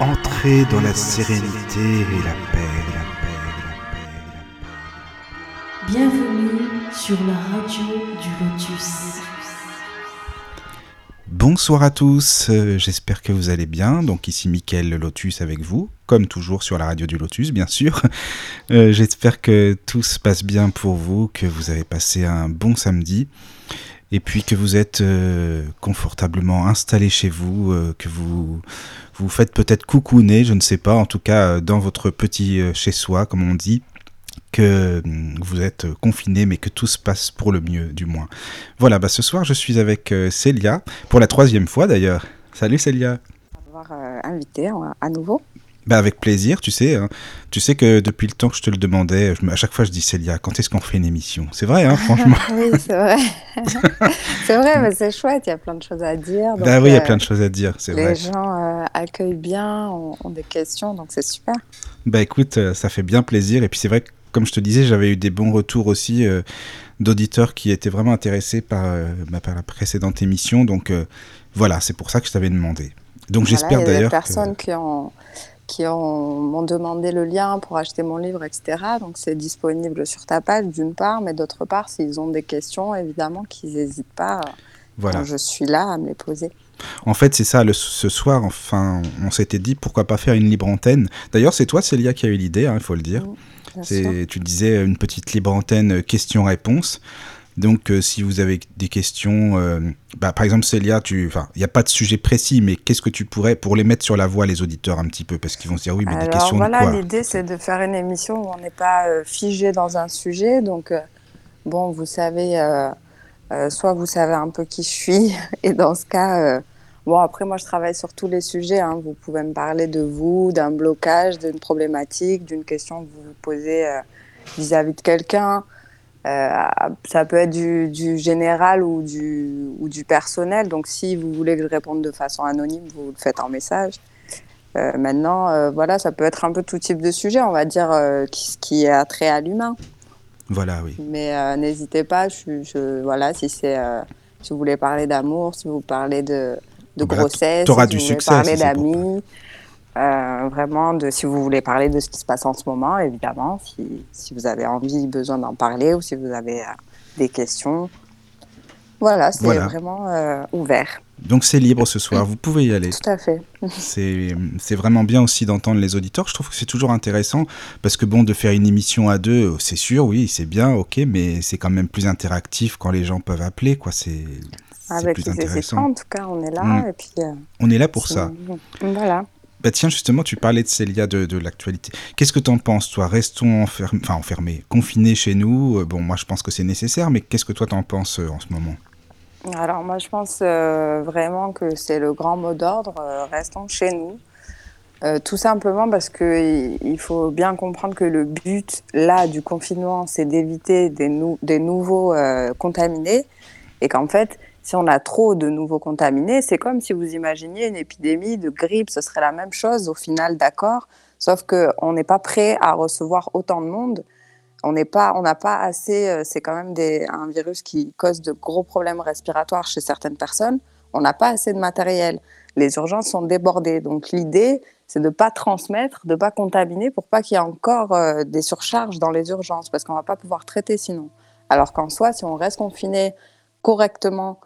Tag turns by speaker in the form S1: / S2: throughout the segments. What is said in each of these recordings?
S1: Entrez dans la sérénité et la paix, la paix, la paix, la paix.
S2: Bienvenue sur la radio du Lotus.
S1: Bonsoir à tous, euh, j'espère que vous allez bien. Donc ici Mickaël le Lotus avec vous, comme toujours sur la radio du Lotus bien sûr. Euh, j'espère que tout se passe bien pour vous, que vous avez passé un bon samedi et puis que vous êtes euh, confortablement installé chez vous, euh, que vous vous faites peut-être coucouner, je ne sais pas, en tout cas euh, dans votre petit chez-soi, comme on dit, que hum, vous êtes confiné, mais que tout se passe pour le mieux, du moins. Voilà, bah, ce soir je suis avec Célia, pour la troisième fois d'ailleurs. Salut Célia.
S3: avoir invité euh, à nouveau.
S1: Bah avec plaisir, tu sais. hein. Tu sais que depuis le temps que je te le demandais, je à chaque fois je dis Célia, quand est-ce qu'on fait une émission? C'est vrai, hein, franchement.
S3: oui, c'est vrai. c'est vrai, mais c'est chouette, il y a plein de choses à dire. donc,
S1: bah oui, il y a
S3: euh,
S1: plein de choses à dire, c'est
S3: Les gens euh, accueillent bien, ont, ont des questions, donc c'est super.
S1: Bah écoute, euh, ça fait bien plaisir. Et puis c'est vrai que, comme je te disais, j'avais eu des bons retours aussi euh, d'auditeurs qui étaient vraiment intéressés par, euh, bah, par la précédente émission. Donc voilà, c'est pour ça que je t'avais demandé. Donc
S3: Voilà,
S1: j'espère
S3: Il y a des
S1: d'ailleurs. que-
S3: personnes qui ont qui ont m'ont demandé le lien pour acheter mon livre, etc. Donc c'est disponible sur ta page d'une part, mais d'autre part, s'ils ont des questions, évidemment, qu'ils n'hésitent pas.
S1: Voilà.
S3: Je suis là à me les poser.
S1: En fait, c'est ça, le- ce soir, enfin, on s'était dit pourquoi pas faire une libre antenne. D'ailleurs, c'est toi, Célia, qui a eu l'idée, hein, il faut le dire. Tu disais une petite libre antenne euh, questions-réponses. Donc, euh, si vous avez des questions, euh, bah, par exemple, Célia, il n'y a pas de sujet précis, mais qu'est-ce que tu pourrais, pour les mettre sur la voie, les auditeurs, un petit peu, parce qu'ils vont se dire, oui, mais des
S3: Alors
S1: questions
S3: voilà,
S1: de
S3: l'idée c'est de faire une émission où on n'est pas euh, figé dans un sujet. Donc, bon, vous savez, soit vous savez un peu qui je suis, et dans ce cas, bon, après, moi je travaille sur tous les sujets. hein. Vous pouvez me parler de vous, d'un blocage, d'une problématique, d'une question que vous vous posez vis-à-vis de quelqu'un. Euh, ça peut être du, du général ou du, ou du personnel. Donc, si vous voulez que je réponde de façon anonyme, vous le faites en message. Euh, maintenant, euh, voilà, ça peut être un peu tout type de sujet, on va dire, euh, qui, qui a trait à l'humain.
S1: Voilà, oui.
S3: Mais n'hésitez pas, je, je- voilà, si c'est, si vous voulez parler d'amour, si vous parlez de, de
S1: Bah
S3: grossesse, si
S1: du
S3: vous voulez
S1: succès,
S3: parler
S1: si
S3: d'amis, euh, vraiment, de, si vous voulez parler de ce qui se passe en ce moment, évidemment, si, si vous avez envie, besoin d'en parler, ou si vous avez euh, des questions. Voilà, c'est
S1: Voilà.
S3: vraiment euh, ouvert.
S1: Donc, c'est libre ce soir, vous pouvez y aller.
S3: Tout à fait.
S1: C'est, c'est vraiment bien aussi d'entendre les auditeurs. Je trouve que c'est toujours intéressant parce que bon, de faire une émission à deux, c'est sûr, oui, c'est bien, ok, mais c'est quand même plus interactif quand les gens peuvent appeler, quoi. C'est, c'est
S3: Avec
S1: plus
S3: les
S1: intéressant.
S3: en tout cas, on est là.
S1: Mm.
S3: Et puis,
S1: On est là pour ça.
S3: Voilà.
S1: Bah tiens, justement, tu parlais de Célia de, de l'actualité. Qu'est-ce que t'en penses, toi? Restons enfermés, enfermés, confinés chez nous. Euh, Bon, moi, je pense que c'est nécessaire, mais qu'est-ce que toi t'en penses euh, en ce moment?
S3: Alors moi je pense euh, vraiment que c'est le grand mot d'ordre, restons chez nous. Tout simplement parce que il faut bien comprendre que le but là du confinement c'est d'éviter des, des nouveaux contaminés et qu'en fait si on a trop de nouveaux contaminés c'est comme si vous imaginiez une épidémie de grippe, ce serait la même chose au final d'accord, sauf que on n'est pas prêt à recevoir autant de monde on n'est pas, on n'a pas assez. euh, C'est quand même un virus qui cause de gros problèmes respiratoires chez certaines personnes. On n'a pas assez de matériel. Les urgences sont débordées. Donc l'idée, c'est de pas transmettre, de pas contaminer, pour pas qu'il y ait encore euh, des surcharges dans les urgences, parce qu'on va pas pouvoir traiter sinon. Alors qu'en soi, si on reste confiné correctement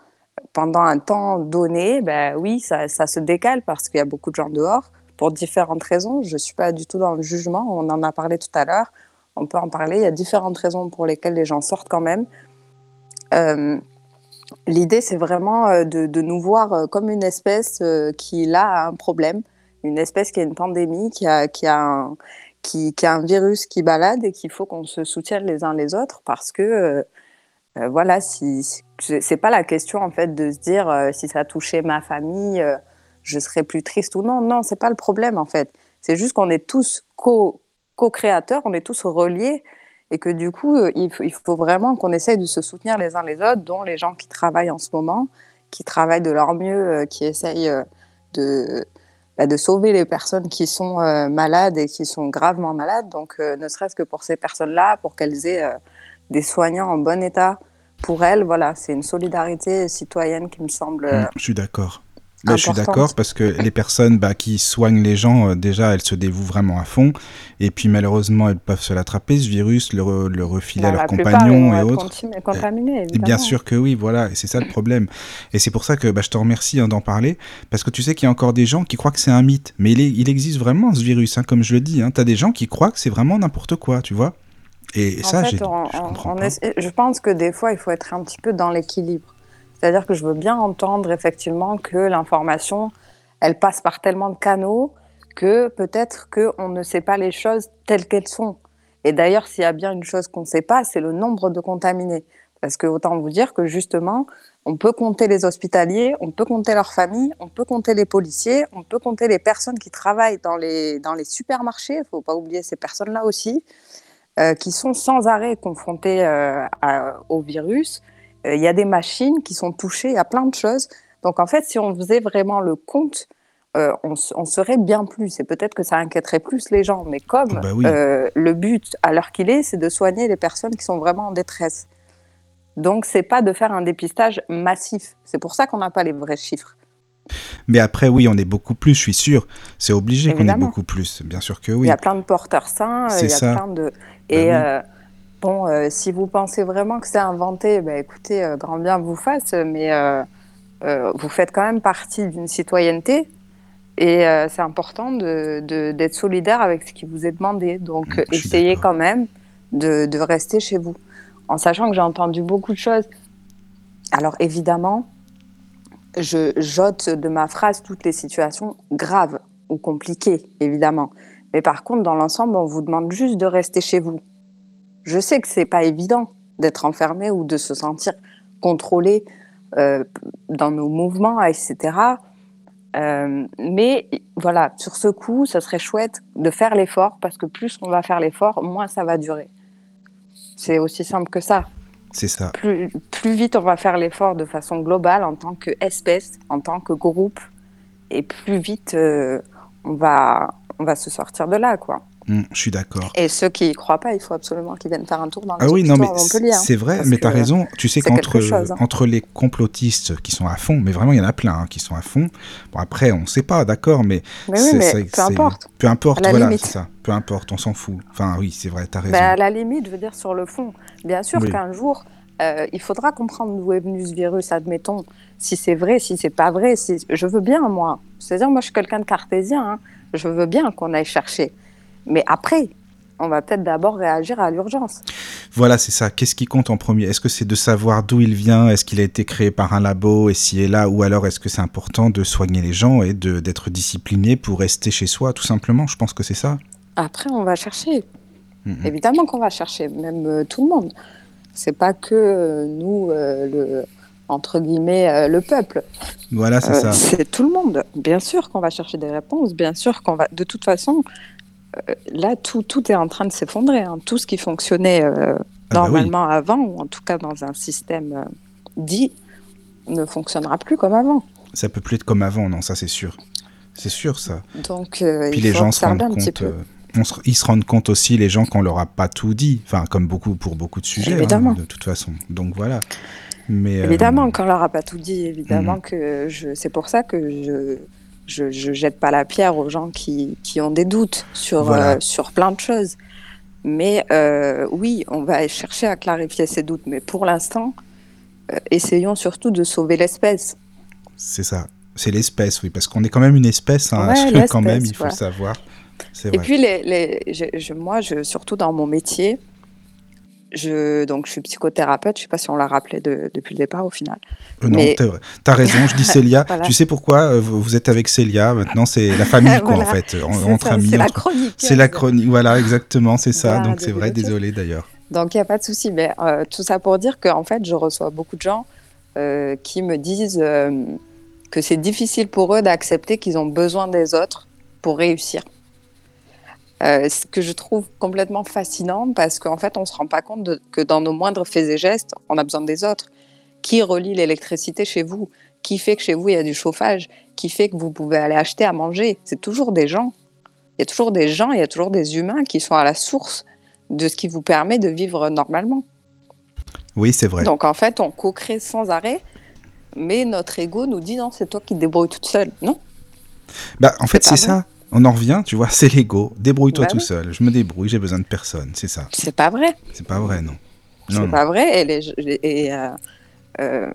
S3: pendant un temps donné, ben oui, ça, ça se décale parce qu'il y a beaucoup de gens dehors pour différentes raisons. Je suis pas du tout dans le jugement. On en a parlé tout à l'heure on peut en parler. Il y a différentes raisons pour lesquelles les gens sortent quand même. Euh, L'idée, c'est vraiment euh, de, de nous voir euh, comme une espèce qui, a un problème, une espèce qui a une pandémie, qui a, qui a, qui, qui a un virus qui balade et qu'il faut qu'on se soutienne les uns les autres parce que, euh, voilà, si, c'est pas la question, en fait, de se dire euh, si ça touchait ma famille, euh, je serais plus triste ou non. Non, c'est pas le problème, en fait. C'est juste qu'on est tous co- co-créateurs, on est tous reliés et que du coup, il faut, vraiment qu'on essaye de se soutenir les uns les autres, dont les gens qui travaillent en ce moment, qui travaillent de leur mieux, qui essayent de, bah, de sauver les personnes qui sont malades et qui sont gravement malades. Donc, ne serait-ce que pour ces personnes-là, pour qu'elles aient des soignants en bon état pour elles, voilà, c'est une solidarité citoyenne qui me semble
S1: Mm, Je suis d'accord. Bah, je suis d'accord parce que les personnes bah, qui soignent les gens, euh, déjà, elles se dévouent vraiment à fond. Et puis malheureusement, elles peuvent se l'attraper, ce virus, le, le refiler à leurs compagnons et autres.
S3: Et,
S1: bien sûr que oui, voilà, et c'est ça le problème. Et c'est pour ça que bah, je te remercie hein, d'en parler, parce que tu sais qu'il y a encore des gens qui croient que c'est un mythe. Mais il, il, existe vraiment ce virus, hein, comme je le dis. Hein. Tu as des gens qui croient que c'est vraiment n'importe quoi, tu vois. Et ça, fait, je,
S3: pense que des fois, il faut être un petit peu dans l'équilibre. C'est-à-dire que je veux bien entendre effectivement que l'information, elle passe par tellement de canaux que peut-être qu'on ne sait pas les choses telles qu'elles sont. Et d'ailleurs, s'il y a bien une chose qu'on ne sait pas, c'est le nombre de contaminés. Parce que autant vous dire que justement, on peut compter les hospitaliers, on peut compter leurs familles, on peut compter les policiers, on peut compter les personnes qui travaillent dans les, dans les supermarchés, il ne faut pas oublier ces personnes-là aussi, euh, qui sont sans arrêt confrontées euh, au virus, euh, il y a des machines qui sont touchées à plein de choses. Donc en fait, si on faisait vraiment le compte, on, serait bien plus. Et peut-être que ça inquiéterait plus les gens. Mais comme
S1: bah
S3: le but, à l'heure qu'il est, c'est de soigner les personnes qui sont vraiment en détresse. Donc c'est pas de faire un dépistage massif. C'est pour ça qu'on n'a pas les vrais chiffres.
S1: Mais après, oui, on est beaucoup plus, je suis sûr. C'est obligé qu'on ait beaucoup plus. Bien sûr que oui.
S3: Il y a plein de porteurs sains. Il y a plein de. Bah Et Bon, euh, si vous pensez vraiment que c'est inventé, bah, écoutez, euh, grand bien vous fasse, mais euh, vous faites quand même partie d'une citoyenneté et c'est important d'être de, solidaire avec ce qui vous est demandé. Donc, essayez quand même de, de, rester chez vous. En sachant que j'ai entendu beaucoup de choses. Alors, évidemment, je jote de ma phrase toutes les situations graves ou compliquées, évidemment. Mais par contre, dans l'ensemble, on vous demande juste de rester chez vous. Je sais que c'est pas évident d'être enfermé ou de se sentir contrôlé euh, dans nos mouvements, etc. Euh, mais voilà, sur ce coup, ça serait chouette de faire l'effort parce que plus on va faire l'effort, moins ça va durer. C'est aussi simple que ça.
S1: C'est ça.
S3: Plus, plus vite on va faire l'effort de façon globale en tant qu'espèce, en tant que groupe, et plus vite euh, on, va, on va se sortir de là, quoi.
S1: Mm, je suis d'accord.
S3: Et ceux qui y croient pas, il faut absolument qu'ils viennent faire un tour dans
S1: les
S3: ah oui,
S1: non, mais
S3: hein,
S1: C'est vrai, mais tu as raison. Tu sais qu'entre hein. entre les complotistes qui sont à fond, mais vraiment il y en a plein hein, qui sont à fond. Bon après, on ne sait pas, d'accord, mais,
S3: mais, oui, mais peu importe.
S1: Peu importe, voilà, c'est ça. Peu importe, on s'en fout. Enfin oui, c'est vrai, tu as raison.
S3: Bah, à la limite, je veux dire sur le fond, bien sûr qu'un jour, euh, il faudra comprendre d'où est venu ce virus, admettons, si c'est vrai, si c'est pas vrai. Si... Je veux bien, moi. C'est-à-dire, moi, je suis quelqu'un de cartésien. Je veux bien qu'on aille chercher. Mais après, on va peut-être d'abord réagir à l'urgence.
S1: Voilà, c'est ça. Qu'est-ce qui compte en premier? Est-ce que c'est de savoir d'où il vient? Est-ce qu'il a été créé par un labo et s'il est là? Ou alors est-ce que c'est important de soigner les gens et d'être discipliné pour rester chez soi, tout simplement? Je pense que c'est ça.
S3: Après, on va chercher. Évidemment qu'on va chercher, même euh, tout le monde. C'est pas que euh, nous, euh, le entre guillemets le peuple.
S1: Voilà, c'est ça.
S3: C'est tout le monde. Bien sûr qu'on va chercher des réponses. Bien sûr qu'on va. De toute façon, euh, là, tout, tout est en train de s'effondrer. Hein. Tout ce qui fonctionnait euh, ah bah normalement avant, ou en tout cas dans un système euh, dit, ne fonctionnera plus comme avant.
S1: Ça peut plus être comme avant, non, ça c'est sûr. C'est sûr ça.
S3: Donc, Puis les gens se rendent compte.
S1: ils se rendent compte aussi, les gens, qu'on leur a pas tout dit. Enfin, comme beaucoup pour beaucoup de sujets, hein, de toute façon. Donc voilà. Mais,
S3: évidemment, qu'on leur a pas tout dit, évidemment mhm. que je... c'est pour ça que je je, je jette pas la pierre aux gens qui, qui ont des doutes sur, euh, sur plein de choses. Mais euh, oui, on va chercher à clarifier ces doutes. Mais pour l'instant, euh, essayons surtout de sauver l'espèce.
S1: C'est ça. C'est l'espèce, oui, parce qu'on est quand même une espèce, hein, quand même, il faut savoir.
S3: Et puis, les, les, moi, je, surtout dans mon métier, je, donc, je suis psychothérapeute. Je ne sais pas si on l'a rappelé depuis le départ au final.
S1: Euh, non, tu as raison. Je dis Célia. Tu sais pourquoi euh, vous êtes avec Célia Maintenant, c'est la famille, quoi, en fait.
S3: entre amis. C'est la chronique.
S1: C'est la chronique. Voilà, exactement, c'est ça. donc, c'est vrai. Désolé d'ailleurs.
S3: Donc, il n'y a pas de souci. Mais euh, tout ça pour dire qu'en fait, je reçois beaucoup de gens qui me disent que c'est difficile pour eux d'accepter qu'ils ont besoin des autres pour réussir. Euh, ce que je trouve complètement fascinant parce qu'en fait, on ne se rend pas compte que dans nos moindres faits et gestes, on a besoin des autres. Qui relie l'électricité chez vous? Qui fait que chez vous, il y a du chauffage? Qui fait que vous pouvez aller acheter à manger? C'est toujours des gens. Il y a toujours des gens, il y a toujours des humains qui sont à la source de ce qui vous permet de vivre normalement.
S1: Oui, c'est vrai.
S3: Donc en fait, on co-crée sans arrêt mais notre ego nous dit non, c'est toi qui te débrouilles toute seule. Non.
S1: Bah, en fait,
S3: C'est
S1: ça. On en revient, tu vois, c'est l'ego. Débrouille-toi
S3: Bah
S1: tout
S3: oui.
S1: seul. Je me débrouille, j'ai besoin de personne. C'est ça.
S3: C'est pas vrai.
S1: C'est pas vrai, non.
S3: C'est pas vrai. Et, les- et, euh, euh,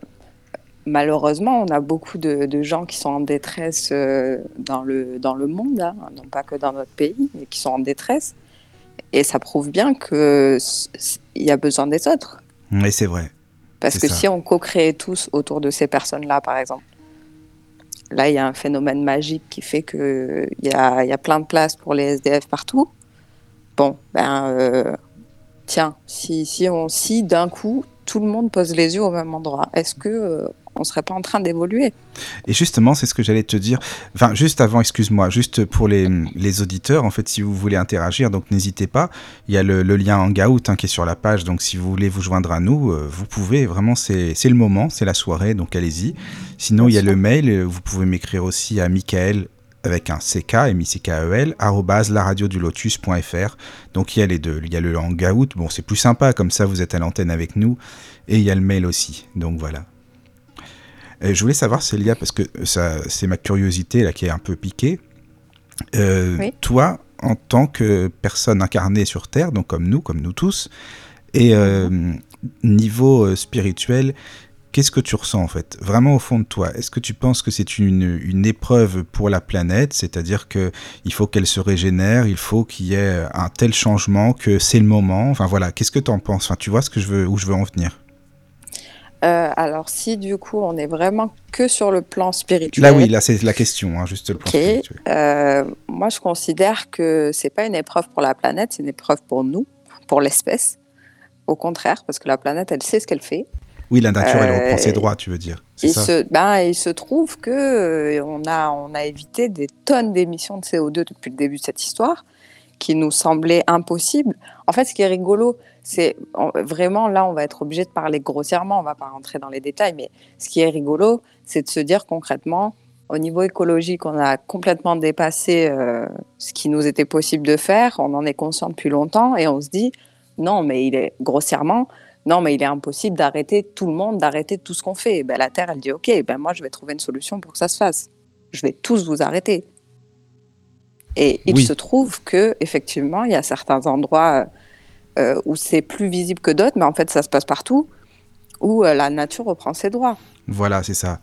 S3: malheureusement, on a beaucoup de, de gens qui sont en détresse euh, dans, le, dans le monde, hein, non pas que dans notre pays, mais qui sont en détresse. Et ça prouve bien qu'il y a besoin des autres.
S1: Mais c'est vrai.
S3: Parce que
S1: ça.
S3: si on co-créait tous autour de ces personnes-là, par exemple, là, il y a un phénomène magique qui fait qu'il y a, y a plein de places pour les SDF partout. Bon, ben, euh, tiens, si, si d'un coup, tout le monde pose les yeux au même endroit, est-ce que euh, on serait pas en train d'évoluer
S1: Et justement, c'est ce que j'allais te dire. Enfin, juste avant, excuse-moi, juste pour les, les auditeurs, en fait, si vous voulez interagir, donc n'hésitez pas. Il y a le, le lien Hangout hein, qui est sur la page, donc si vous voulez vous joindre à nous, euh, vous pouvez. Vraiment, c'est le moment, c'est la soirée, donc allez-y. Sinon, il y a le mail, euh, vous pouvez m'écrire aussi à Michael avec un CK, M-I-C-K-E-L, arrobase laradiodulotus.fr. Donc il y a les deux. Il y a le Hangout, bon, c'est plus sympa, comme ça vous êtes à l'antenne avec nous. Et il y a le mail aussi. Donc voilà. Je voulais savoir, Célia, parce que ça, c'est ma curiosité là qui est un peu piquée. Euh,
S3: Oui.
S1: Toi, en tant que personne incarnée sur Terre, donc comme nous, comme nous tous, et euh, niveau euh, spirituel, qu'est-ce que tu ressens en fait? Vraiment au fond de toi, est-ce que tu penses que c'est une, une épreuve pour la planète? C'est-à-dire que il faut qu'elle se régénère, il faut qu'il y ait un tel changement que c'est le moment? Enfin voilà, qu'est-ce que tu en penses? Enfin, Tu vois ce que je veux, où je veux en venir?
S3: Euh, Alors, si du coup, on est vraiment que sur le plan spirituel,
S1: Là oui, là c'est la question, hein, juste le plan
S3: Ok.
S1: spirituel.
S3: Euh, moi, je considère que c'est pas une épreuve pour la planète, c'est une épreuve pour nous, pour l'espèce. Au contraire, parce que la planète, elle sait ce qu'elle fait.
S1: Oui, la nature, elle
S3: Euh,
S1: reprend ses droits, tu veux dire.
S3: Il
S1: ça
S3: se, ben, il se trouve que euh, on a, on a évité des tonnes d'émissions de CO2 depuis le début de cette histoire, qui nous semblaient impossibles. En fait, ce qui est rigolo, c'est vraiment là, on va être obligé de parler grossièrement, on va pas rentrer dans les détails, mais ce qui est rigolo, c'est de se dire concrètement, au niveau écologique, on a complètement dépassé euh, ce qui nous était possible de faire. On en est conscient depuis longtemps et on se dit, non, mais il est grossièrement, non, mais il est impossible d'arrêter tout le monde, d'arrêter tout ce qu'on fait. Et ben, la Terre, elle dit, OK, ben, moi, je vais trouver une solution pour que ça se fasse. Je vais tous vous arrêter. Et il
S1: Oui.
S3: se trouve que effectivement, il y a certains endroits euh, où c'est plus visible que d'autres, mais en fait, ça se passe partout, où euh, la nature reprend ses droits.
S1: Voilà, c'est ça.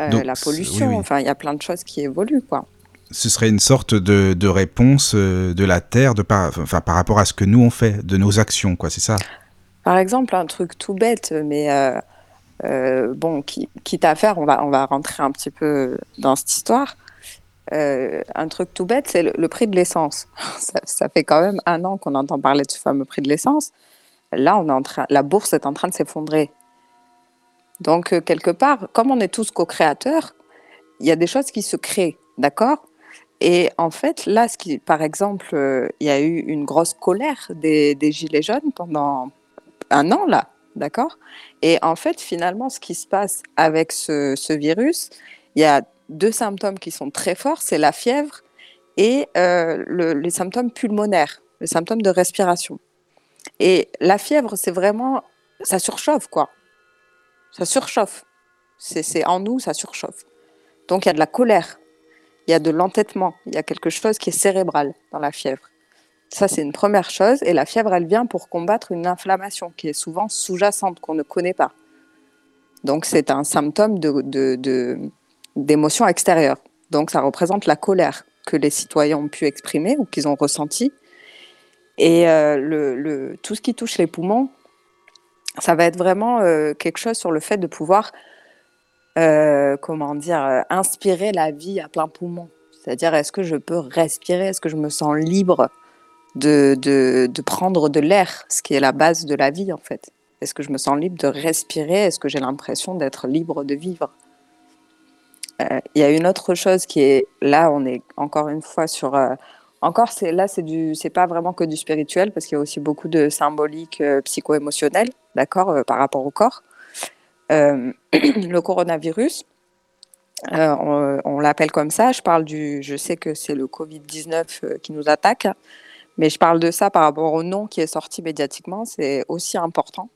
S3: Euh,
S1: Donc,
S3: la pollution,
S1: oui, oui.
S3: enfin, il y a plein de choses qui évoluent, quoi.
S1: Ce serait une sorte de, de réponse de la Terre de par, enfin, par rapport à ce que nous on fait, de nos actions, quoi, c'est ça?
S3: Par exemple, un truc tout bête, mais bon, qui, quitte à faire, on va, on va rentrer un petit peu dans cette histoire. Euh, un truc tout bête, c'est le, prix de l'essence. Ça, fait quand même un an qu'on entend parler de ce fameux prix de l'essence. Là, on est en train, la bourse est en train de s'effondrer. Donc, euh, quelque part, comme on est tous co-créateurs, il y a des choses qui se créent, d'accord? Et en fait, là, ce qui, par exemple, euh, il y a eu une grosse colère des, Gilets jaunes pendant un an, là, d'accord? Et en fait, finalement, ce qui se passe avec ce virus, il y a deux symptômes qui sont très forts, c'est la fièvre et euh, le- les symptômes pulmonaires, les symptômes de respiration. Et la fièvre, c'est vraiment, ça surchauffe, quoi. Ça surchauffe. C'est en nous, ça surchauffe. Donc il y a de la colère, il y a de l'entêtement, il y a quelque chose qui est cérébral dans la fièvre. Ça, c'est une première chose. Et la fièvre, elle vient pour combattre une inflammation qui est souvent sous-jacente, qu'on ne connaît pas. Donc, c'est un symptôme de- d'émotion extérieure. Donc, ça représente la colère que les citoyens ont pu exprimer ou qu'ils ont ressenti. Et euh, le, tout ce qui touche les poumons, ça va être vraiment euh, quelque chose sur le fait de pouvoir, euh, comment dire, inspirer la vie à plein poumon. C'est-à-dire, est-ce que je peux respirer? Est-ce que je me sens libre de, prendre de l'air, ce qui est la base de la vie en fait? Est-ce que je me sens libre de respirer? Est-ce que j'ai l'impression d'être libre de vivre? Il y a une autre chose qui est là, on est encore une fois sur. euh, encore, c'est là, c'est du, c'est pas vraiment que du spirituel parce qu'il y a aussi beaucoup de symbolique euh, psycho-émotionnel, d'accord, euh, par rapport au corps. Euh, le coronavirus, euh, on, on l'appelle comme ça. Je parle du, je sais que c'est le Covid-19 euh, qui nous attaque, mais je parle de ça par rapport au nom qui est sorti médiatiquement. C'est aussi important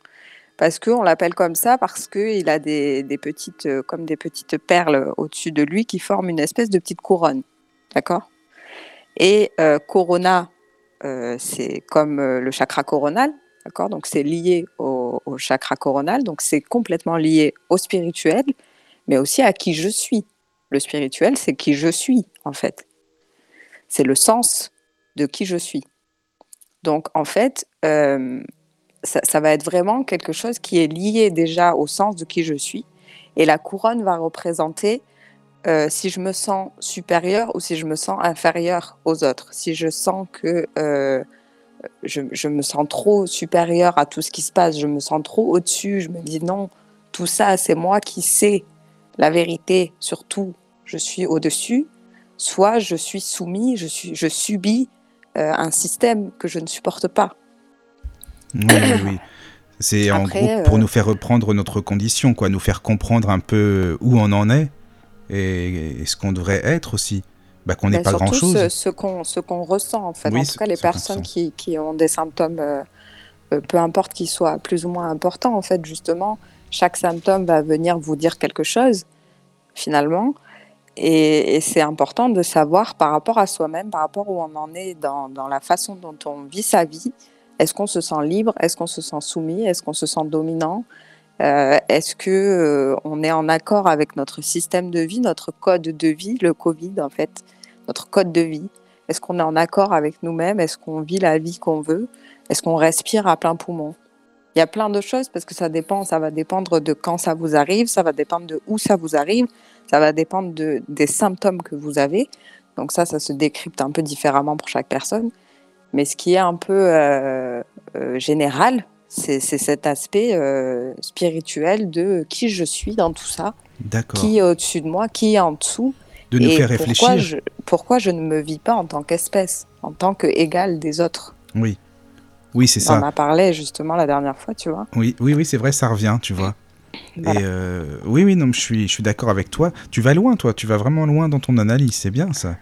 S3: parce qu'on l'appelle comme ça parce qu'il a des, petites, euh, comme des petites perles au-dessus de lui qui forment une espèce de petite couronne. D'accord? Et euh, Corona, euh, c'est comme le chakra coronal. D'accord? Donc c'est lié au, chakra coronal. Donc c'est complètement lié au spirituel, mais aussi à qui je suis. Le spirituel, c'est qui je suis, en fait. C'est le sens de qui je suis. Donc en fait, ça, va être vraiment quelque chose qui est lié déjà au sens de qui je suis. Et la couronne va représenter euh, si je me sens supérieure ou si je me sens inférieure aux autres. Si je sens que euh, je, je me sens trop supérieure à tout ce qui se passe, je me sens trop au-dessus, je me dis non, tout ça, c'est moi qui sais la vérité sur tout, je suis au-dessus. Soit je suis soumis, je, suis, je subis euh, un système que je ne supporte pas.
S1: Oui, oui, oui. C'est en gros pour
S3: euh,
S1: nous faire reprendre notre condition, quoi, nous faire comprendre un peu où on en est et, et ce qu'on devrait être aussi. Bah, qu'on n'est
S3: Ben,
S1: pas
S3: surtout
S1: grand-chose.
S3: ce, ce qu'on ressent en fait.
S1: Oui,
S3: en tout cas, les personnes qui, qui ont des symptômes, euh, euh, peu importe qu'ils soient plus ou moins importants, en fait, justement, chaque symptôme va venir vous dire quelque chose, finalement. Et, et c'est important de savoir par rapport à soi-même, par rapport où on en est dans, dans la façon dont on vit sa vie. Est-ce qu'on se sent libre? Est-ce qu'on se sent soumis? Est-ce qu'on se sent dominant? Euh, Est-ce que euh, on est en accord avec notre système de vie, notre code de vie, le Covid en fait, notre code de vie? Est-ce qu'on est en accord avec nous-mêmes? Est-ce qu'on vit la vie qu'on veut? Est-ce qu'on respire à plein poumon? Il y a plein de choses parce que ça dépend, ça va dépendre de quand ça vous arrive, ça va dépendre de où ça vous arrive, ça va dépendre de, des symptômes que vous avez. Donc ça, ça se décrypte un peu différemment pour chaque personne. Mais ce qui est un peu euh, euh, général, c'est cet aspect euh, spirituel de qui je suis dans tout ça, qui est au-dessus de moi, qui est en dessous,
S1: De nous
S3: et
S1: faire
S3: pourquoi
S1: réfléchir.
S3: je, pourquoi je ne me vis pas en tant qu'espèce, en tant qu'égal des autres.
S1: Oui. Oui, c'est
S3: On en
S1: ça.
S3: a parlé justement la dernière fois, tu vois.
S1: Oui, oui, oui, c'est vrai, ça revient, tu vois.
S3: Voilà.
S1: Et euh, oui, oui, non, je suis, je suis d'accord avec toi. Tu vas loin, toi. Tu vas vraiment loin dans ton analyse. C'est bien ça.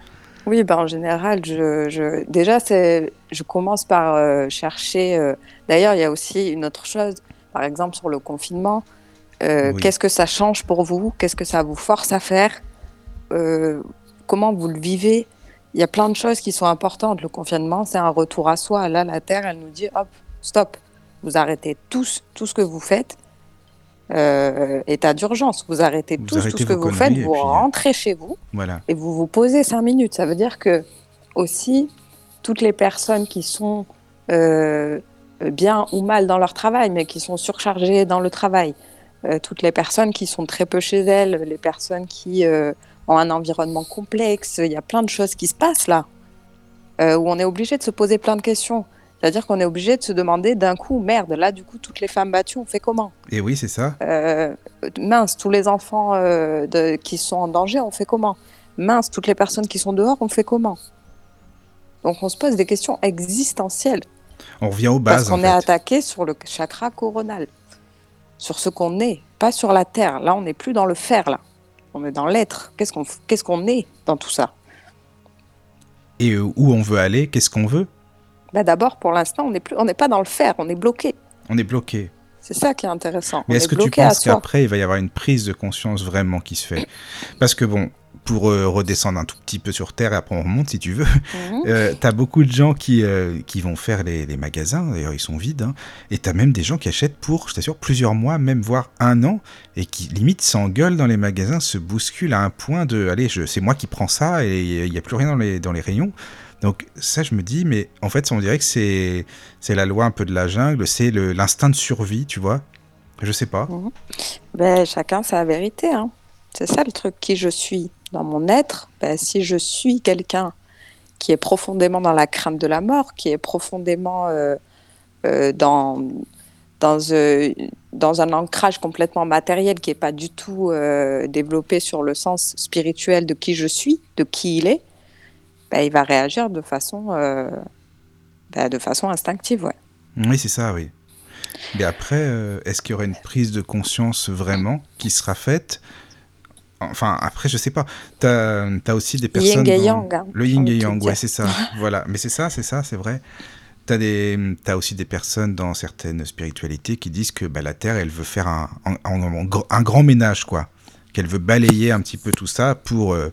S3: Oui, ben, en général, je, je... déjà, je commence par euh, chercher. euh, D'ailleurs, il y a aussi une autre chose, par exemple, sur le confinement. Euh,
S1: Oui.
S3: Qu'est-ce que ça change pour vous? Qu'est-ce que ça vous force à faire? Euh, Comment vous le vivez? Il y a plein de choses qui sont importantes. Le confinement, c'est un retour à soi. Là, la Terre, elle nous dit hop, stop. Vous arrêtez tous, tout ce que vous faites. Euh, état d'urgence. Vous arrêtez
S1: Vous
S3: tous tout ce que vous faites. Vous
S1: puis, euh,
S3: rentrez chez vous
S1: Voilà.
S3: et vous vous posez cinq minutes. Ça veut dire que aussi toutes les personnes qui sont euh, bien ou mal dans leur travail, mais qui sont surchargées dans le travail, euh, toutes les personnes qui sont très peu chez elles, les personnes qui ont un environnement complexe, il y a plein de choses qui se passent là, où on est obligé de se poser plein de questions. C'est-à-dire qu'on est obligé de se demander d'un coup, merde, là du coup toutes les femmes battues, on fait comment?
S1: Et oui, c'est ça.
S3: euh, mince, tous les enfants euh, de- qui sont en danger, on fait comment? Mince, toutes les personnes qui sont dehors, on fait comment? Donc on se pose des questions existentielles
S1: On revient aux
S3: parce
S1: bases. en
S3: qu'on est
S1: fait.
S3: attaqué sur le chakra coronal, sur ce qu'on est, pas sur la terre. Là, on n'est plus dans le faire, là. On est dans l'être. Qu'est-ce qu'on qu'est-ce qu'on est dans tout ça?
S1: Et euh, où on veut aller, qu'est-ce qu'on veut?
S3: Bah, D'abord, pour l'instant, on n'est pas dans le faire, on est bloqué.
S1: On est bloqué.
S3: C'est ça qui est intéressant.
S1: Mais est-ce
S3: est
S1: que tu penses qu'après, il va y avoir une prise de conscience vraiment qui se fait? Parce que bon, pour euh, redescendre un tout petit peu sur Terre, et après on remonte si tu veux,
S3: Mhm.
S1: euh, t'as beaucoup de gens qui, euh, qui vont faire les, les magasins, d'ailleurs ils sont vides, hein, et t'as même des gens qui achètent pour, je t'assure, plusieurs mois, même voire un an, et qui limite s'engueulent dans les magasins, se bousculent à un point de, allez, c'est moi qui prends ça, et il n'y a plus rien dans les, dans les rayons. Donc ça, je me dis, mais en fait, on dirait que c'est la loi un peu de la jungle, c'est l'instinct de survie, tu vois Je sais pas.
S3: Ben, chacun sa vérité. Hein. C'est ça le truc, qui je suis. Dans mon être, ben, si je suis quelqu'un qui est profondément dans la crainte de la mort, qui est profondément euh, euh, dans, dans, euh, dans un ancrage complètement matériel qui n'est pas du tout développé sur le sens spirituel de qui je suis, de qui il est, ben, il va réagir de façon, euh, ben, de façon instinctive. Ouais.
S1: Oui, c'est ça, oui. Mais après, euh, est-ce qu'il y aura une prise de conscience vraiment qui sera faite? Enfin, après, je sais pas. T'as as aussi des personnes.
S3: Yin et yang, hein,
S1: Le yin et yang, ouais, c'est ça. voilà. Mais c'est ça, c'est ça, c'est vrai. tu as, as, aussi des personnes dans certaines spiritualités qui disent que bah, la Terre, elle veut faire un, un, un grand ménage, quoi. Qu'elle veut balayer un petit peu tout ça pour, euh,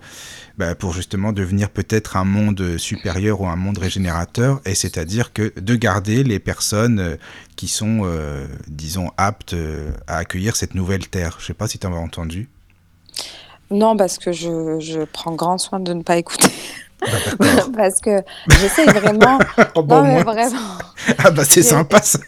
S1: bah, pour justement devenir peut-être un monde supérieur ou un monde régénérateur, et c'est-à-dire que de garder les personnes euh, qui sont, euh, disons, aptes à accueillir cette nouvelle Terre. Je sais pas si tu en as entendu.
S3: Non, parce que je, je prends grand soin de ne pas écouter. Bah, Parce que j'essaie vraiment.
S1: oh, bon, non, mais vraiment. Ah bah c'est sympa ça.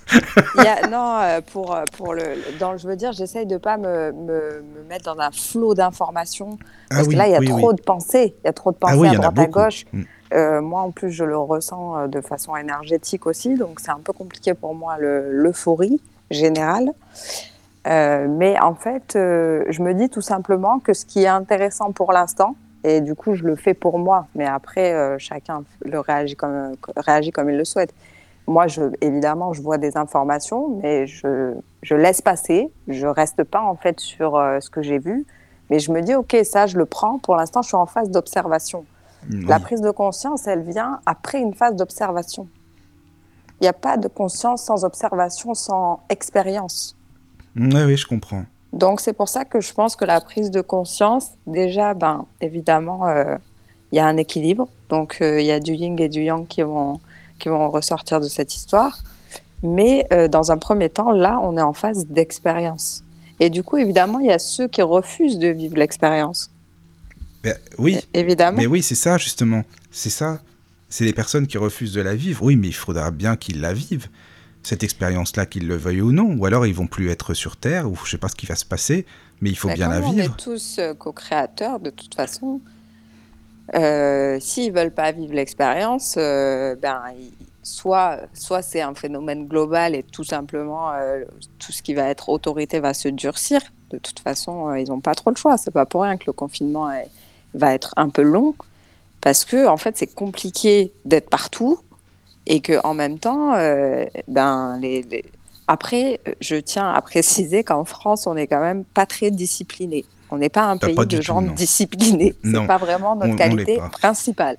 S3: y a, non, euh, pour, euh, pour le, dans, je veux dire, j'essaie de pas me, me, me, mettre dans un flot d'informations. Ah parce ah oui, que là, il y a trop de pensées. Il y a trop de pensées ah oui, à droite à gauche. Mm. Euh, moi, en plus, je le ressens de façon énergétique aussi. Donc, c'est un peu compliqué pour moi l'euphorie générale. Euh, mais en fait, je me dis tout simplement que ce qui est intéressant pour l'instant, et du coup, je le fais pour moi. Mais après, euh, chacun le réagit comme, réagit comme il le souhaite. Moi, je, évidemment, je vois des informations, mais je, je laisse passer. Je reste pas, en fait, sur euh, ce que j'ai vu. Mais je me dis, OK, ça, je le prends. Pour l'instant, je suis en phase d'observation. Oui. La prise de conscience, elle vient après une phase d'observation. Il n'y a pas de conscience sans observation, sans expérience.
S1: Oui, oui, je comprends.
S3: Donc c'est pour ça que je pense que la prise de conscience, déjà, ben évidemment, il euh, y a un équilibre. Donc il euh, y a du yin et du yang qui vont qui vont ressortir de cette histoire. Mais euh, dans un premier temps, là, on est en phase d'expérience. Et du coup, évidemment, il y a ceux qui refusent de vivre l'expérience.
S1: Ben, oui,
S3: évidemment.
S1: Mais oui, c'est ça justement. C'est ça. C'est les personnes qui refusent de la vivre. Oui, mais il faudra bien qu'ils la vivent cette expérience-là, qu'ils le veuillent ou non, ou alors ils vont plus être sur Terre, ou je sais pas ce qui va se passer, mais il faut
S3: Mais
S1: bien la
S3: comme on
S1: vivre.
S3: est tous euh, co-créateurs, de toute façon, euh, s'ils veulent pas vivre l'expérience, euh, ben, soit, soit c'est un phénomène global et tout simplement euh, tout ce qui va être autorité va se durcir. De toute façon, ils n'ont pas trop le choix. C'est pas pour rien que le confinement est- va être un peu long parce que en fait, c'est compliqué d'être partout et que en même temps, euh, ben les, les- après, je tiens à préciser qu'en France, on n'est quand même pas très discipliné. On n'est pas un pays
S1: pas
S3: de gens disciplinés. C'est pas vraiment notre
S1: on
S3: qualité principale.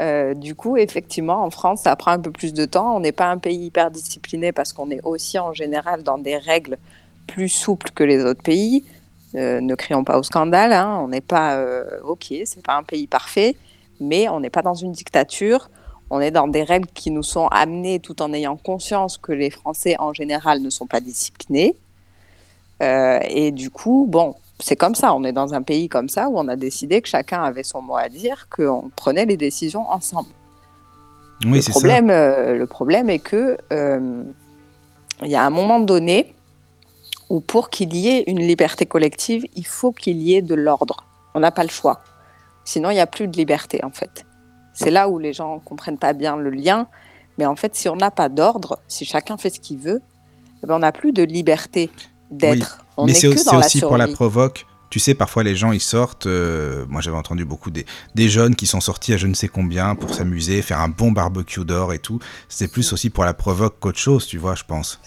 S3: Euh, du coup, effectivement, en France, ça prend un peu plus de temps. On n'est pas un pays hyper discipliné parce qu'on est aussi en général dans des règles plus souples que les autres pays. Euh, ne crions pas au scandale. hein. On n'est pas euh, ok, c'est pas un pays parfait, mais on n'est pas dans une dictature. On est dans des règles qui nous sont amenées tout en ayant conscience que les Français en général ne sont pas disciplinés. Euh, et du coup, bon, c'est comme ça. On est dans un pays comme ça où on a décidé que chacun avait son mot à dire, qu'on prenait les décisions ensemble.
S1: Oui,
S3: le,
S1: c'est ça.
S3: problème, euh, le problème est que euh, il y a un moment donné où pour qu'il y ait une liberté collective, il faut qu'il y ait de l'ordre. On n'a pas le choix. Sinon, il n'y a plus de liberté, en fait. C'est là où les gens ne comprennent pas bien le lien. Mais en fait, si on n'a pas d'ordre, si chacun fait ce qu'il veut, eh ben, on n'a plus de liberté d'être. On
S1: Mais c'est aussi,
S3: dans la
S1: aussi pour la provoque. Tu sais, parfois les gens ils sortent. euh, moi j'avais entendu beaucoup des, des jeunes qui sont sortis à je ne sais combien pour s'amuser, faire un bon barbecue d'or et tout. C'est plus aussi pour la provoque qu'autre chose, tu vois, je pense.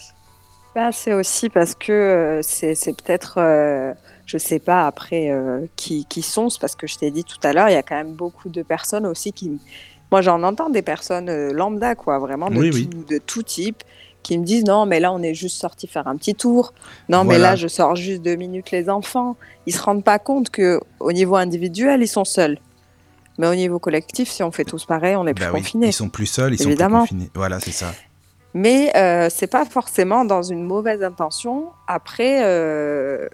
S3: Ben, c'est aussi parce que euh, c'est c'est peut-être, euh, je sais pas après euh, qui, qui sont, c'est parce que je t'ai dit tout à l'heure, il y a quand même beaucoup de personnes aussi qui, moi j'en entends des personnes euh, lambda quoi, vraiment de,
S1: Oui,
S3: tout,
S1: oui.
S3: de tout type, qui me disent non mais là on est juste sorti faire un petit tour, non mais là je sors juste deux minutes les enfants, ils se rendent pas compte que au niveau individuel ils sont seuls, mais au niveau collectif si on fait tous pareil on est plus
S1: Bah oui,
S3: confinés.
S1: ils sont plus seuls, ils
S3: Évidemment.
S1: sont plus confinés. Voilà, c'est ça.
S3: Mais euh, c'est pas forcément dans une mauvaise intention. Après, euh,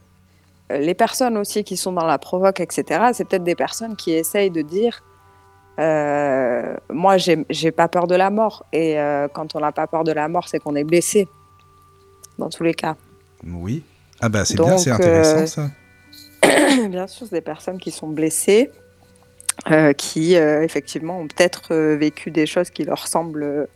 S3: les personnes aussi qui sont dans la provoque, etc., c'est peut-être des personnes qui essayent de dire euh, Moi, j'ai pas peur de la mort. Et euh, quand on n'a pas peur de la mort, c'est qu'on est blessé. Dans tous les cas.
S1: Oui. Ah bah c'est bien, c'est intéressant
S3: euh,
S1: ça.
S3: Bien sûr, c'est des personnes qui sont blessées, euh, qui effectivement ont peut-être vécu des choses qui leur semblent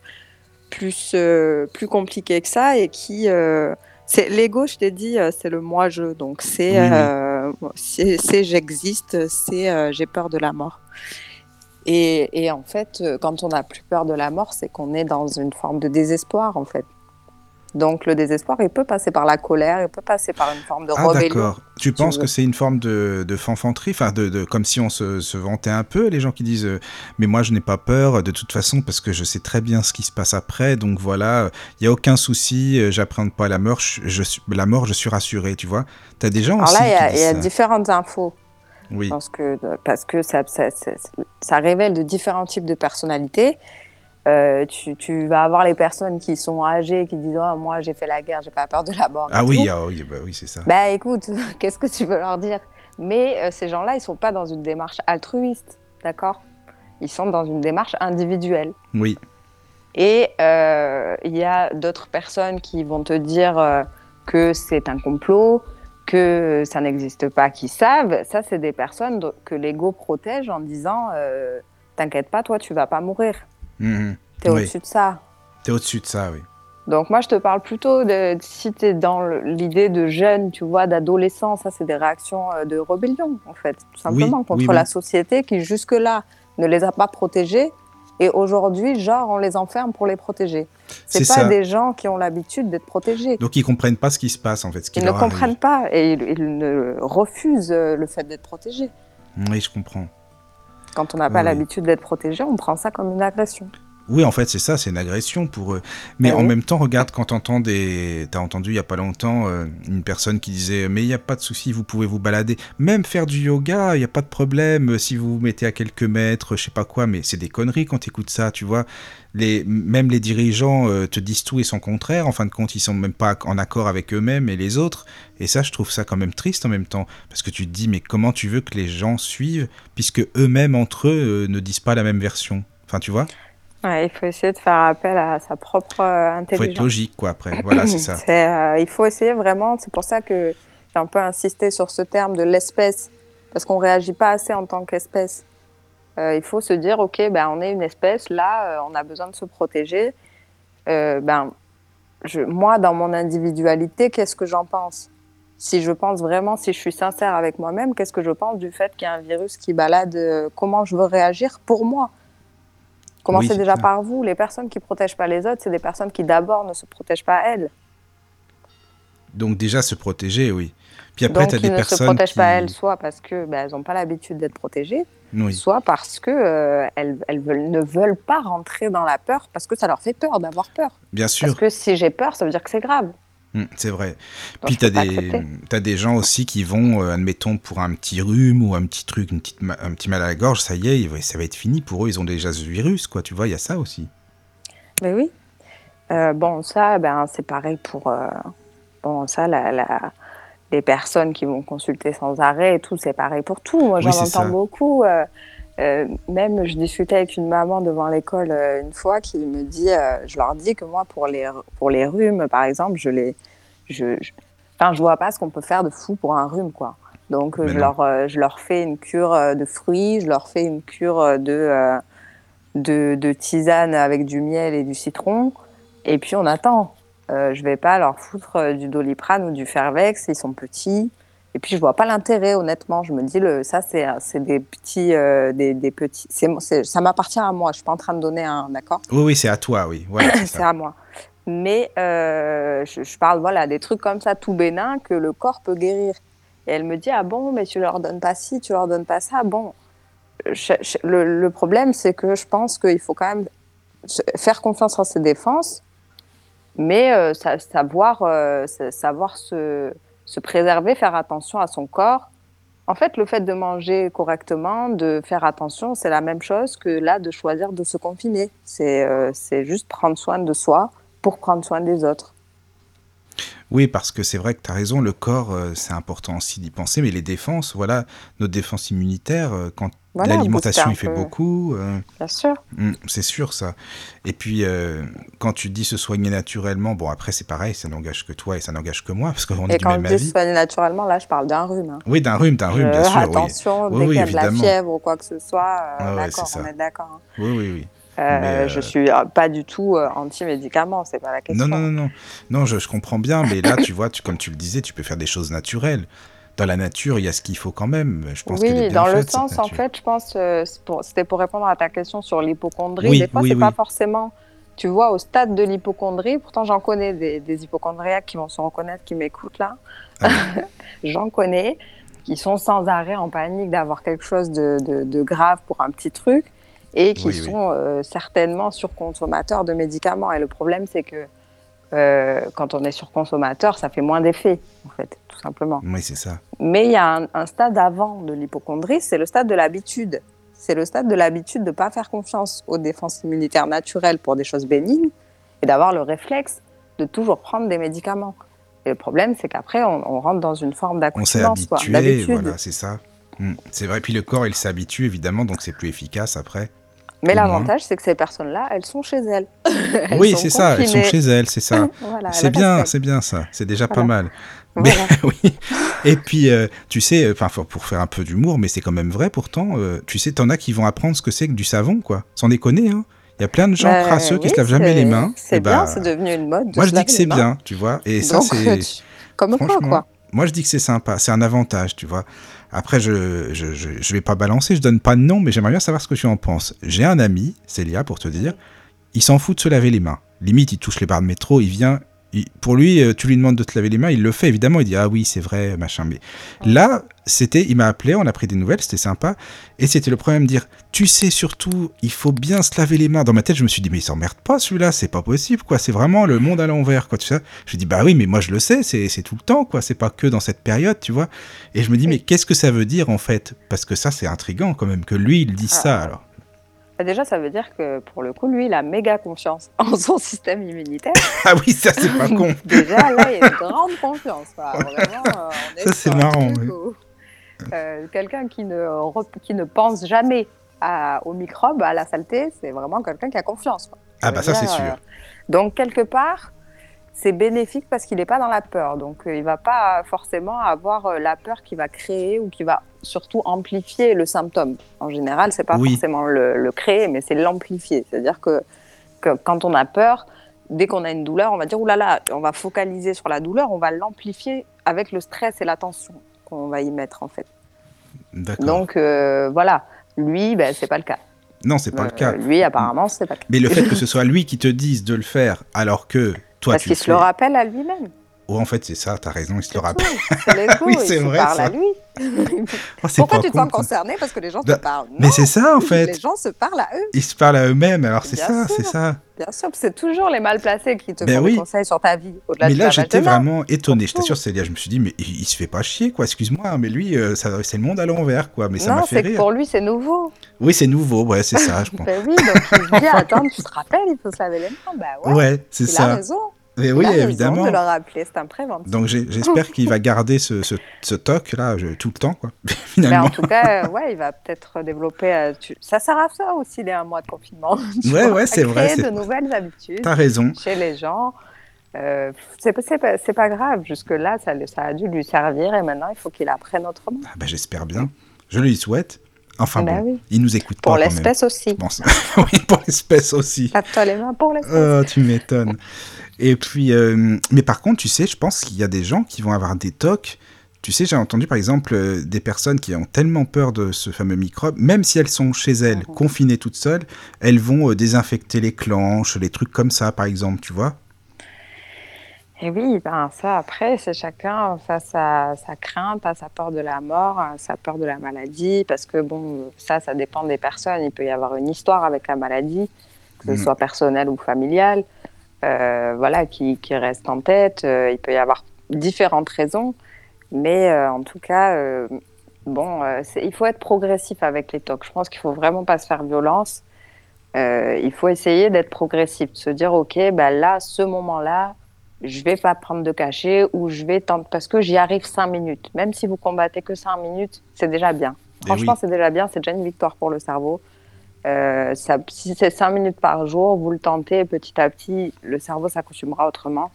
S3: plus, euh, plus compliquées que ça et qui. euh, c'est l'ego, je t'ai dit, euh, c'est le moi-je. Donc c'est
S1: Oui,
S3: euh, c'est c'est j'existe, c'est euh, j'ai peur de la mort. Et, et en fait, quand on n'a plus peur de la mort, c'est qu'on est dans une forme de désespoir, en fait. Donc le désespoir, il peut passer par la colère, il peut passer par une forme de
S1: Ah
S3: rébellion.
S1: d'accord. Tu penses que c'est une forme de, de fanfanterie, enfin de, de- comme si on se, se vantait un peu, les gens qui disent euh, mais moi je n'ai pas peur de toute façon parce que je sais très bien ce qui se passe après, donc voilà, il y a aucun souci, euh, j'appréhende pas la mort, je, la mort, je suis rassuré, tu vois. T'as des gens
S3: Alors
S1: aussi
S3: là, il y a, y différentes infos.
S1: Oui,
S3: pense que, parce que ça, ça, ça, ça révèle de différents types de personnalités. Euh, tu, tu vas avoir les personnes qui sont âgées, qui disent oh, Moi, j'ai fait la guerre, j'ai pas peur de la mort.
S1: ah oui, ah oui, bah oui, c'est ça.
S3: Bah écoute, qu'est-ce que tu veux leur dire? Mais euh, ces gens-là, ils sont pas dans une démarche altruiste, d'accord? Ils sont dans une démarche individuelle.
S1: Oui,
S3: Et euh, il y a d'autres personnes qui vont te dire que c'est un complot, que ça n'existe pas, qui savent. Ça, c'est des personnes que l'ego protège en disant T'inquiète pas, toi, tu vas pas mourir. T'es
S1: Oui.
S3: au-dessus de ça.
S1: t'es au-dessus de ça, oui.
S3: Donc moi, je te parle plutôt de si tu es dans l'idée de jeune, tu vois, d'adolescent, ça c'est des réactions euh, de rébellion en fait, tout simplement
S1: Oui,
S3: contre
S1: oui, oui.
S3: la société qui jusque-là ne les a pas protégés et aujourd'hui, genre, on les enferme pour les protéger. C'est pas
S1: ça.
S3: des gens qui ont l'habitude d'être protégés.
S1: Donc ils comprennent pas ce qui se passe en fait, ce qui
S3: Ils ne
S1: arrive.
S3: comprennent pas et ils, ils ne refusent euh, le fait d'être protégés.
S1: Oui, je comprends.
S3: Quand on n'a pas l'habitude d'être protégé, on prend ça comme une agression.
S1: Oui, en fait, c'est ça, c'est une agression pour eux. Mais
S3: Ah
S1: en
S3: oui.
S1: même temps, regarde, quand t'entends des... T'as entendu il y a pas longtemps euh, une personne qui disait « Mais il n'y a pas de souci, vous pouvez vous balader. Même faire du yoga, il n'y a pas de problème euh, si vous vous mettez à quelques mètres, je sais pas quoi. » Mais c'est des conneries quand t'écoutes ça, tu vois. Les... Même les dirigeants euh, te disent tout et son contraire. En fin de compte, ils sont même pas en accord avec eux-mêmes et les autres. Et ça, je trouve ça quand même triste en même temps. Parce que tu te dis « Mais comment tu veux que les gens suivent puisque eux-mêmes, entre eux, euh, ne disent pas la même version ?» Enfin, tu vois?
S3: Ouais, il faut essayer de faire appel à sa propre euh,
S1: faut
S3: intelligence.
S1: être logique, quoi, après. Voilà, c'est ça.
S3: Euh, il faut essayer vraiment, c'est pour ça que j'ai un peu insisté sur ce terme de l'espèce, parce qu'on réagit pas assez en tant qu'espèce. Euh, il faut se dire, ok, ben, on est une espèce, là, euh, on a besoin de se protéger. Ben, je, moi, dans mon individualité, qu'est-ce que j'en pense? Si je pense vraiment, si je suis sincère avec moi-même, qu'est-ce que je pense du fait qu'il y a un virus qui balade Comment je veux réagir pour moi? Commencez
S1: Oui,
S3: déjà
S1: clair.
S3: par vous. Les personnes qui protègent pas les autres, c'est des personnes qui d'abord ne se protègent pas elles.
S1: Donc déjà se protéger, oui. Puis après, tu as des
S3: ne se protègent
S1: qui...
S3: pas elles, soit parce que ben, elles n'ont pas l'habitude d'être protégées,
S1: Oui,
S3: soit parce que euh, elles, elles veulent- ne veulent pas rentrer dans la peur parce que ça leur fait peur d'avoir peur.
S1: bien
S3: Parce
S1: sûr,
S3: que si j'ai peur, ça veut dire que c'est grave.
S1: Mm, c'est vrai.
S3: Donc,
S1: Puis tu as, des... des gens aussi qui vont, euh, admettons, pour un petit rhume ou un petit truc, une petite un petit mal à la gorge, ça y est, ça va être fini pour eux, ils ont déjà ce virus, quoi, tu vois, il y a ça aussi.
S3: Mais oui. Euh, bon, ça, ben, c'est pareil pour. euh, bon, ça, la, la- les personnes qui vont consulter sans arrêt et tout, c'est pareil pour tout. Moi, j'en entends
S1: ça.
S3: beaucoup. Euh, même, je discutais avec une maman devant l'école euh, une fois qui me dit euh, je leur dis que moi, pour les, pour les rhumes, par exemple, je les. Je, je, enfin, je vois pas ce qu'on peut faire de fou pour un rhume, quoi. Donc,
S1: Mais
S3: je
S1: non.
S3: leur, je leur fais une cure de fruits, je leur fais une cure de. de, de tisane avec du miel et du citron. Et puis on attend. Je vais pas leur foutre du doliprane ou du fervex, ils sont petits. Et puis je vois pas l'intérêt, honnêtement. Je me dis le, ça c'est c'est des petits, euh, des, des petits. ça m'appartient à moi. Je suis pas en train de donner un, d'accord?
S1: Oui, oui, c'est à toi, oui. C'est
S3: à moi. Mais euh, je, je parle voilà des trucs comme ça tout bénin que le corps peut guérir. Et elle me dit ah bon mais tu leur donnes pas ci, tu leur donnes pas ça. Bon, je- je- le, le problème c'est que je pense qu'il faut quand même faire confiance en ses défenses, mais euh, sa- savoir euh, sa- savoir se, se préserver, faire attention à son corps. En fait, le fait de manger correctement, de faire attention, c'est la même chose que là de choisir de se confiner. C'est euh, juste prendre soin de soi pour prendre soin des autres.
S1: Oui, parce que c'est vrai que tu as raison, le corps, euh, c'est important aussi d'y penser, mais les défenses, voilà, notre défense immunitaire, euh, quand
S3: Voilà,
S1: l'alimentation il fait
S3: peu.
S1: beaucoup, euh,
S3: Bien sûr.
S1: mm, c'est sûr ça. Et puis, euh, quand tu dis se soigner naturellement, bon, après, c'est pareil, ça n'engage que toi et ça n'engage que moi, parce qu'on est
S3: Et
S1: du
S3: quand
S1: même
S3: je dis
S1: avis.
S3: soigner naturellement, là, je parle d'un rhume. hein.
S1: Oui, d'un rhume, d'un rhume, bien sûr, oui.
S3: attention,
S1: Oui,
S3: dès
S1: oui,
S3: qu'il y a de la fièvre ou quoi que ce soit, euh,
S1: Ah ouais,
S3: d'accord,
S1: ça.
S3: on est d'accord. hein.
S1: Oui, oui, oui.
S3: Euh,
S1: euh,
S3: Je suis euh, pas du tout anti-médicaments, c'est pas la question.
S1: Non, non, non, non. Non, je, je comprends bien, mais là, tu vois, tu, comme tu le disais, tu peux faire des choses naturelles. Dans la nature, il y a ce qu'il faut quand même. Je pense qu'elle est
S3: Oui,
S1: bien
S3: dans le sens, en fait, je pense, euh, pour- c'était pour répondre à ta question sur l'hypochondrie.
S1: Oui,
S3: Des fois,
S1: oui,
S3: c'est
S1: oui.
S3: pas forcément tu vois, au stade de l'hypochondrie. Pourtant, j'en connais des, des hypochondriaques qui vont se reconnaître, qui m'écoutent là.
S1: Ah
S3: j'en connais qui sont sans arrêt en panique d'avoir quelque chose de, de- de grave pour un petit truc et qui
S1: Oui, oui.
S3: sont euh, certainement surconsommateurs de médicaments. Et le problème, c'est que euh, quand on est surconsommateur, ça fait moins d'effet, en fait, simplement.
S1: Oui, c'est ça.
S3: Mais il y a un, un stade avant de l'hypochondrie, c'est le stade de l'habitude. C'est le stade de l'habitude de ne pas faire confiance aux défenses immunitaires naturelles pour des choses bénignes et d'avoir le réflexe de toujours prendre des médicaments. Et le problème, c'est qu'après, on, on rentre dans une forme
S1: On s'est
S3: d'accoutumance,
S1: habitué, voilà, c'est ça. Mm. C'est vrai, puis le corps, il s'habitue évidemment, donc c'est plus efficace après.
S3: Mais l'avantage, c'est que ces personnes-là, elles sont chez elles. Elles
S1: oui, c'est ça, elles sont chez elles, c'est ça.
S3: Voilà,
S1: c'est bien, c'est bien ça, c'est déjà pas
S3: Voilà.
S1: Mais oui. Et puis, euh, tu sais, enfin, faut- pour faire un peu d'humour, mais c'est quand même vrai pourtant, euh, tu sais, t'en as qui vont apprendre ce que c'est que du savon, quoi. Sans déconner, hein. Il y a plein de gens
S3: Bah,
S1: crasseux qui
S3: oui,
S1: se lavent jamais
S3: c'est-
S1: les mains.
S3: C'est
S1: Et
S3: bien,
S1: bah,
S3: c'est devenu une mode. de
S1: Moi, je dis que c'est bien, tu vois. Et ça,
S3: Donc,
S1: c'est.
S3: tu- Comme quoi, quoi.
S1: Moi, je dis que c'est sympa, c'est un avantage, tu vois. Après, je, je, je, je vais pas balancer, je donne pas de nom, mais j'aimerais bien savoir ce que tu en penses. J'ai un ami, Célia, pour te dire, il s'en fout de se laver les mains. Limite, il touche les barres de métro, il vient. Il- pour lui, euh, tu lui demandes de te laver les mains, il le fait évidemment, il dit ah oui, c'est vrai, machin. Mais là, c'était, il m'a appelé, on a pris des nouvelles, c'était sympa. Et c'était le problème de dire, tu sais surtout, il faut bien se laver les mains. Dans ma tête, je me suis dit, mais il s'emmerde pas celui-là, c'est pas possible, quoi. C'est vraiment le monde à l'envers, quoi, tu sais. Je dis, bah oui, mais moi je le sais, c'est c'est tout le temps, quoi. C'est pas que dans cette période, tu vois. Et je me dis, mais qu'est-ce que ça veut dire, en fait? Parce que ça, c'est intriguant, quand même, que lui, il dit
S3: Ah.
S1: ça, alors.
S3: Bah, Déjà, ça veut dire que pour le coup, lui, il a méga confiance en son système immunitaire.
S1: Ah oui, ça, c'est pas con.
S3: Déjà, là, il y a une grande confiance. Vraiment, euh, on est
S1: Ça, c'est marrant, oui.
S3: où, euh, Quelqu'un qui ne, qui ne pense jamais à, aux microbes, à la saleté, c'est vraiment quelqu'un qui a confiance. quoi.
S1: Ah bah ça, c'est
S3: dire,
S1: sûr.
S3: euh, donc, quelque part, c'est bénéfique parce qu'il n'est pas dans la peur. Donc, euh, il ne va pas forcément avoir euh, la peur qui va créer ou qui va surtout amplifier le symptôme. En général, c'est pas
S1: Oui.
S3: forcément le, le créer, mais c'est l'amplifier. C'est-à-dire que, que quand on a peur, dès qu'on a une douleur, on va dire, oulala, là là, on va focaliser sur la douleur, on va l'amplifier avec le stress et la tension qu'on va y mettre, en fait.
S1: D'accord.
S3: Donc, euh, voilà. Lui, ben, c'est pas le cas.
S1: Non, c'est pas le
S3: Euh,
S1: cas.
S3: Lui, apparemment, c'est pas le cas.
S1: Mais le fait que ce soit lui qui te dise de le faire, alors que toi,
S3: Parce
S1: tu
S3: qu'il
S1: le
S3: se le rappelle à lui-même.
S1: Oh, en fait, c'est ça, t'as raison, il se le rappelle. Oui,
S3: il
S1: c'est vrai,
S3: parle
S1: ça.
S3: à lui.
S1: Oh,
S3: Pourquoi tu te sens
S1: ça.
S3: concerné Parce que les gens
S1: Bah,
S3: te parlent?
S1: Mais c'est ça, en fait.
S3: Les gens se parlent à eux,
S1: Ils se parlent à eux-mêmes, alors c'est ça, c'est ça.
S3: bien sûr. C'est toujours les mal placés qui te
S1: Ben
S3: font
S1: oui.
S3: des conseils sur ta vie. Au-delà
S1: Mais là, j'étais vraiment étonné. J'étais sûr, Célia, je me suis dit, mais il, il se fait pas chier, quoi. Excuse-moi, mais lui, euh, ça- c'est le monde à l'envers, quoi. Mais ça m'a
S3: Non,
S1: fait
S3: c'est que
S1: rire.
S3: pour lui, c'est nouveau.
S1: Oui, c'est nouveau, ouais, c'est ça, je pense.
S3: Ben oui, donc il dit, attends, tu te rappelles, il faut se laver les mains. Bah ouais,
S1: Ouais, c'est
S3: il a
S1: ça.
S3: raison.
S1: Mais oui,
S3: raison
S1: évidemment.
S3: de le rappeler, c'est un préventif.
S1: Donc j'espère qu'il va garder ce, ce, ce toc là je- tout le temps, quoi.
S3: Mais en tout cas, euh, ouais, il va peut-être développer. euh, tu- Ça sert à ça aussi, les un mois de confinement.
S1: Ouais, ouais, c'est vrai,
S3: Créer de nouvelles habitudes.
S1: T'as raison.
S3: chez les gens. Euh, c'est pas, grave, jusque-là, ça, ça a dû lui servir et maintenant il faut qu'il apprenne autrement.
S1: Ah, bah, j'espère bien. Je lui souhaite. Enfin
S3: Bah
S1: bon,
S3: oui.
S1: il nous écoute
S3: Pour
S1: pas même.
S3: l'espèce aussi.
S1: Je oui, pour l'espèce aussi.
S3: Mains pour l'espèce.
S1: Oh, tu m'étonnes. Et puis, euh, mais par contre, tu sais, je pense qu'il y a des gens qui vont avoir des tocs. Tu sais, j'ai entendu par exemple euh, des personnes qui ont tellement peur de ce fameux microbe, même si elles sont chez elles,
S3: Mhm.
S1: confinées toutes seules, elles vont euh, désinfecter les clenches, les trucs comme ça, par exemple, tu vois.
S3: Et oui, ben ça après, c'est chacun face à sa crainte, à sa peur de la mort, à sa peur de la maladie, parce que bon, ça, ça dépend des personnes. Il peut y avoir une histoire avec la maladie, que ce
S1: Mhm.
S3: soit personnelle ou familiale, voilà, qui, qui reste en tête. Euh, il peut y avoir différentes raisons, mais euh, en tout cas, euh, bon, euh, il faut être progressif avec les tocs. Je pense qu'il faut vraiment pas se faire violence. Euh, il faut essayer d'être progressif, de se dire, ok, ben là, ce moment-là, je vais pas prendre de cachet ou je vais tenter parce que j'y arrive cinq minutes. Même si vous combattez que cinq minutes, c'est déjà bien.
S1: Eh
S3: Franchement,
S1: oui.
S3: c'est déjà bien. C'est déjà une victoire pour le cerveau. Euh, ça, si c'est cinq minutes par jour, vous le tentez petit à petit, le cerveau s'accoutumera autrement.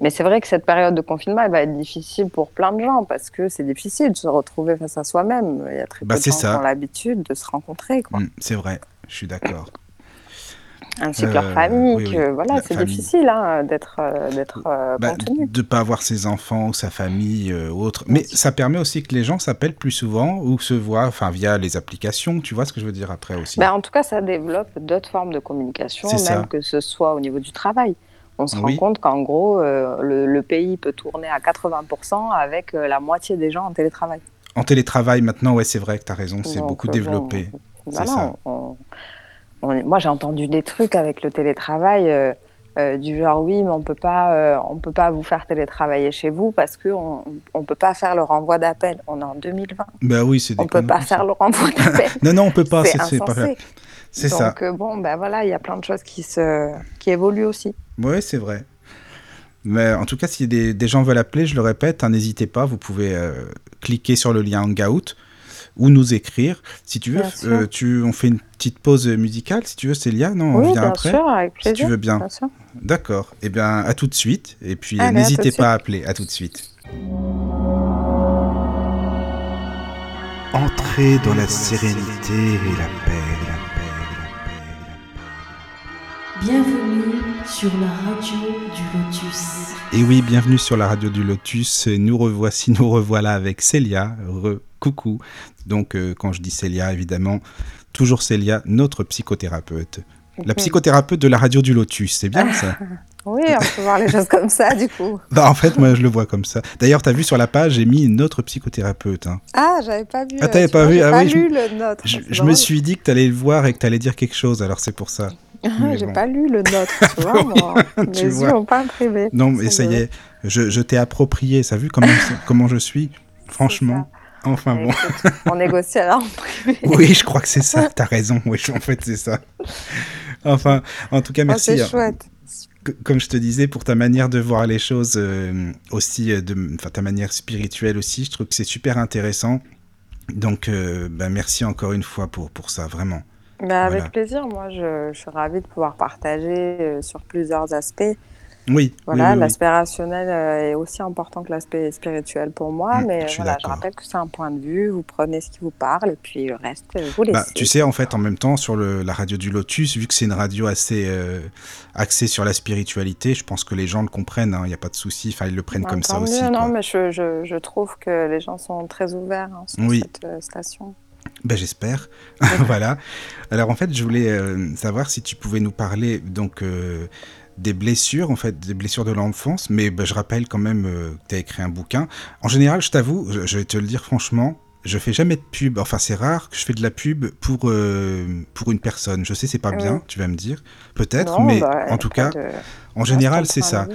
S3: Mais c'est vrai que cette période de confinement, elle va être difficile pour plein de gens parce que c'est difficile de se retrouver face à soi-même. Il y a très
S1: Bah,
S3: peu de gens qui ont l'habitude de se rencontrer. Quoi.
S1: Mm, c'est vrai, je suis d'accord.
S3: Ainsi que leur
S1: Euh,
S3: famille.
S1: oui, oui,
S3: que, voilà, c'est difficile hein, d'être euh, d'être euh,
S1: Bah,
S3: contenu.
S1: de ne pas avoir ses enfants ou sa famille euh, ou autre. Mais ça permet aussi que les gens s'appellent plus souvent ou se voient enfin, via les applications. Tu vois ce que je veux dire après aussi?
S3: Ben, en tout cas, ça développe d'autres formes de communication, même
S1: ça.
S3: que ce soit au niveau du travail. On se
S1: Oui.
S3: rend compte qu'en gros, euh, le, le pays peut tourner à 80% avec euh, la moitié des gens en télétravail.
S1: En télétravail maintenant, ouais, c'est vrai que tu as raison, c'est beaucoup
S3: euh,
S1: développé. C'est
S3: voilà,
S1: ça.
S3: on- on moi, j'ai entendu des trucs avec le télétravail. euh, euh, du genre oui mais on peut pas euh, on peut pas vous faire télétravailler chez vous parce que on, on peut pas faire le renvoi d'appel. On est en 2020
S1: Bah oui, c'est
S3: on peut pas faire le renvoi d'appel.
S1: Non, non, on peut pas,
S3: c'est
S1: pas C'est ça.
S3: donc bon ben voilà il y a plein de choses qui se qui évoluent aussi.
S1: Oui, c'est vrai. Mais en tout cas, si des, des gens veulent appeler, je le répète, hein, n'hésitez pas, vous pouvez cliquer sur le lien Hangout ou nous écrire. Si tu veux, euh, tu, on fait une petite pause musicale, si tu veux, Célia, non, on
S3: oui
S1: vient
S3: bien
S1: après
S3: sûr avec
S1: Si
S3: plaisir
S1: tu veux bien.
S3: bien sûr
S1: D'accord. Eh bien, à tout de suite. Et puis, n'hésitez pas à appeler. À tout de suite. Entrez dans la sérénité et la paix, la paix, la paix, la paix.
S2: Bienvenue sur la radio du Lotus.
S1: Et oui, bienvenue sur la radio du Lotus. Nous revoici, nous revoilà avec Célia. Re, coucou. Donc, euh, quand je dis Célia, évidemment, toujours Célia, notre psychothérapeute. La
S3: Mhm.
S1: psychothérapeute de la radio du Lotus, c'est bien ça
S3: oui on peut voir les choses comme ça du coup
S1: Bah, En fait, moi, je le vois comme ça. D'ailleurs, tu as vu sur la page, j'ai mis notre psychothérapeute. hein.
S3: ah j'avais pas vu
S1: Ah, t'avais pas
S3: vois,
S1: vu
S3: j'ai
S1: Ah
S3: pas
S1: oui, je-
S3: lu le nôtre
S1: Je, me suis dit que tu allais le voir et que tu allais dire quelque chose, alors c'est pour ça.
S3: Ah, j'ai
S1: bon.
S3: pas lu le nôtre tu vois mes yeux ont pas imprimé
S1: Non, mais ça y est, je, je t'ai approprié. Ça a vu comment, comment je suis Franchement. Enfin bon.
S3: Écoute, on négocie alors en privé.
S1: Oui, je crois que c'est ça. T'as raison. Oui, en fait, c'est ça. Enfin, en tout cas,
S3: Oh,
S1: merci.
S3: c'est
S1: hein.
S3: chouette.
S1: Comme je te disais, pour ta manière de voir les choses, euh, aussi, euh, enfin, ta manière spirituelle aussi, je trouve que c'est super intéressant. Donc, euh, bah, merci encore une fois pour, pour ça, vraiment.
S3: Bah, avec plaisir, moi je, je suis ravie de pouvoir partager euh, sur plusieurs aspects.
S1: Oui,
S3: Voilà,
S1: oui, oui, oui.
S3: l'aspect rationnel euh, est aussi important que l'aspect spirituel pour moi,
S1: Mm,
S3: mais
S1: je
S3: voilà, je rappelle que c'est un point de vue, vous prenez ce qui vous parle et puis le reste, vous laissez.
S1: Bah, tu sais, en fait, en même temps, sur le, la radio du Lotus, vu que c'est une radio assez euh, axée sur la spiritualité, je pense que les gens le comprennent, il n'y a pas de souci, enfin, ils le prennent
S3: Bah,
S1: comme ça aussi.
S3: non,
S1: quoi.
S3: mais je, je, je trouve que les gens sont très ouverts hein, sur
S1: Oui.
S3: cette euh, station.
S1: Ben, j'espère. voilà. Alors, en fait, je voulais euh, savoir si tu pouvais nous parler donc euh, des blessures, en fait, des blessures de l'enfance, mais ben, je rappelle quand même euh, que tu as écrit un bouquin. En général, je t'avoue, je, je vais te le dire franchement, je fais jamais de pub. Enfin, c'est rare que je fais de la pub pour, euh, pour une personne. Je sais, c'est pas
S3: Oui.
S1: bien, tu vas me dire. Peut-être, mais
S3: bah,
S1: en tout cas,
S3: de-
S1: en général, c'est ça.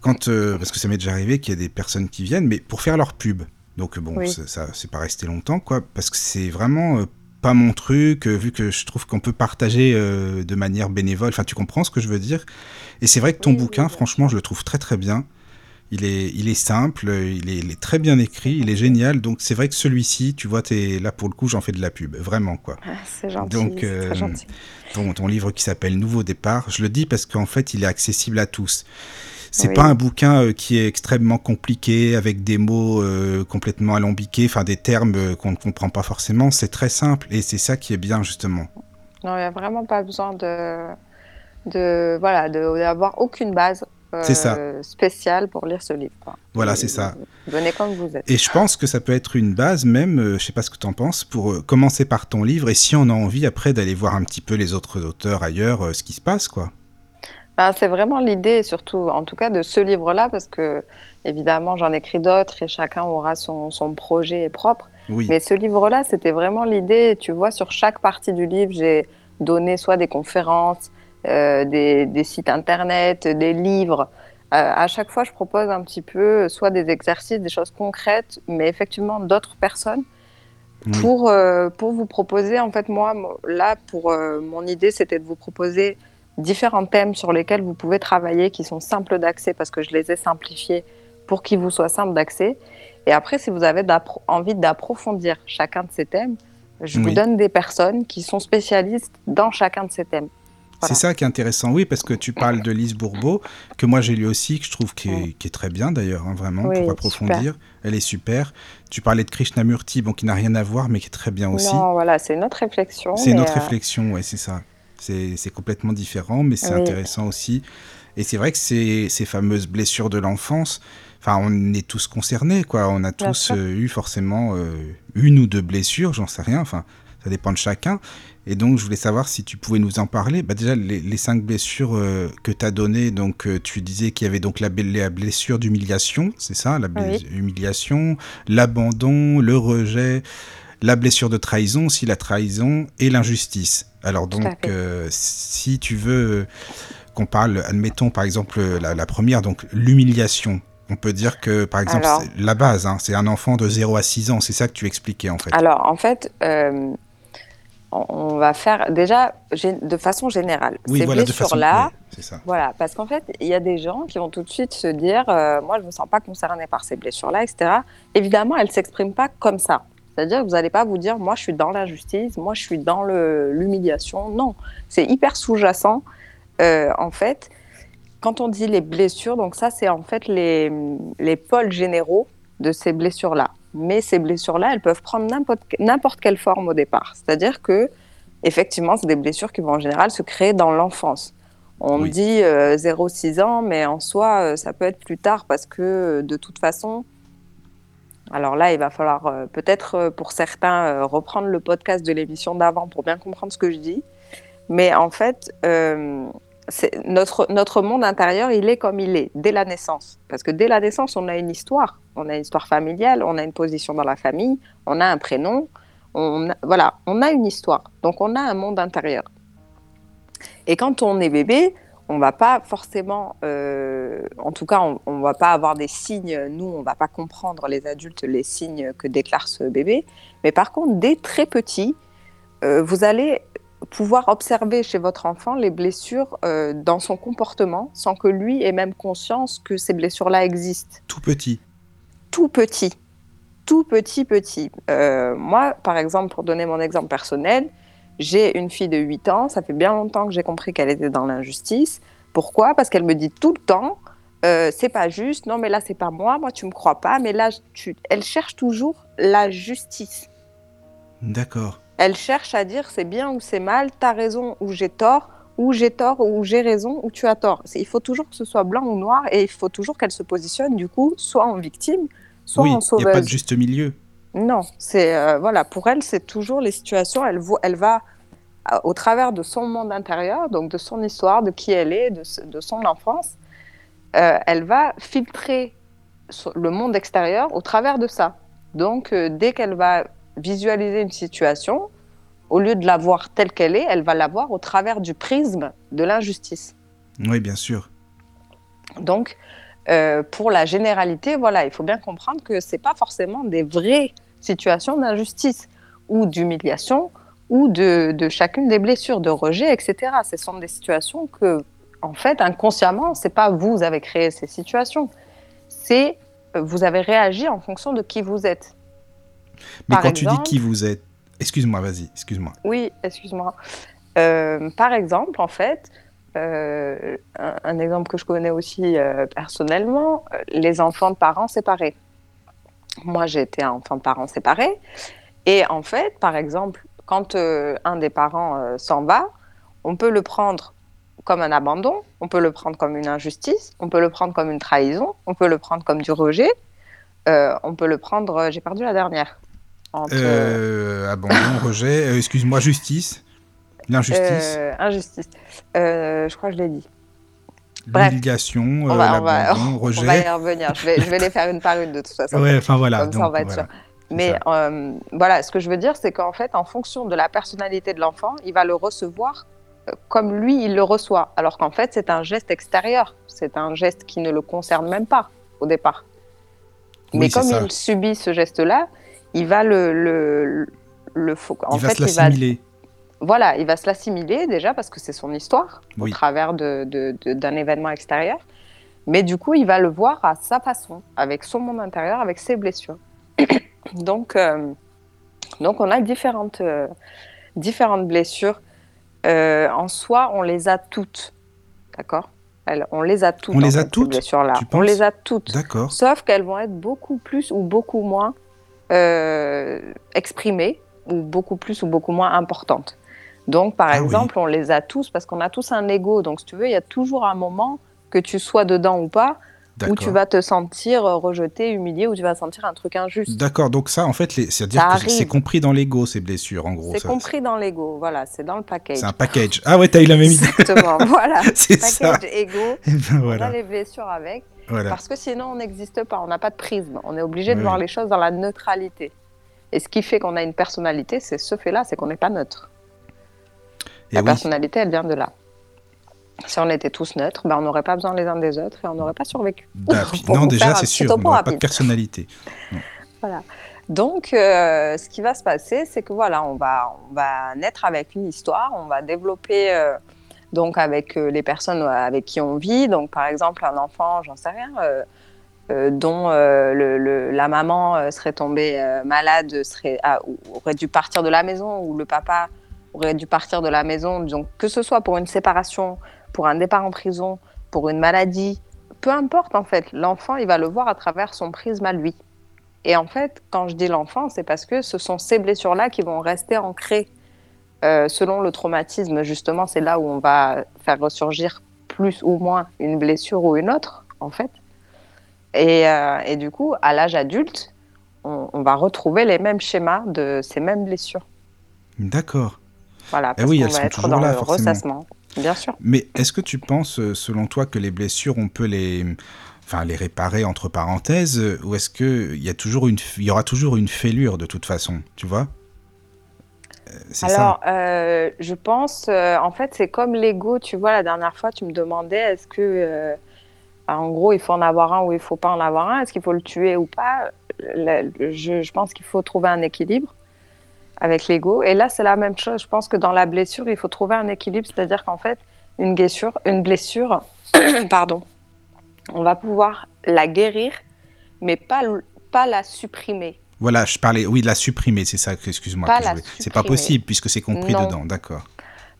S1: Quand, euh, parce que ça m'est déjà arrivé qu'il y a des personnes qui viennent, mais pour faire leur pub. Donc bon,
S3: Oui.
S1: ça, ça c'est pas resté longtemps, quoi, parce que c'est vraiment euh, pas mon truc, euh, vu que je trouve qu'on peut partager euh, de manière bénévole. Enfin, tu comprends ce que je veux dire Et c'est vrai que ton
S3: Oui,
S1: bouquin, franchement, je le trouve très très bien. Il est, il est simple, il est, il est très bien écrit, il est génial. Donc c'est vrai que celui-ci, tu vois, es là pour le coup, j'en fais de la pub, vraiment quoi.
S3: Ah, C'est gentil,
S1: Donc, euh,
S3: gentil.
S1: Ton, ton livre qui s'appelle Nouveau départ, je le dis parce qu'en fait, il est accessible à tous. C'est
S3: Oui.
S1: pas un bouquin euh, qui est extrêmement compliqué avec des mots euh, complètement alambiqués, enfin des termes euh, qu'on ne comprend pas forcément. C'est très simple et c'est ça qui est bien justement.
S3: Non, il n'y a vraiment pas besoin de, de voilà, de- d'avoir aucune base euh,
S1: ça.
S3: spéciale pour lire ce livre. quoi.
S1: Voilà, c'est ça.
S3: Venez comme vous êtes.
S1: Et je pense que ça peut être une base même, euh, je sais pas ce que tu en penses, pour euh, commencer par ton livre et si on a envie après d'aller voir un petit peu les autres auteurs ailleurs, ce qui se passe quoi.
S3: Ben, c'est vraiment l'idée, surtout en tout cas de ce livre-là, parce que évidemment j'en écris d'autres et chacun aura son, son projet propre.
S1: Oui,
S3: Mais ce livre-là, c'était vraiment l'idée. Tu vois, sur chaque partie du livre, j'ai donné soit des conférences, euh, des, des sites internet, des livres. Euh, à chaque fois, je propose un petit peu soit des exercices, des choses concrètes, mais effectivement d'autres personnes
S1: oui.
S3: pour, euh, pour vous proposer. En fait, moi, mo- là, pour mon idée, c'était de vous proposer différents thèmes sur lesquels vous pouvez travailler, qui sont simples d'accès, parce que je les ai simplifiés pour qu'ils vous soient simples d'accès. Et après, si vous avez envie d'approfondir chacun de ces thèmes, je vous donne des personnes qui sont spécialistes dans chacun de ces thèmes.
S1: C'est ça qui est intéressant, oui, parce que tu parles de Lise Bourbeau, que moi j'ai lu aussi, que je trouve qui est, très bien d'ailleurs, hein, vraiment,
S3: Oui,
S1: pour approfondir. Elle est super. Tu parlais de Krishnamurti, bon, qui n'a rien à voir, mais qui est très bien aussi.
S3: Non, voilà, c'est une autre réflexion.
S1: C'est une autre
S3: euh,
S1: réflexion, ouais, c'est ça. C'est complètement différent, mais c'est
S3: Oui.
S1: intéressant aussi. Et c'est vrai que ces, ces fameuses blessures de l'enfance, enfin, on est tous concernés, quoi. On a
S3: Bien
S1: tous euh, eu forcément euh, une ou deux blessures, j'en sais rien. Enfin, ça dépend de chacun. Et donc, je voulais savoir si tu pouvais nous en parler. Bah, déjà, les, les cinq blessures euh, que tu as données, donc euh, tu disais qu'il y avait donc la, blessure d'humiliation, c'est ça, la
S3: Oui.
S1: humiliation, l'abandon, le rejet, la blessure de trahison, aussi la trahison et l'injustice. Alors donc, euh, si tu veux euh, qu'on parle, admettons par exemple la, la première, donc l'humiliation. On peut dire que, par exemple,
S3: Alors-
S1: la base, hein, c'est un enfant de 0 à 6 ans, c'est ça que tu expliquais en fait.
S3: Alors, en fait, euh, on va faire déjà de façon générale.
S1: oui,
S3: Ces
S1: voilà,
S3: blessures-là. Voilà, parce qu'en fait, il y a des gens qui vont tout de suite se dire euh, Moi, je ne me sens pas concerné par ces blessures-là, etc. Évidemment, elles ne s'expriment pas comme ça. C'est-à-dire que vous n'allez pas vous dire Moi, je suis dans l'injustice, moi, je suis dans l'humiliation. Non, c'est hyper sous-jacent. Euh, en fait, quand on dit les blessures, donc ça, c'est en fait les, les pôles généraux de ces blessures-là. Mais ces blessures-là, elles peuvent prendre n'importe quelle forme au départ. C'est-à-dire que, effectivement, c'est des blessures qui vont en général se créer dans l'enfance. On
S1: Oui.
S3: dit euh, 0-6 ans, mais en soi, euh, ça peut être plus tard parce que de toute façon, alors là, il va falloir euh, peut-être euh, pour certains euh, reprendre le podcast de l'émission d'avant pour bien comprendre ce que je dis. Mais en fait, notre, notre monde intérieur, il est comme il est dès la naissance. Parce que dès la naissance, on a une histoire. On a une histoire familiale, on a une position dans la famille, on a un prénom. Voilà, on a une histoire. Donc on a un monde intérieur. Et quand on est bébé, on va pas forcément, euh, en tout cas, on, on va pas avoir des signes. Nous, on va pas comprendre les adultes les signes que déclare ce bébé. Mais par contre, dès très petit, euh, vous allez pouvoir observer chez votre enfant les blessures euh, dans son comportement, sans que lui ait même conscience que ces blessures-là existent
S1: Tout petit.
S3: tout petit, tout petit, petit. Moi, par exemple, pour donner mon exemple personnel, j'ai une fille de 8 ans, ça fait bien longtemps que j'ai compris qu'elle était dans l'injustice. Pourquoi? Parce qu'elle me dit tout le temps, euh, c'est pas juste, non mais là c'est pas moi, moi tu me crois pas, mais là tu... elle cherche toujours la justice.
S1: D'accord.
S3: Elle cherche à dire c'est bien ou c'est mal, t'as raison ou j'ai tort, ou j'ai tort ou j'ai raison ou tu as tort. Il faut toujours que ce soit blanc ou noir et il faut toujours qu'elle se positionne du coup soit en victime, soit
S1: oui,
S3: en
S1: il n'y
S3: sauveuse.
S1: a pas de juste milieu.
S3: Non, c'est euh, voilà pour elle c'est toujours les situations. Elle va euh, au travers de son monde intérieur, donc de son histoire, de qui elle est, de, ce- de son enfance, euh, elle va filtrer le monde extérieur au travers de ça. Donc dès qu'elle va visualiser une situation, au lieu de la voir telle qu'elle est, elle va la voir au travers du prisme de l'injustice.
S1: Oui, bien sûr.
S3: Donc, euh, pour la généralité, voilà, il faut bien comprendre que c'est pas forcément des vraies situations d'injustice ou d'humiliation ou de, de chacune des blessures, de rejet, etc. Ce sont des situations que, en fait, inconsciemment, c'est pas vous avez créé ces situations, c'est euh, vous avez réagi en fonction de qui vous êtes.
S1: Mais
S3: Par
S1: quand tu dis qui vous êtes, excuse-moi, vas-y, excuse-moi.
S3: Oui, excuse-moi. Euh, par exemple, en fait, euh, un, un exemple que je connais aussi euh, personnellement, les enfants de parents séparés. Moi, j'ai été un enfant de parents séparés. Et en fait, par exemple, quand euh, un des parents euh, s'en va, on peut le prendre comme un abandon, on peut le prendre comme une injustice, on peut le prendre comme une trahison, on peut le prendre comme du rejet, euh, on peut le prendre... J'ai perdu la dernière. Entre,
S1: abandon, rejet, excuse-moi, justice, l'injustice,
S3: injustice. Je crois que je l'ai dit.
S1: L'humiliation,
S3: On
S1: euh,
S3: va, on, va,
S1: l'abandon,
S3: on va
S1: rejet.
S3: y revenir. Je vais, je vais les faire une par une de toute façon.
S1: Ouais, enfin voilà.
S3: Comme ça, on
S1: donc,
S3: va être
S1: voilà.
S3: sûr. Mais euh, voilà, ce que je veux dire, c'est qu'en fait, en fonction de la personnalité de l'enfant, il va le recevoir euh, comme lui, il le reçoit. Alors qu'en fait, c'est un geste extérieur. C'est un geste qui ne le concerne même pas au départ.
S1: Oui,
S3: Mais comme
S1: ça.
S3: il subit ce geste-là, il va le, le, le En
S1: il va
S3: fait,
S1: se
S3: il va. Voilà, il va se l'assimiler déjà parce que c'est son histoire
S1: Oui.
S3: au travers de- de- de- d'un événement extérieur. Mais du coup, il va le voir à sa façon, avec son monde intérieur, avec ses blessures. donc, euh, donc, on a différentes, euh, différentes blessures. Euh, en soi, on les a toutes. D'accord? On les a toutes.
S1: On les a
S3: fait,
S1: toutes. Tu
S3: On les a toutes.
S1: D'accord.
S3: Sauf qu'elles vont être beaucoup plus ou beaucoup moins exprimées, ou beaucoup plus ou beaucoup moins importantes. Donc, par
S1: Ah oui.
S3: exemple, on les a tous parce qu'on a tous un ego. Donc, si tu veux, il y a toujours un moment que tu sois dedans ou pas, où tu vas te sentir rejeté, humilié, où tu vas sentir un truc injuste.
S1: D'accord, donc ça, en fait, les- c'est-à-dire que c'est compris dans l'ego, ces blessures, en gros.
S3: C'est compris dans l'ego, voilà, c'est dans le package.
S1: C'est un package. Ah ouais, t'as eu la même idée.
S3: Exactement, voilà.
S1: C'est ça.
S3: Package ego,
S1: Et ben
S3: on a
S1: voilà.
S3: les blessures avec,
S1: voilà.
S3: parce que sinon on n'existe pas, on n'a pas de prisme, on est obligé de
S1: Oui.
S3: voir les choses dans la neutralité. Et ce qui fait qu'on a une personnalité, c'est ce fait-là, c'est qu'on n'est pas neutre.
S1: Et
S3: La
S1: oui.
S3: personnalité, elle vient de là. Si on était tous neutres, ben, on n'aurait pas besoin les uns des autres et on n'aurait pas survécu.
S1: Bah, non, déjà, c'est sûr, on
S3: topo
S1: n'aura pas de personnalité.
S3: Donc, euh, ce qui va se passer, c'est que voilà, on va, on va naître avec une histoire, on va développer euh, donc avec euh, les personnes avec qui on vit. Donc, par exemple, un enfant, j'en sais rien, dont le- le- la maman serait tombée malade, serait, ah, aurait dû partir de la maison, ou le papa aurait dû partir de la maison. Donc, que ce soit pour une séparation, pour un départ en prison, pour une maladie, peu importe en fait, l'enfant, il va le voir à travers son prisme à lui. Et en fait, quand je dis l'enfant, c'est parce que ce sont ces blessures-là qui vont rester ancrées. Euh, selon le traumatisme, justement, c'est là où on va faire ressurgir plus ou moins une blessure ou une autre, en fait. Et, euh, du coup, à l'âge adulte, on va retrouver les mêmes schémas de ces mêmes blessures.
S1: D'accord.
S3: Voilà,
S1: Eh
S3: parce
S1: oui,
S3: qu'on
S1: elles
S3: va
S1: sont
S3: être dans
S1: là,
S3: le
S1: forcément.
S3: ressassement. Bien sûr.
S1: Mais est-ce que tu penses, euh, selon toi, que les blessures, on peut les, enfin, les réparer entre parenthèses, ou est-ce que il y a toujours une, il y aura toujours une fêlure de toute façon, tu vois? Euh.
S3: Alors, euh, je pense, euh, en fait, c'est comme l'ego. Tu vois, la dernière fois, tu me demandais est-ce que, euh, en gros, il faut en avoir un ou il faut pas en avoir un? Est-ce qu'il faut le tuer ou pas? Le- le- je, je pense qu'il faut trouver un équilibre avec l'ego. Et là, c'est la même chose. Je pense que dans la blessure, il faut trouver un équilibre. C'est-à-dire qu'en fait, une blessure, une blessure pardon, on va pouvoir la guérir, mais pas, pas la supprimer.
S1: Voilà, je parlais, oui, de la supprimer, c'est ça. Excuse-moi. C'est pas possible puisque c'est compris
S3: Non.
S1: dedans. D'accord.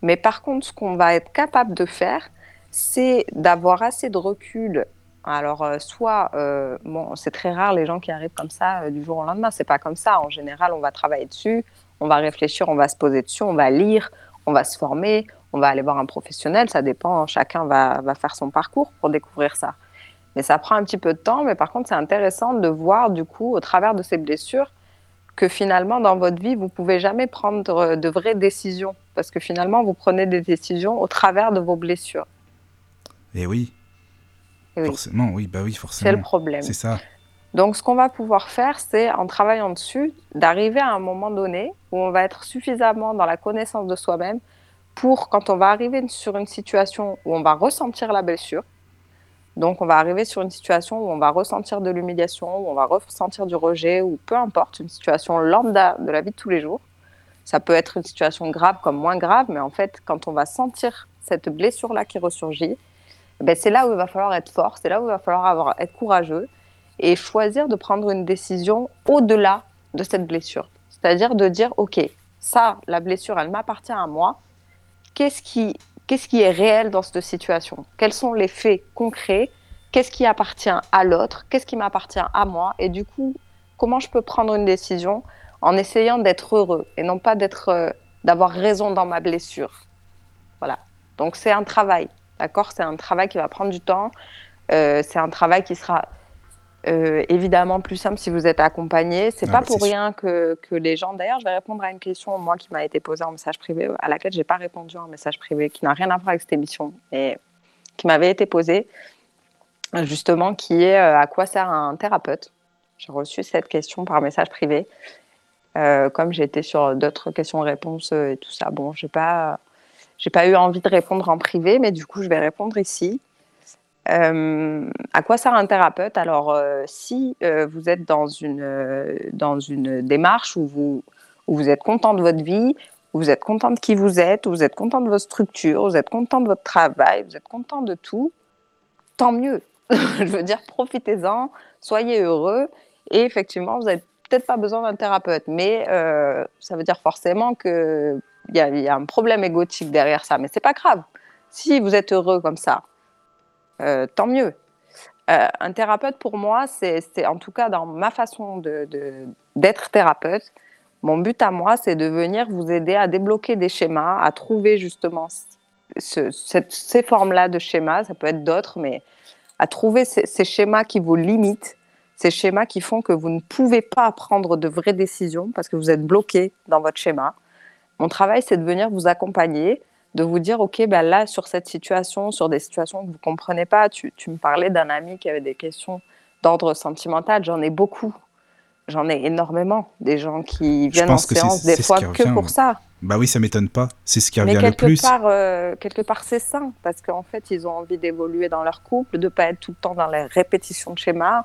S3: Mais par contre, ce qu'on va être capable de faire, c'est d'avoir assez de recul. Alors, euh, soit, euh, bon, c'est très rare les gens qui arrivent comme ça euh, du jour au lendemain. C'est pas comme ça. En général, on va travailler dessus, on va réfléchir, on va se poser dessus, on va lire, on va se former, on va aller voir un professionnel. Ça dépend. Chacun va, va faire son parcours pour découvrir ça. Mais ça prend un petit peu de temps. Mais par contre, c'est intéressant de voir du coup, au travers de ces blessures, que finalement, dans votre vie, vous pouvez jamais prendre de vraies décisions. Parce que finalement, vous prenez des décisions au travers de vos blessures.
S1: Et oui,
S3: Et oui,
S1: forcément, oui, bah oui,
S3: c'est le
S1: forcément.
S3: problème.
S1: C'est ça.
S3: Donc, ce qu'on va pouvoir faire, c'est, en travaillant dessus, d'arriver à un moment donné où on va être suffisamment dans la connaissance de soi-même pour, quand on va arriver sur une situation où on va ressentir la blessure, donc on va arriver sur une situation où on va ressentir de l'humiliation, où on va ressentir du rejet, ou peu importe, une situation lambda de la vie de tous les jours. Ça peut être une situation grave comme moins grave, mais en fait, quand on va sentir cette blessure-là qui ressurgit, ben, c'est là où il va falloir être fort, c'est là où il va falloir avoir, être courageux et choisir de prendre une décision au-delà de cette blessure. C'est-à-dire de dire, OK, ça, la blessure, elle m'appartient à moi. Qu'est-ce qui, qu'est-ce qui est réel dans cette situation? Quels sont les faits concrets? Qu'est-ce qui appartient à l'autre? Qu'est-ce qui m'appartient à moi? Et du coup, comment je peux prendre une décision en essayant d'être heureux et non pas d'être, euh, d'avoir raison dans ma blessure? Voilà. Donc c'est un travail, d'accord? C'est un travail qui va prendre du temps. Euh, c'est un travail qui sera euh, évidemment plus simple si vous êtes accompagné. C'est
S1: Ah
S3: pas
S1: bah,
S3: pour rien que, que les gens. D'ailleurs, je vais répondre à une question moi qui m'a été posée en message privé, à laquelle j'ai pas répondu en message privé, qui n'a rien à voir avec cette émission, mais qui m'avait été posée justement, qui est euh, à quoi sert un thérapeute J'ai reçu cette question par message privé. Euh, comme été sur d'autres questions-réponses et tout ça, bon, j'ai pas, j'ai pas eu envie de répondre en privé, mais du coup, je vais répondre ici. Euh, à quoi sert un thérapeute? Alors, euh, si euh, vous êtes dans une, dans une démarche où vous, où vous êtes content de votre vie, où vous êtes content de qui vous êtes, où vous êtes content de votre structure, vous êtes content de votre travail, vous êtes content de tout, tant mieux. Je veux dire, profitez-en, soyez heureux. Et effectivement, vous n'avez peut-être pas besoin d'un thérapeute, mais ça veut dire forcément qu'il y, a- y a un problème égotique derrière ça. Mais c'est pas grave. Si vous êtes heureux comme ça, euh, tant mieux. Euh, un thérapeute, pour moi, c'est en tout cas dans ma façon de- de- d'être thérapeute, Mon but à moi, c'est de venir vous aider à débloquer des schémas, à trouver justement ces formes-là de schémas, ça peut être d'autres, mais à trouver ces, ces, schémas qui vous limitent, ces schémas qui font que vous ne pouvez pas prendre de vraies décisions parce que vous êtes bloqué dans votre schéma. Mon travail, c'est de venir vous accompagner, de vous dire, OK, ben là, sur cette situation, sur des situations que vous ne comprenez pas, tu, tu me parlais d'un ami qui avait des questions d'ordre sentimental, j'en ai beaucoup. J'en ai énormément. Des gens qui viennent en séance des fois que pour ça.
S1: Bah oui, ça m'étonne pas. C'est ce qui revient
S3: le
S1: plus.
S3: Part, euh, quelque part, c'est sain parce qu'en fait, ils ont envie d'évoluer dans leur couple, de ne pas être tout le temps dans les répétitions de schémas.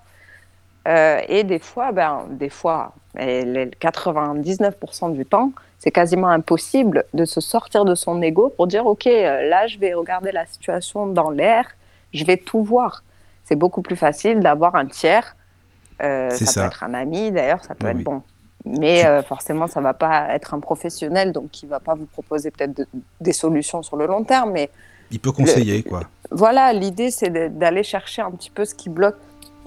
S3: Euh, et des fois, ben, des fois, et les 99% du temps, c'est quasiment impossible de se sortir de son ego pour dire ok, euh, là, je vais regarder la situation dans l'air, je vais tout voir. C'est beaucoup plus facile d'avoir un tiers. Euh, ça, ça, peut être un ami, d'ailleurs, ça peut oui. être bon. Mais euh, forcément, ça ne va pas être un professionnel, donc qui ne va pas vous proposer peut-être de, des solutions sur le long terme. Mais
S1: il peut conseiller,
S3: le,
S1: quoi.
S3: Voilà, l'idée, c'est d'aller chercher un petit peu ce qui bloque.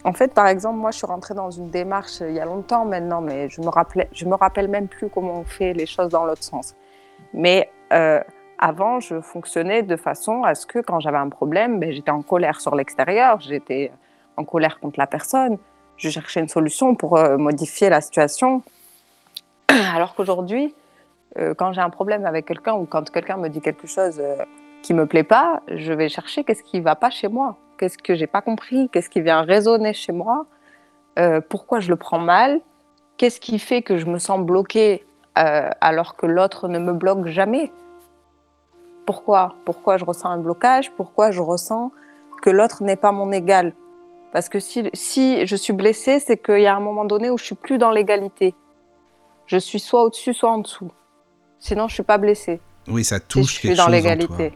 S3: En fait, par exemple, moi, je suis rentrée dans une démarche il y a longtemps maintenant, mais je me je me rappelle même plus comment on fait les choses dans l'autre sens. Mais euh, avant, je fonctionnais de façon à ce que quand j'avais un problème, ben, j'étais en colère sur l'extérieur, j'étais en colère contre la personne, je cherchais une solution pour euh, modifier la situation. Alors qu'aujourd'hui, euh, quand j'ai un problème avec quelqu'un ou quand quelqu'un me dit quelque chose euh, qui me plaît pas, je vais chercher qu'est-ce qui va pas chez moi, qu'est-ce que j'ai pas compris, qu'est-ce qui vient résonner chez moi, euh, pourquoi je le prends mal, qu'est-ce qui fait que je me sens bloquée euh, alors que l'autre ne me bloque jamais. Pourquoi? Pourquoi je ressens un blocage? Pourquoi je ressens que l'autre n'est pas mon égal? Parce que si, si je suis blessée, c'est qu'il y a un moment donné où je suis plus dans l'égalité. Je suis soit au-dessus, soit en dessous. Sinon, je suis pas blessée.
S1: Oui, ça touche
S3: si je suis dans l'égalité.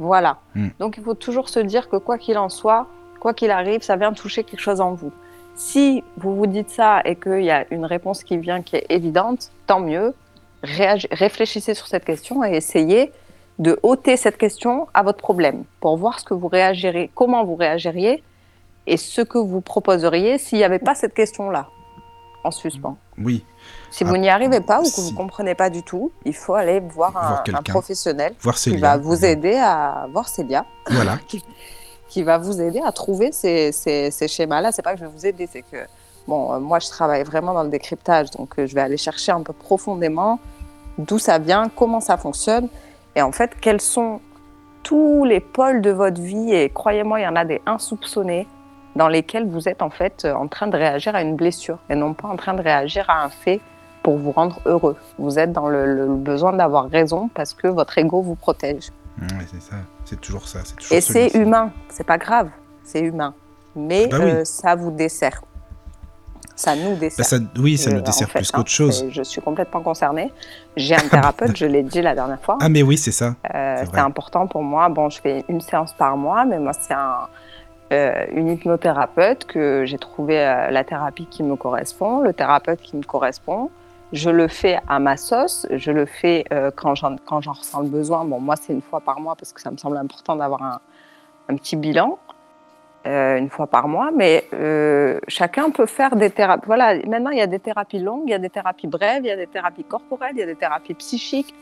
S3: Voilà. Hmm. Donc, il faut toujours se dire que quoi qu'il en soit, quoi qu'il arrive, ça vient toucher quelque chose en vous. Si vous vous dites ça et qu'il y a une réponse qui vient qui est évidente, tant mieux. Réfléchissez sur cette question et essayez de ôter cette question à votre problème pour voir ce que vous réagirez, comment vous réagiriez et ce que vous proposeriez s'il n'y avait pas cette question-là en suspens.
S1: Oui.
S3: Si vous ah, n'y arrivez pas ou que si. vous ne comprenez pas du tout, il faut aller voir, voir un, un, professionnel
S1: voir
S3: qui va vous aider à voir Célia.
S1: Voilà.
S3: qui, qui, va vous aider à trouver ces, ces, ces schémas-là. C'est pas que je vais vous aider, c'est que bon, euh, moi je travaille vraiment dans le décryptage, donc euh, je vais aller chercher un peu profondément d'où ça vient, comment ça fonctionne, et en fait quels sont tous les pôles de votre vie? Et croyez-moi, il y en a des insoupçonnés dans lesquels vous êtes en fait en train de réagir à une blessure et non pas en train de réagir à un fait pour vous rendre heureux. Vous êtes dans le, le besoin d'avoir raison parce que votre ego vous protège.
S1: Oui, c'est ça, c'est toujours ça. Toujours
S3: et c'est humain, c'est pas grave, c'est humain. Mais
S1: bah oui.
S3: euh, ça vous dessert. Ça nous dessert.
S1: Bah ça, oui, ça
S3: Euh,
S1: nous dessert
S3: fait,
S1: plus
S3: hein,
S1: qu'autre chose.
S3: Je suis complètement concernée. J'ai un thérapeute, je l'ai dit la dernière fois.
S1: Ah, mais oui, c'est ça.
S3: Euh,
S1: c'est
S3: important pour moi. Bon, je fais une séance par mois, mais moi, c'est un, euh, une hypnothérapeute que j'ai trouvé euh, la thérapie qui me correspond, le thérapeute qui me correspond. Je le fais à ma sauce, je le fais euh, quand j'en ressens le besoin. Bon, moi, c'est une fois par mois parce que ça me semble important d'avoir un, un petit bilan. euh, une fois par mois, mais chacun peut faire des thérapies. Voilà, maintenant il y a des thérapies longues, il y a des thérapies brèves, il y a des thérapies corporelles, il y a des thérapies psychiques.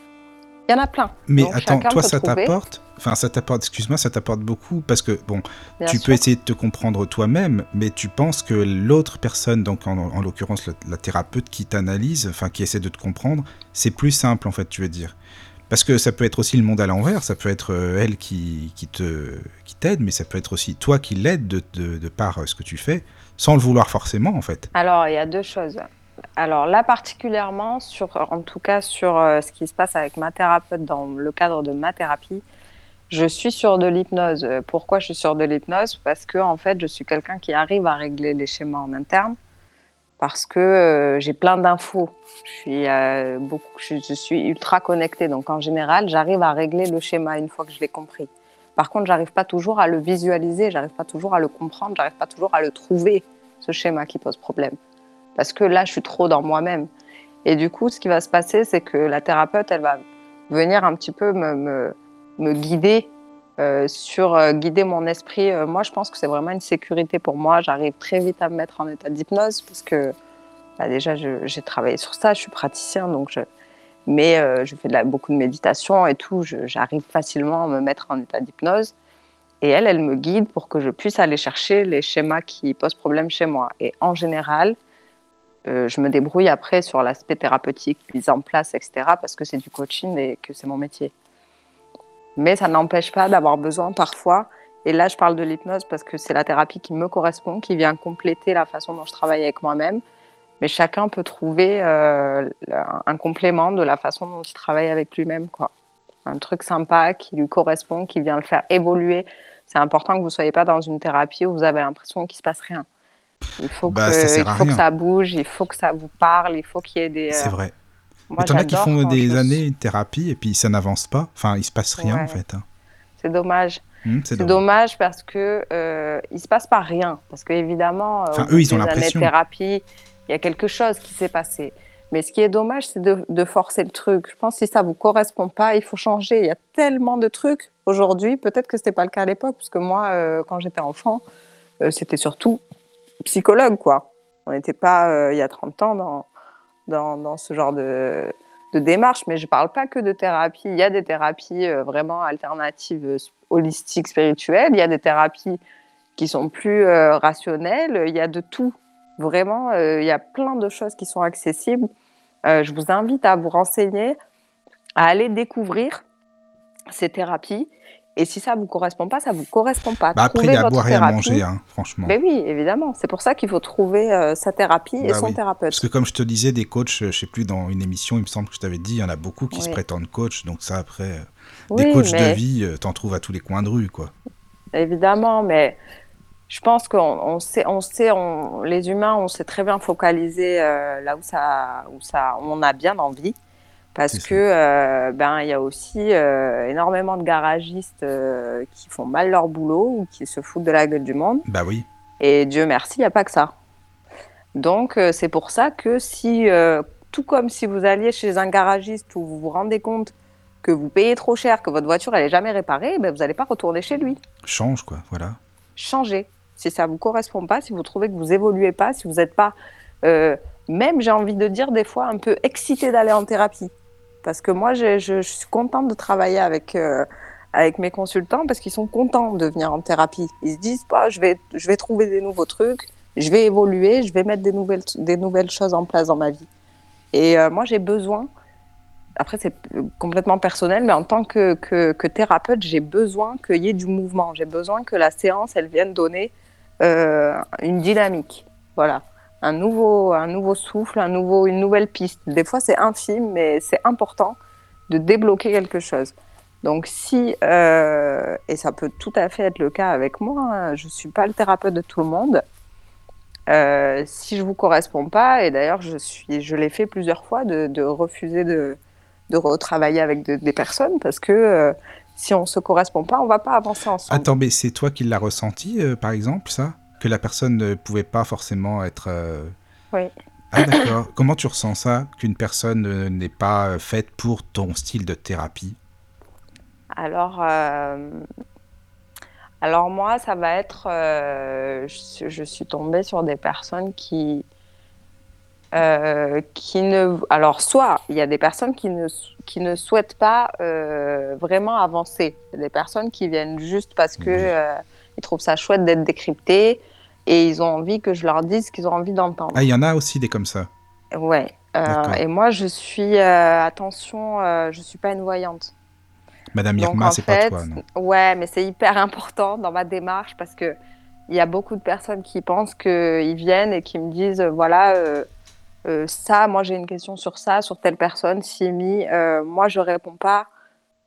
S3: Il y en a plein.
S1: Mais
S3: Donc,
S1: attends, toi, ça t'apporte Enfin, ça t'apporte, excuse-moi, ça t'apporte beaucoup parce que, bon,
S3: Bien
S1: tu
S3: sûr.
S1: peux essayer de te comprendre toi-même, mais tu penses que l'autre personne, donc en, en l'occurrence la, la thérapeute qui t'analyse, enfin qui essaie de te comprendre, c'est plus simple en fait, tu veux dire. Parce que ça peut être aussi le monde à l'envers, ça peut être euh, elle qui, qui te qui t'aide, mais ça peut être aussi toi qui l'aide de, de, de par euh, ce que tu fais, sans le vouloir forcément en fait.
S3: Alors, il y a deux choses. Alors là, particulièrement, en tout cas sur euh, ce qui se passe avec ma thérapeute dans le cadre de ma thérapie, je suis sur de l'hypnose. Euh, Pourquoi je suis sur de l'hypnose? Parce que en fait, je suis quelqu'un qui arrive à régler les schémas en interne, parce que euh, j'ai plein d'infos. Je suis beaucoup, je, je suis ultra connectée, donc en général, j'arrive à régler le schéma une fois que je l'ai compris. Par contre, j'arrive pas toujours à le visualiser, j'arrive pas toujours à le comprendre, j'arrive pas toujours à le trouver, ce schéma qui pose problème parce que là, je suis trop dans moi-même. Et du coup, ce qui va se passer, c'est que la thérapeute, elle va venir un petit peu me, guider euh, sur euh, guider mon esprit. Euh, moi, je pense que c'est vraiment une sécurité pour moi. J'arrive très vite à me mettre en état d'hypnose parce que bah, déjà, j'ai travaillé sur ça, je suis praticien, donc je, mais je fais beaucoup de méditation et tout. J'arrive facilement à me mettre en état d'hypnose. Et elle, elle me guide pour que je puisse aller chercher les schémas qui posent problème chez moi. Et en général, euh, je me débrouille après sur l'aspect thérapeutique, mise en place, etc., parce que c'est du coaching et que c'est mon métier. Mais ça n'empêche pas d'avoir besoin parfois, et là je parle de l'hypnose parce que c'est la thérapie qui me correspond, qui vient compléter la façon dont je travaille avec moi-même, mais chacun peut trouver euh, un complément de la façon dont il travaille avec lui-même. Quoi. Un truc sympa qui lui correspond, qui vient le faire évoluer. C'est important que vous ne soyez pas dans une thérapie où vous avez l'impression qu'il ne se passe rien. Il faut, bah, que, ça, il faut que ça bouge, il faut que ça vous parle, il faut qu'il y ait des...
S1: C'est euh, vrai. Moi, il y en a qui font des années une thérapie et puis ça n'avance pas. Enfin, il se passe rien en fait. Hein.
S3: C'est dommage. Hmm, c'est dommage. parce que euh, il se passe pas rien. Parce que évidemment,
S1: enfin, eux, ils ont l'impression.
S3: thérapie, il y a quelque chose qui s'est passé. Mais ce qui est dommage, c'est de, forcer le truc. Je pense que si ça vous correspond pas, il faut changer. Il y a tellement de trucs aujourd'hui. Peut-être que c'était pas le cas à l'époque, parce que moi, euh, quand j'étais enfant, euh, c'était surtout psychologue, quoi. On n'était pas, euh, il y a 30 ans, dans, dans, dans ce genre de, de, démarche. Mais je parle pas que de thérapie. Il y a des thérapies vraiment alternatives, holistiques, spirituelles. Il y a des thérapies qui sont plus rationnelles. Il y a de tout. Vraiment, euh, il y a plein de choses qui sont accessibles. Euh, je vous invite à vous renseigner, à aller découvrir ces thérapies. Et si ça ne vous correspond pas, ça ne vous correspond pas.
S1: Bah après, il y a à boire et à manger, hein, franchement.
S3: Mais oui, évidemment. C'est pour ça qu'il faut trouver euh, sa thérapie et bah son thérapeute.
S1: Parce que comme je te disais, des coachs, je ne sais plus, dans une émission, il me semble que je t'avais dit, il y en a beaucoup qui se prétendent coach. Donc ça, après, des coachs de vie, tu en trouves à tous les coins de rue, quoi.
S3: Évidemment, mais je pense qu'on sait, on sait on, les humains, on s'est très bien focalisé euh, là où ça, où ça, on a bien envie, parce que euh, ben il y a aussi euh, énormément de garagistes qui font mal leur boulot ou qui se foutent de la gueule du monde.
S1: Bah oui.
S3: Et Dieu merci, il n'y a pas que ça. Donc c'est pour ça que si, tout comme si vous alliez chez un garagiste où vous vous rendez compte que vous payez trop cher, que votre voiture elle est jamais réparée, ben, vous n'allez pas retourner chez lui.
S1: Change quoi, voilà.
S3: Changez si ça ne vous correspond pas, si vous trouvez que vous évoluez pas, si vous n'êtes pas, euh, même j'ai envie de dire des fois un peu excité d'aller en thérapie. Parce que moi, je, suis contente de travailler avec, euh, avec mes consultants parce qu'ils sont contents de venir en thérapie. Ils se disent, bah, je, vais, je vais trouver des nouveaux trucs, je vais évoluer, je vais mettre des nouvelles, des nouvelles choses en place dans ma vie. Et euh, moi, j'ai besoin, après c'est complètement personnel, mais en tant que, que, que thérapeute, j'ai besoin qu'il y ait du mouvement. J'ai besoin que la séance, elle vienne donner euh, une dynamique. Voilà. Un nouveau, un nouveau souffle, un nouveau, une nouvelle piste. Des fois, c'est infime, mais c'est important de débloquer quelque chose. Donc, si, euh, et ça peut tout à fait être le cas avec moi, hein, je ne suis pas le thérapeute de tout le monde. Euh, si je ne vous correspond pas, et d'ailleurs, je, je l'ai fait plusieurs fois de, refuser de, de retravailler avec des personnes parce que si on se correspond pas, on va pas avancer ensemble.
S1: Attends, mais c'est toi qui l'as ressenti, euh, par exemple, ça? Que la personne ne pouvait pas forcément être. Euh,
S3: oui.
S1: Ah d'accord. Comment tu ressens ça Qu'une personne euh, n'est pas faite pour ton style de thérapie?
S3: Alors, alors moi, ça va être. je, suis tombée sur des personnes qui euh, qui ne, alors soit il y a des personnes qui ne, qui ne souhaitent pas euh, vraiment avancer, des personnes qui viennent juste parce que euh, ils trouvent ça chouette d'être décryptés et ils ont envie que je leur dise ce qu'ils ont envie d'entendre.
S1: Ah, il y en a aussi des comme ça.
S3: Ouais. et moi, je suis attention, je suis pas une voyante.
S1: Madame Irma, c'est pas toi, non
S3: Ouais, mais c'est hyper important dans ma démarche parce que il y a beaucoup de personnes qui pensent qu'ils viennent et qui me disent voilà euh, ça, moi j'ai une question sur ça, sur telle personne, Simi, euh, moi je réponds pas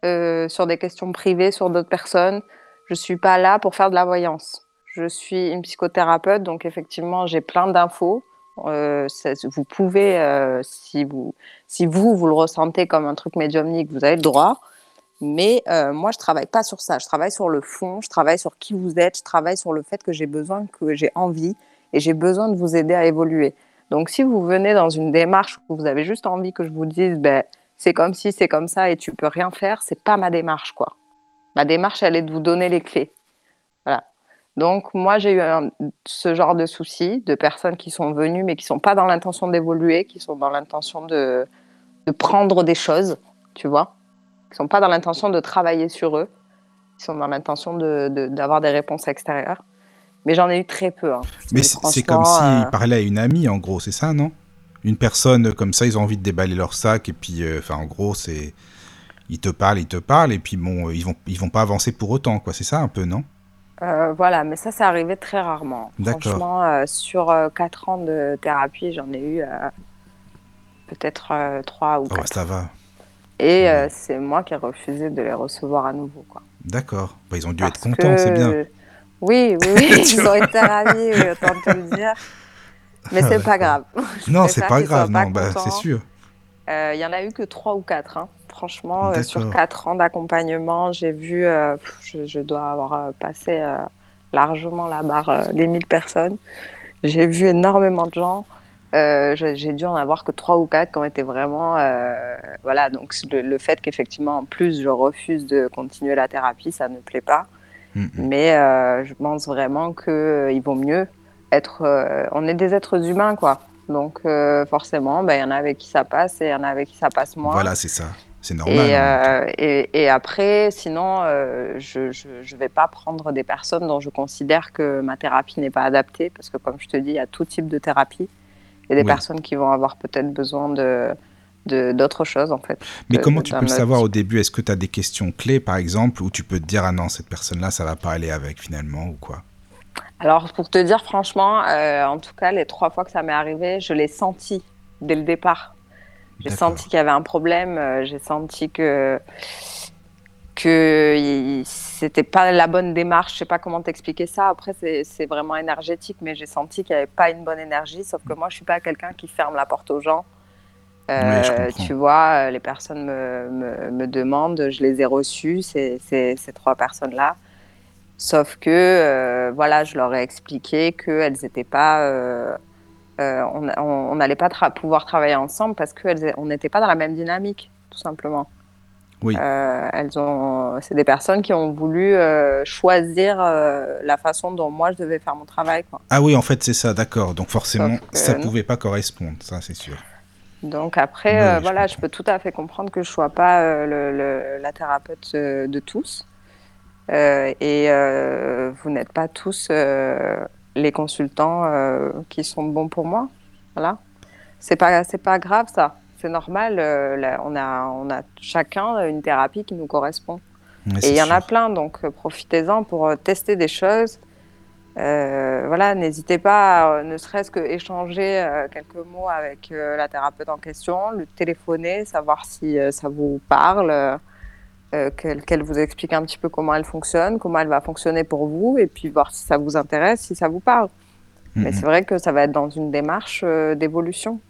S3: euh, sur des questions privées sur d'autres personnes. Je suis pas là pour faire de la voyance. Je suis une psychothérapeute, donc effectivement j'ai plein d'infos. vous pouvez, si vous, si vous vous le ressentez comme un truc médiumnique, vous avez le droit. Mais moi, je travaille pas sur ça. Je travaille sur le fond. Je travaille sur qui vous êtes. Je travaille sur le fait que j'ai besoin, que j'ai envie, et j'ai besoin de vous aider à évoluer. Donc, si vous venez dans une démarche où vous avez juste envie que je vous dise, ben, c'est comme si, c'est comme ça et tu peux rien faire, c'est pas ma démarche, quoi. Ma démarche, elle est de vous donner les clés. Donc, moi, j'ai eu un- ce genre de soucis de personnes qui sont venues, mais qui sont pas dans l'intention d'évoluer, qui sont dans l'intention de, de prendre des choses, tu vois, qui sont pas dans l'intention de travailler sur eux, qui sont dans l'intention de, de- d'avoir des réponses extérieures. Mais j'en ai eu très peu. hein.
S1: Mais c'est comme
S3: franchement,
S1: s'il
S3: euh,
S1: parlait à une amie, en gros, c'est ça, non? Une personne comme ça, ils ont envie de déballer leur sac, et puis, euh, enfin, en gros, c'est. Ils te parlent, ils te parlent, et puis bon, euh, ils vont, ils vont pas avancer pour autant, quoi. C'est ça, un peu, non?
S3: Euh, voilà, mais ça, c'est arrivé très rarement.
S1: D'accord.
S3: Franchement, euh, sur euh, 4 ans de thérapie, j'en ai eu euh, peut-être euh, 3 ou
S1: Oh,
S3: 4.
S1: ça va.
S3: Et c'est moi qui ai refusé de les recevoir à nouveau. Quoi.
S1: D'accord. Bah, ils ont dû
S3: Parce
S1: être contents,
S3: que-
S1: c'est bien.
S3: Oui, oui, ils ont été ravis, autant te le dire. Mais c'est pas grave. Je
S1: Non, c'est
S3: préfère
S1: pas grave, non, bah, c'est sûr.
S3: Euh, Il y en a eu que 3 ou 4. Hein. Franchement, euh, sur. 4 ans d'accompagnement, j'ai vu, euh, je, je dois avoir euh, passé euh, largement la barre euh, des 1000 personnes. J'ai vu énormément de gens. Euh, j'ai dû en avoir que 3 ou 4 qui ont été vraiment. euh, voilà, donc le, le fait qu'effectivement, en plus, je refuse de continuer la thérapie, ça ne plaît pas.
S1: Mm.
S3: Mais euh, je pense vraiment qu'il vaut mieux être. euh, on est des êtres humains, quoi. Donc, euh, forcément, ben, il y en a avec qui ça passe et il y en a avec qui ça passe moins.
S1: Voilà, c'est ça. C'est normal.
S3: Et,
S1: hein.
S3: euh, et, et après, sinon, euh, je ne vais pas prendre des personnes dont je considère que ma thérapie n'est pas adaptée, parce que comme je te dis, il y a tout type de thérapie. Il y a des
S1: Oui.
S3: personnes qui vont avoir peut-être besoin de d'autres choses, en fait.
S1: Mais
S3: de-
S1: comment
S3: de-
S1: tu peux le savoir
S3: type.
S1: au début? Est-ce que tu as des questions clés, par exemple, où tu peux te dire, ah non, cette personne-là, ça va pas aller avec finalement, ou quoi?
S3: Alors, pour te dire franchement, euh, en tout cas, les trois fois que ça m'est arrivé, je l'ai senti dès le départ. J'ai senti qu'il y avait un problème, euh, j'ai senti que que c'était pas la bonne démarche. Je sais pas comment t'expliquer ça. Après, c'est vraiment énergétique, mais j'ai senti qu'il n'y avait pas une bonne énergie. Sauf que moi, je suis pas quelqu'un qui ferme la porte aux gens. Euh,
S1: Oui,
S3: tu vois, les personnes me, me, me demandent, je les ai reçues, ces, ces, ces trois personnes-là. Sauf que, euh, voilà, je leur ai expliqué qu'elles n'étaient pas. euh, euh, on n'allait pas tra- pouvoir travailler ensemble parce qu'on n'était pas dans la même dynamique, tout simplement.
S1: Oui.
S3: Elles ont, c'est des personnes qui ont voulu choisir la façon dont moi je devais faire mon travail. Quoi.
S1: Ah oui, en fait, c'est ça, d'accord. Donc forcément,
S3: que
S1: ça
S3: non.
S1: pouvait pas correspondre, ça, c'est sûr.
S3: Donc après,
S1: Ouais, je
S3: voilà, je peux tout à fait comprendre que je sois pas le- le- la thérapeute de tous. Euh, et euh, vous n'êtes pas tous euh, les consultants qui sont bons pour moi. Voilà. C'est pas, c'est pas grave ça. C'est normal. là, on a, on a chacun une thérapie qui nous correspond. Et il y en a plein, donc profitez-en pour tester des choses. Euh, voilà, n'hésitez pas, à, ne serait-ce que échanger euh, quelques mots avec euh, la thérapeute en question, le téléphoner, savoir si ça vous parle, euh, qu'elle vous explique un petit peu comment elle fonctionne, comment elle va fonctionner pour vous, et puis voir si ça vous intéresse, si ça vous parle. Mais
S1: Mhm.
S3: c'est vrai que ça va être dans une démarche euh, d'évolution.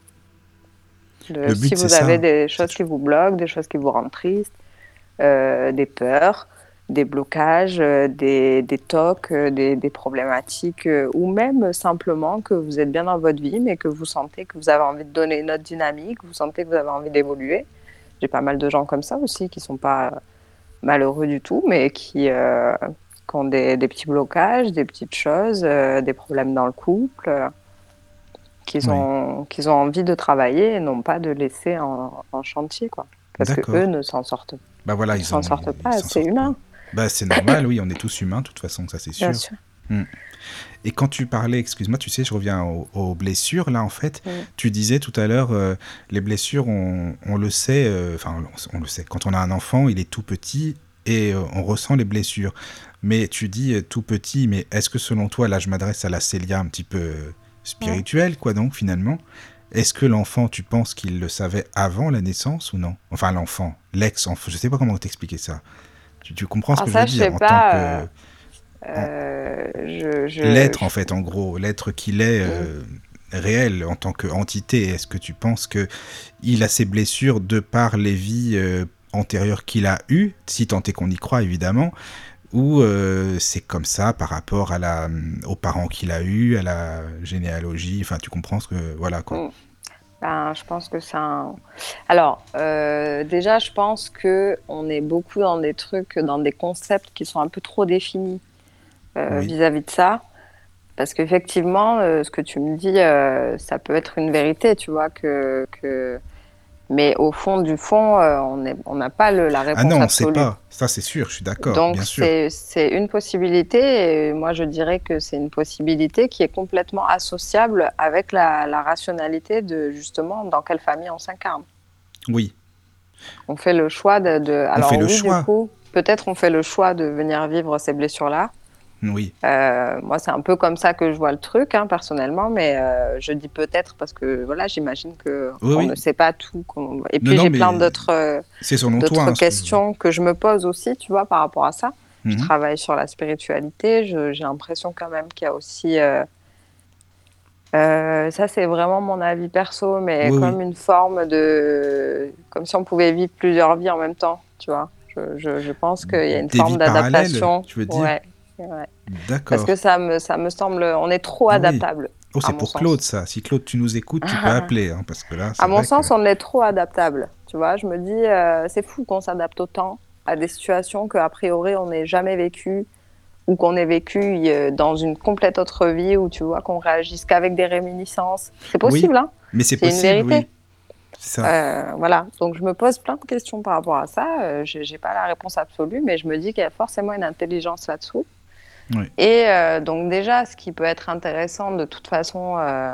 S3: Si vous avez
S1: ça.
S3: des choses qui vous bloquent, des choses qui vous rendent triste, euh, des peurs, des blocages, des, des tocs, des, des problématiques, ou même simplement que vous êtes bien dans votre vie, mais que vous sentez que vous avez envie de donner une autre dynamique, vous sentez que vous avez envie d'évoluer. J'ai pas mal de gens comme ça aussi qui sont pas malheureux du tout, mais qui, euh, qui ont des, des petits blocages, des petites choses, euh, des problèmes dans le couple, euh, qu'ils
S1: Oui.
S3: ont, qu'ils ont envie de travailler et non pas de laisser en, en chantier. Quoi. Parce
S1: D'accord.
S3: qu'eux ne s'en sortent,
S1: Bah voilà,
S3: ils s'en sortent pas, c'est humain.
S1: Bah c'est normal, oui, on est tous humains, de toute façon, ça c'est sûr.
S3: bien sûr.
S1: Et quand tu parlais, excuse-moi, tu sais, je reviens aux, aux blessures, là, en fait, tu disais tout à l'heure, euh, les blessures, on, on le sait, euh, enfin, on, on le sait, quand on a un enfant, il est tout petit et euh, on ressent les blessures. Mais tu dis tout petit, mais est-ce que selon toi, là, je m'adresse à la Célia un petit peu spirituelle, quoi, donc, finalement? Est-ce que l'enfant, tu penses qu'il le savait avant la naissance ou non? Enfin, l'enfant, l'ex-enfant, je sais pas comment t'expliquer ça. Tu, tu comprends ce
S3: Ah,
S1: que
S3: ça,
S1: je
S3: je
S1: veux dire
S3: sais
S1: en
S3: pas,
S1: tant que
S3: euh, Euh, je, je-
S1: l'être en fait en gros l'être qu'il est euh, réel en tant qu'entité est-ce que tu penses que il a ses blessures de par les vies euh, antérieures qu'il a eues si tant est qu'on y croit évidemment ou c'est comme ça par rapport à la aux parents qu'il a eu à la généalogie enfin tu comprends ce que voilà quoi
S3: Mm. Ben, je pense que c'est un. Alors, euh, déjà, je pense que on est beaucoup dans des trucs, dans des concepts qui sont un peu trop définis. Euh,
S1: Oui.
S3: vis-à-vis de ça. Parce qu'effectivement, euh, ce que tu me dis, euh, ça peut être une vérité, tu vois, que, que... Mais au fond du fond, on on n'a pas le- la réponse
S1: Ah non, on sait
S3: absolue.
S1: pas. Ça, c'est sûr, je suis d'accord,
S3: Donc c'est une possibilité, et moi je dirais que c'est une possibilité qui est complètement associable avec la, la rationalité de justement dans quelle famille on s'incarne.
S1: Oui,
S3: On fait le choix de... de- alors
S1: fait le
S3: oui,
S1: choix.
S3: du coup, peut-être on fait le choix de venir vivre ces blessures-là.
S1: Oui.
S3: Euh, moi, c'est un peu comme ça que je vois le truc, hein, personnellement, mais euh, je dis peut-être parce que voilà, j'imagine que
S1: Oui,
S3: on
S1: oui.
S3: ne sait pas tout. Et puis j'ai plein d'autres euh,
S1: hein,
S3: questions que je me pose aussi, tu vois, par rapport à ça. Je
S1: Mhm.
S3: travaille sur la spiritualité. J'ai l'impression quand même qu'il y a aussi. euh, euh, ça, c'est vraiment mon avis perso, mais
S1: Oui,
S3: comme une forme de. Comme si on pouvait vivre plusieurs vies en même temps, tu vois. Je, je, je pense qu'il y a une
S1: Des
S3: forme d'adaptation.
S1: tu veux dire?
S3: Ouais, ouais. Parce
S1: D'accord.
S3: que ça me, ça me semble. On est trop
S1: Ah oui.
S3: adaptable.
S1: Oh, c'est pour
S3: sens.
S1: Claude, ça. Si Claude, tu nous écoutes, tu peux appeler, hein, parce que là,
S3: À mon sens,
S1: que-
S3: on est trop adaptable. Tu vois, je me dis, euh, c'est fou qu'on s'adapte autant à des situations qu'a priori on n'ait jamais vécues ou qu'on ait vécues euh, dans une complète autre vie où tu vois qu'on réagisse qu'avec des réminiscences. C'est possible, hein
S1: Mais c'est
S3: c'est une
S1: possible,
S3: vérité.
S1: oui. C'est ça.
S3: Euh, Voilà. Donc je me pose plein de questions par rapport à ça. Euh, j'ai j'ai pas la réponse absolue, mais je me dis qu'il y a forcément une intelligence là-dessous.
S1: Oui.
S3: Et euh, donc déjà, ce qui peut être intéressant de toute façon euh,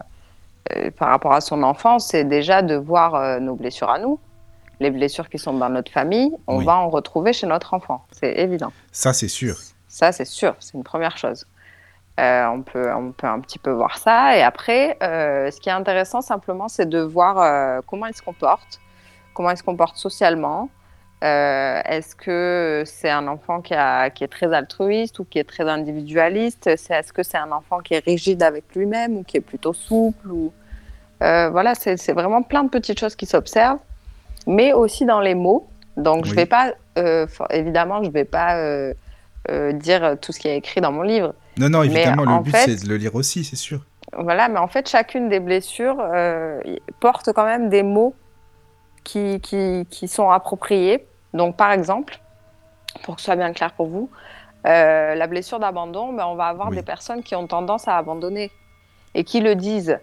S3: euh, par rapport à son enfance, c'est déjà de voir nos blessures à nous, les blessures qui sont dans notre famille. On
S1: Oui.
S3: va en retrouver chez notre enfant, c'est évident.
S1: Ça, c'est sûr.
S3: Ça, c'est sûr, c'est une première chose. On, peut, on peut un petit peu voir ça. Et après, ce qui est intéressant simplement, c'est de voir comment il se comporte, comment il se comporte socialement. Euh, Est-ce que c'est un enfant qui, a- qui est très altruiste ou qui est très individualiste? C'est- Est-ce que c'est un enfant qui est rigide avec lui-même ou qui est plutôt souple ou... Euh, Voilà, c'est vraiment plein de petites choses qui s'observent, mais aussi dans les mots. Donc, je
S1: Oui.
S3: vais pas, euh, for- évidemment, je vais pas euh, euh, dire tout ce qui est écrit dans mon livre.
S1: Non, non, évidemment, le but, c'est de le lire aussi, c'est sûr.
S3: Voilà, mais en fait, chacune des blessures euh, porte quand même des mots qui, qui, qui sont appropriés. Donc, par exemple, pour que ce soit bien clair pour vous, euh, la blessure d'abandon, ben, on va avoir
S1: Oui.
S3: des personnes qui ont tendance à abandonner et qui le disent.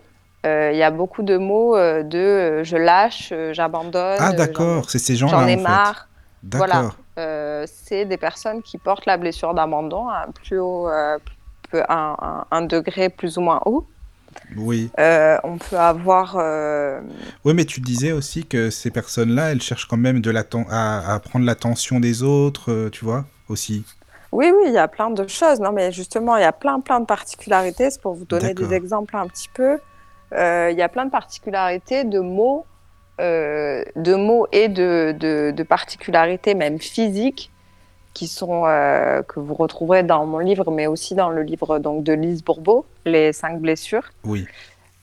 S3: Euh, Il y a beaucoup de mots euh, de je lâche, j'abandonne.
S1: Ah, d'accord, c'est ces gens-là,
S3: j'en ai
S1: en fait.
S3: marre.
S1: D'accord.
S3: Voilà. C'est des personnes qui portent la blessure d'abandon à un plus haut, peu- un, un- un degré plus ou moins haut.
S1: Oui.
S3: Euh, on peut avoir. euh,
S1: Oui, mais tu disais aussi que ces personnes-là, elles cherchent quand même de à, à prendre l'attention des autres, euh, tu vois, aussi.
S3: Oui, oui, il y a plein de choses. Non, mais justement, il y a plein, plein de particularités. C'est pour vous donner des exemples un petit peu. Il y a plein de particularités de mots, de mots et de, de, de particularités même physiques qui sont euh, que vous retrouverez dans mon livre, mais aussi dans le livre donc de Lise Bourbeau, Les cinq blessures.
S1: Oui.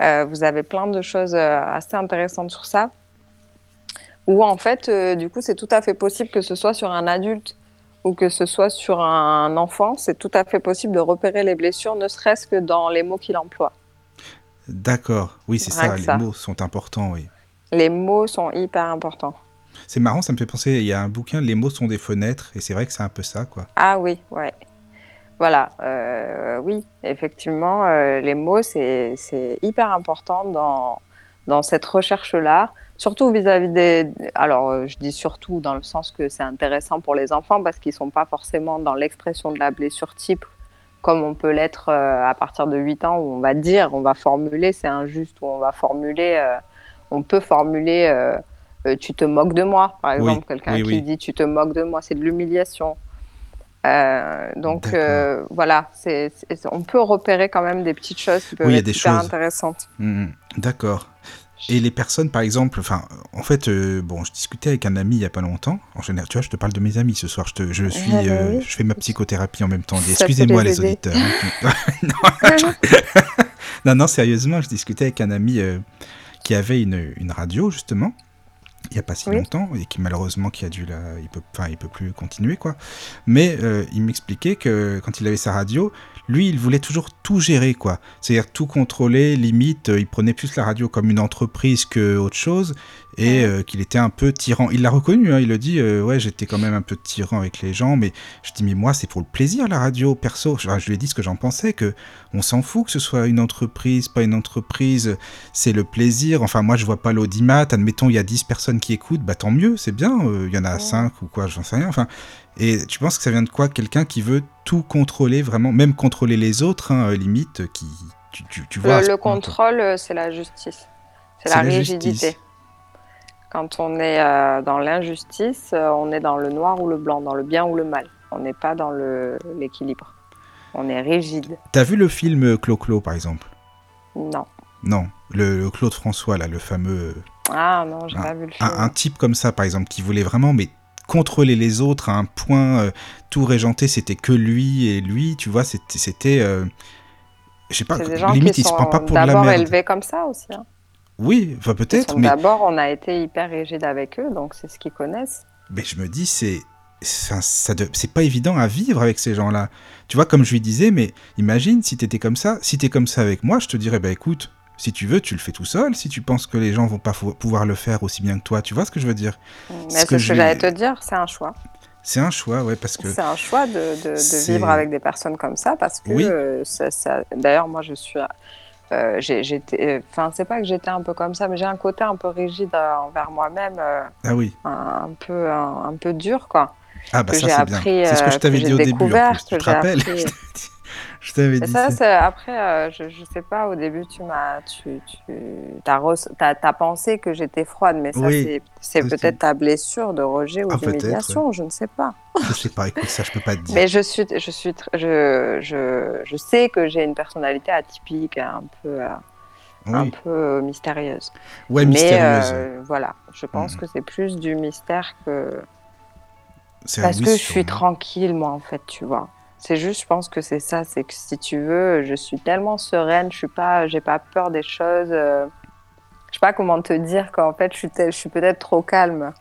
S3: Euh, vous avez plein de choses euh, assez intéressantes sur ça. Où en fait, euh, du coup, c'est tout à fait possible que ce soit sur un adulte ou que ce soit sur un enfant, c'est tout à fait possible de repérer les blessures, ne serait-ce que dans les mots qu'il emploie.
S1: D'accord. Oui, c'est ça,
S3: que
S1: les
S3: ça.
S1: mots sont importants, oui.
S3: Les mots sont hyper importants.
S1: C'est marrant, ça me fait penser, il y a un bouquin, Les mots sont des fenêtres, et c'est vrai que c'est un peu ça, quoi.
S3: Ah oui, ouais. Voilà, euh, oui, effectivement, euh, les mots, c'est hyper important dans, dans cette recherche-là, surtout vis-à-vis des... Alors, euh, je dis surtout dans le sens que c'est intéressant pour les enfants parce qu'ils ne sont pas forcément dans l'expression de la blessure type comme on peut l'être à partir de 8 ans où on va dire, on va formuler, c'est injuste, où on va formuler, on peut formuler euh, tu te moques de moi, par
S1: Oui,
S3: exemple, quelqu'un
S1: oui,
S3: qui
S1: oui.
S3: dit tu te moques de moi, c'est de l'humiliation. Euh, donc euh, voilà, c'est, c'est- on peut repérer quand même des petites choses qui peuvent
S1: Oui, il y a
S3: être
S1: des
S3: hyper
S1: choses.
S3: intéressantes.
S1: Mhm. D'accord. Et les personnes, par exemple, enfin, en fait, euh, bon, je discutais avec un ami il y a pas longtemps. En général, tu vois, je te parle de mes amis ce soir. Je, te, je suis,
S3: bah
S1: euh,
S3: oui.
S1: je fais ma psychothérapie en même temps.
S3: Ça
S1: Excusez-moi
S3: les
S1: auditeurs. hein. non, non, non, sérieusement, je discutais avec un ami euh, qui avait une, une radio justement. Il n'y a pas si
S3: Oui.
S1: longtemps et qui malheureusement qui a dû la, il peut, enfin il peut plus continuer quoi. Mais euh, il m'expliquait que quand il avait sa radio, lui il voulait toujours tout gérer quoi. C'est-à-dire tout contrôler, limite euh, il prenait plus la radio comme une entreprise que autre chose et euh, qu'il était un peu tyran. Il l'a reconnu, hein, il le dit. euh, ouais j'étais quand même un peu tyran avec les gens, mais je dis mais moi c'est pour le plaisir la radio perso. Enfin, je lui ai dit ce que j'en pensais que on s'en fout que ce soit une entreprise, pas une entreprise c'est le plaisir. Enfin, moi, je vois pas l'audimat. Admettons, il y a 10 personnes qui écoutent, bah tant mieux, c'est bien. euh, Il y en a
S3: Ouais.
S1: 5 ou quoi, j'en sais rien. Enfin, et tu penses que ça vient de quoi Quelqu'un qui veut tout contrôler, vraiment, même contrôler les autres, hein, euh, limite, qui. Tu, tu, tu vois.
S3: Le, le contrôle, euh, c'est la justice. C'est la
S1: la
S3: rigidité.
S1: justice.
S3: Quand on est euh, dans l'injustice, euh, on est dans le noir ou le blanc, dans le bien ou le mal. On n'est pas dans l'équilibre. On est rigide.
S1: T'as vu le film euh, Clo-Clo, par exemple?
S3: Non.
S1: Non, le, le Claude François, là, le fameux.
S3: Ah non, j'ai pas vu le film.
S1: Un, un type comme ça, par exemple, qui voulait vraiment, mais contrôler les autres à un point, euh, tout régenter, c'était que lui et lui, tu vois, c'était. c'était euh, je sais pas, limite, il se prend pas pour de la
S3: d'abord élevés comme ça aussi. hein.
S1: Oui, enfin peut-être, mais,
S3: D'abord, on a été hyper rigide avec eux, donc c'est ce qu'ils connaissent.
S1: mais je me dis, c'est ça, ça de- c'est pas évident à vivre avec ces gens-là. Tu vois, comme je lui disais, mais imagine si t'étais comme ça, si t'es comme ça avec moi, je te dirais, bah écoute, si tu veux, tu le fais tout seul, si tu penses que les gens vont pas pouvoir le faire aussi bien que toi, tu vois ce que je veux dire?
S3: Mais
S1: Ce que
S3: que j'allais te dire, c'est un choix.
S1: C'est un choix, ouais, parce que...
S3: C'est un choix de, de- de
S1: C'est-
S3: vivre avec des personnes comme ça parce que
S1: Oui.
S3: euh, ça, ça- d'ailleurs moi je suis euh, j'étais enfin c'est pas que j'étais un peu comme ça mais j'ai un côté un peu rigide euh, envers moi-même euh,
S1: Ah oui,
S3: un, un peu un, un peu dur quoi
S1: ah bah
S3: que
S1: ça c'est bien. C'est ce que je t'avais dit au début, en plus, tu te rappelles?
S3: appris.
S1: Je t'avais dit
S3: ça,
S1: ça.
S3: après, euh, je, je sais pas, au début, tu m'as, tu, tu as, pensé que j'étais froide, mais ça,
S1: Oui.
S3: c'est, peut-être ta blessure de rejet ou
S1: Ah,
S3: d'humiliation, je ne sais pas.
S1: Je sais pas, écoute, ça je peux pas te dire.
S3: Mais je suis, je suis, je, je, je sais que j'ai une personnalité atypique, un peu, euh, un
S1: Oui.
S3: peu euh, mystérieuse.
S1: Ouais,
S3: mais
S1: mystérieuse.
S3: euh, voilà, je pense
S1: Mhm.
S3: que c'est plus du mystère que parce que je suis tranquille, moi, en fait, tu vois. C'est juste, je pense que c'est ça, c'est que si tu veux, je suis tellement sereine, je suis pas, j'ai pas peur des choses. euh, je sais pas comment te dire qu'en fait, je suis, tel- je suis peut-être trop calme.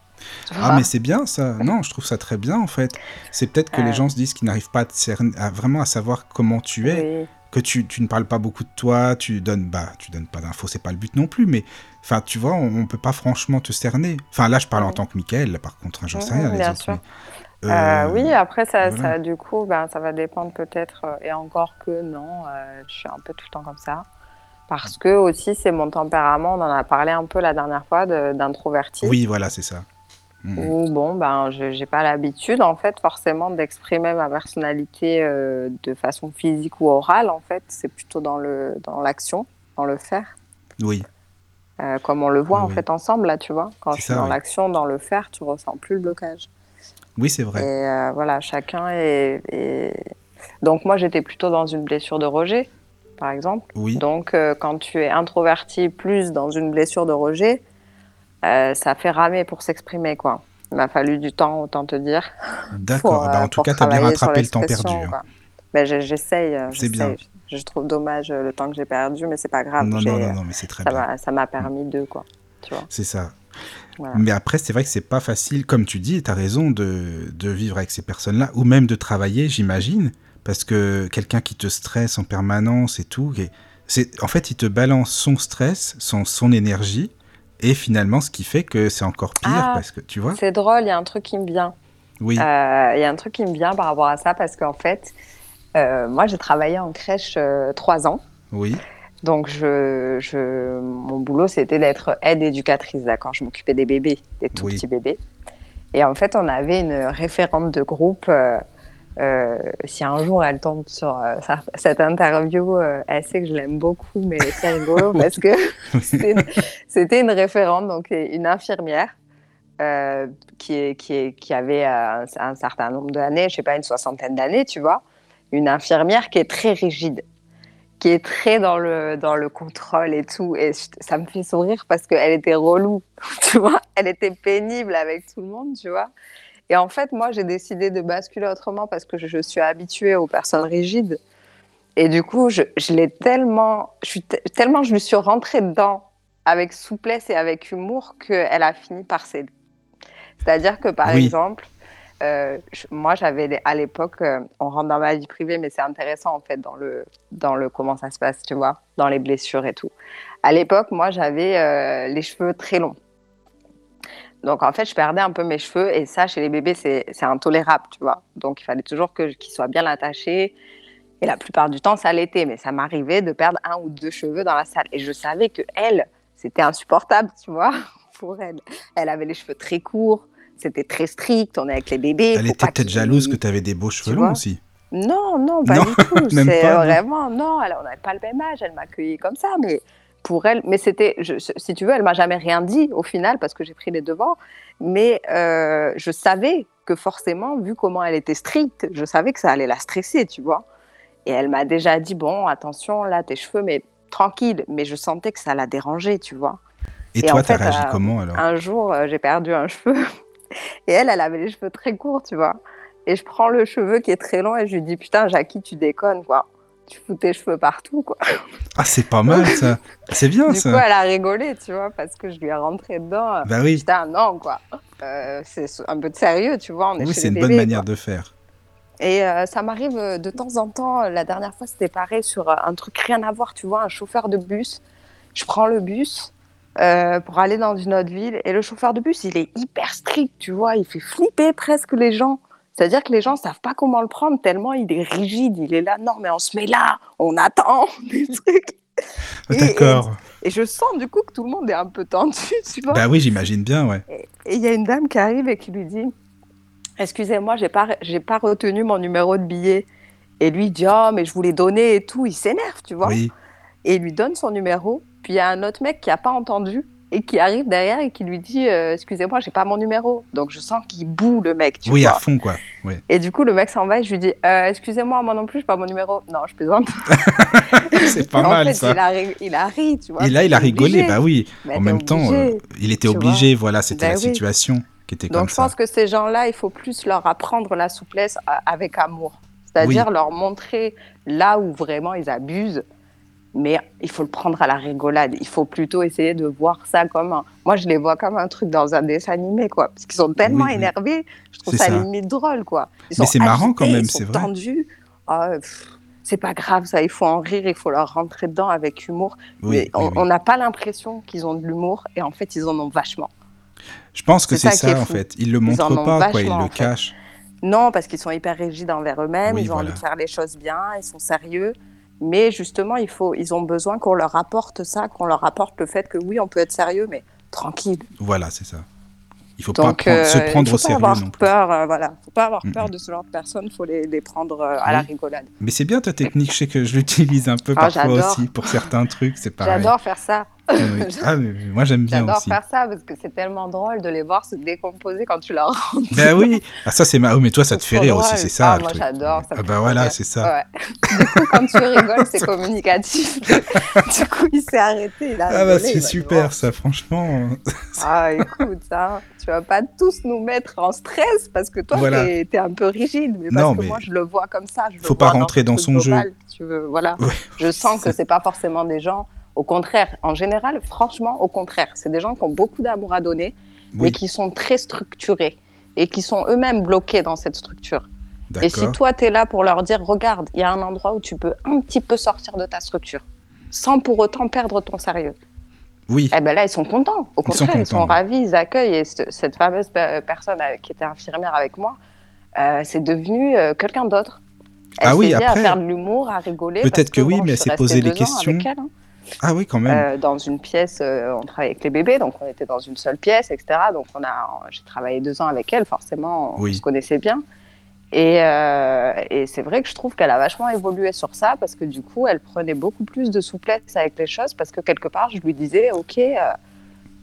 S1: Ah mais c'est bien ça. Non, je trouve ça très bien en fait. C'est peut-être que les
S3: Ouais.
S1: gens se disent qu'ils n'arrivent pas à, te cerner- à vraiment à savoir comment tu es,
S3: Oui.
S1: que tu, tu ne parles pas beaucoup de toi, tu donnes bah tu donnes pas d'infos, c'est pas le but non plus, mais enfin tu vois, on, on peut pas franchement te cerner. Enfin là je parle en tant que Michael, par contre, hein, j'en sais rien les
S3: bien
S1: autres.
S3: sûr.
S1: mais,
S3: Euh,
S1: euh,
S3: oui, après, ça,
S1: voilà.
S3: ça, du coup, ben, ça va dépendre peut-être, euh, et encore que non, euh, je suis un peu tout le temps comme ça. Parce que aussi, c'est mon tempérament, on en a parlé un peu la dernière fois, de- d'introverti.
S1: Oui, voilà, c'est ça.
S3: Où bon, ben, je n'ai pas l'habitude, en fait, forcément, d'exprimer ma personnalité euh, de façon physique ou orale, en fait. C'est plutôt dans le dans l'action, dans le faire.
S1: Oui,
S3: comme on le voit,
S1: Oui,
S3: en fait, ensemble, là, tu vois. Quand suis
S1: ça,
S3: dans l'action, dans le faire, tu ressens plus le blocage.
S1: Oui, c'est vrai.
S3: Et euh, voilà, chacun est, est- Donc, moi, j'étais plutôt dans une blessure de rejet, par exemple.
S1: Oui,
S3: Donc, euh, quand tu es introverti plus dans une blessure de rejet, euh, ça fait ramer pour s'exprimer, quoi. Il m'a fallu du temps, autant te dire.
S1: d'accord. Bah,
S3: euh,
S1: en tout cas, tu as bien rattrapé le temps perdu. hein.
S3: Ben, j'essaye,
S1: C'est bien.
S3: Je trouve dommage le temps que j'ai perdu, mais c'est pas grave.
S1: Non, non, non, non, mais c'est très
S3: ça
S1: bien.
S3: ça m'a permis de, quoi. Tu vois.
S1: C'est ça.
S3: Voilà.
S1: Mais après, c'est vrai que c'est pas facile, comme tu dis, et tu as raison de, de vivre avec ces personnes-là, ou même de travailler, j'imagine, parce que quelqu'un qui te stresse en permanence et tout, et c'est en fait, il te balance son stress, son, son énergie, et finalement, ce qui fait que c'est encore pire,
S3: Ah.
S1: parce que tu vois,
S3: C'est drôle, il y a un truc qui me vient.
S1: oui,
S3: Euh, Il y a un truc qui me vient par rapport à ça, parce qu'en fait, euh, moi, j'ai travaillé en crèche euh, trois ans.
S1: oui,
S3: Donc, je, je, mon boulot, c'était d'être aide éducatrice, d'accord Je m'occupais des bébés, des tout
S1: Oui.
S3: petits bébés. Et en fait, on avait une référente de groupe. euh, euh, si un jour elle tombe sur euh, sa- cette interview, elle sait que je l'aime beaucoup, mais c'est rigolo parce que c'était une, référente, donc une infirmière. qui, avait un, un certain nombre d'années, je sais pas, une soixantaine d'années, tu vois, une infirmière qui est très rigide qui est très dans le, dans le contrôle et tout. Et je- ça me fait sourire parce qu'elle était relou, tu vois. Elle était pénible avec tout le monde, tu vois. Et en fait, moi, j'ai décidé de basculer autrement parce que je, je suis habituée aux personnes rigides. Et du coup, je, je l'ai tellement, je suis te- tellement, je me suis rentrée dedans avec souplesse et avec humour qu'elle a fini par céder. C'est-à-dire que, par
S1: Oui.
S3: exemple, euh, moi, j'avais à l'époque, euh, on rentre dans ma vie privée, mais c'est intéressant en fait dans le, comment ça se passe, tu vois, dans les blessures et tout. À l'époque, moi, j'avais euh, les cheveux très longs. Donc, en fait, je perdais un peu mes cheveux et ça, chez les bébés, c'est intolérable, tu vois. Donc, il fallait toujours qu'ils soient bien attachés. Et la plupart du temps, ça l'était, mais ça m'arrivait de perdre un ou deux cheveux dans la salle. Et je savais que elle, c'était insupportable, tu vois, pour elle. Elle avait les cheveux très courts, c'était très strict, on est avec les bébés.
S1: Elle était peut-être jalouse que tu avais des beaux cheveux longs aussi.
S3: Non, non, pas
S1: Non,
S3: du tout. C'est vraiment, non, elle, on n'avait pas le même âge, elle m'a accueilli comme ça, mais pour elle, mais c'était, si tu veux, elle m'a jamais rien dit au final parce que j'ai pris les devants, mais euh, je savais que forcément, vu comment elle était stricte, je savais que ça allait la stresser, tu vois. Et elle m'a déjà dit, bon, attention, là, tes cheveux, mais tranquille, mais je sentais que ça la dérangeait, tu vois.
S1: Et,
S3: Et
S1: toi, t'as réagi
S3: euh,
S1: comment alors?
S3: Un jour, euh, j'ai perdu un cheveu et elle, elle avait les cheveux très courts, tu vois. Et je prends le cheveu qui est très long et je lui dis Putain, Jackie, tu déconnes, quoi. Tu fous tes cheveux partout, quoi.
S1: Ah, c'est pas mal ça. C'est bien
S3: Du coup,
S1: ça.
S3: elle a rigolé, tu vois, parce que je lui ai rentré dedans.
S1: Bah oui,
S3: Putain, non, quoi. Euh, c'est un peu de sérieux, tu vois. On est
S1: oui c'est une bonne manière
S3: quoi.
S1: de faire.
S3: Et euh, ça m'arrive euh, de temps en temps. La dernière fois, c'était pareil sur un truc rien à voir, tu vois, un chauffeur de bus. Je prends le bus euh, pour aller dans une autre ville et le chauffeur de bus, il est hyper strict, tu vois, il fait flipper presque les gens. C'est-à-dire que les gens savent pas comment le prendre tellement il est rigide, il est là, non mais on se met là, on attend, des trucs. Et-
S1: D'accord.
S3: Et je sens du coup que tout le monde est un peu tendu, tu vois.
S1: Bah oui, j'imagine bien, ouais.
S3: Et il y a une dame qui arrive et qui lui dit Excusez-moi, j'ai pas, j'ai pas retenu mon numéro de billet. Et lui dit Oh, mais je voulais donner et tout. Il s'énerve, tu vois.
S1: Oui.
S3: Et il lui donne son numéro. Puis il y a un autre mec qui a pas entendu et qui arrive derrière et qui lui dit euh, Excusez-moi, j'ai pas mon numéro. Donc je sens qu'il boue le mec, tu
S1: Oui, à fond, quoi.
S3: Et du coup, le mec s'en va et je lui dis Euh, Excusez-moi, moi non plus, j'ai pas mon numéro. Non, je plaisante.
S1: c'est pas
S3: en
S1: mal,
S3: fait,
S1: ça.
S3: Il a, ri- il a ri, tu vois.
S1: Et là, il a rigolé,
S3: obligé.
S1: bah oui.
S3: Mais
S1: en même temps, euh, il était obligé, voilà, c'était
S3: Ben
S1: la
S3: oui.
S1: situation qui était comme
S3: Donc je
S1: ça.
S3: pense que ces gens-là, il faut plus leur apprendre la souplesse avec amour. C'est-à-dire leur montrer là où vraiment ils abusent, mais il faut le prendre à la rigolade. Il faut plutôt essayer de voir ça comme un... Moi, je les vois comme un truc dans un dessin animé, quoi. Parce qu'ils sont tellement
S1: Oui, oui.
S3: énervés, je trouve ça,
S1: ça.
S3: limite drôle, quoi. Ils
S1: Mais
S3: sont
S1: c'est marrant quand même,
S3: ils sont
S1: c'est vrai.
S3: tendus. Ah, c'est pas grave, ça, il faut en rire, il faut leur rentrer dedans avec humour.
S1: Oui,
S3: mais on n'a pas l'impression qu'ils ont de l'humour, et en fait, ils en ont vachement.
S1: Je pense que
S3: c'est ça
S1: en
S3: fou.
S1: fait. Ils le
S3: Ils en
S1: montrent
S3: ont
S1: pas, quoi. Ils le
S3: fait.
S1: cachent.
S3: Non, parce qu'ils sont hyper rigides envers eux-mêmes, ils ont
S1: voilà.
S3: envie de faire les choses bien, ils sont sérieux. Mais justement, il faut, ils ont besoin qu'on leur apporte ça, qu'on leur apporte le fait que oui, on peut être sérieux, mais tranquille.
S1: Voilà, c'est ça. Il faut
S3: Donc,
S1: pas prendre- se
S3: euh,
S1: prendre
S3: il faut
S1: au sérieux
S3: avoir
S1: non plus.
S3: peur, euh, voilà, faut pas avoir
S1: Mm,
S3: peur
S1: mm.
S3: de ce genre de personnes, faut les, les prendre euh, à la
S1: Oui.
S3: rigolade.
S1: Mais c'est bien ta technique, je sais que je l'utilise un peu
S3: Ah,
S1: parfois aussi pour certains trucs, c'est pareil.
S3: J'adore faire ça.
S1: Oui. Ah, mais moi j'aime bien
S3: J'adore
S1: aussi.
S3: faire ça parce que c'est tellement drôle de les voir se décomposer quand tu leur rends.
S1: Ben oui, ah, ça c'est ma... oh, mais toi ça te fait rire aussi, c'est ça.
S3: Ah, moi, j'adore, ça
S1: Ah
S3: trop
S1: voilà, c'est ça.
S3: Ouais. Du coup, quand tu rigoles, c'est communicatif. du coup, il s'est arrêté. Il a
S1: Ah bah c'est super ça, franchement.
S3: Ah, écoute, hein, tu vas pas tous nous mettre en stress parce que toi,
S1: Voilà.
S3: t'es es un peu rigide. Mais parce
S1: Non,
S3: que
S1: mais
S3: moi, je le vois comme ça. Je
S1: faut pas rentrer dans son jeu.
S3: Tu veux, voilà.
S1: Ouais.
S3: Je sens que
S1: c'est
S3: pas forcément des gens. Au contraire, en général, franchement, au contraire, c'est des gens qui ont beaucoup d'amour à donner, mais qui sont très structurés et qui sont eux-mêmes bloqués dans cette structure. Et si toi, tu es là pour leur dire, regarde, il y a un endroit où tu peux un petit peu sortir de ta structure, sans pour autant perdre ton sérieux.
S1: Oui,
S3: Eh ben là, ils sont contents. Au
S1: Ils sont
S3: contraire, ils sont, ravis, ils accueillent. Et ce- cette fameuse pe- personne euh, qui était infirmière avec moi, euh, c'est devenu euh, quelqu'un d'autre. Elle
S1: Ah oui, après-
S3: à faire de l'humour, à rigoler.
S1: Peut-être que oui,
S3: bon,
S1: mais elle s'est posé les questions.
S3: elle, hein.
S1: Ah oui quand même.
S3: Euh, dans une pièce, euh, on travaillait avec les bébés, donc on était dans une seule pièce, etc. Donc on a, j'ai travaillé deux ans avec elle, forcément, on
S1: Oui.
S3: se connaissait bien. Et, euh, et c'est vrai que je trouve qu'elle a vachement évolué sur ça parce que du coup, elle prenait beaucoup plus de souplesse avec les choses parce que quelque part, je lui disais, ok,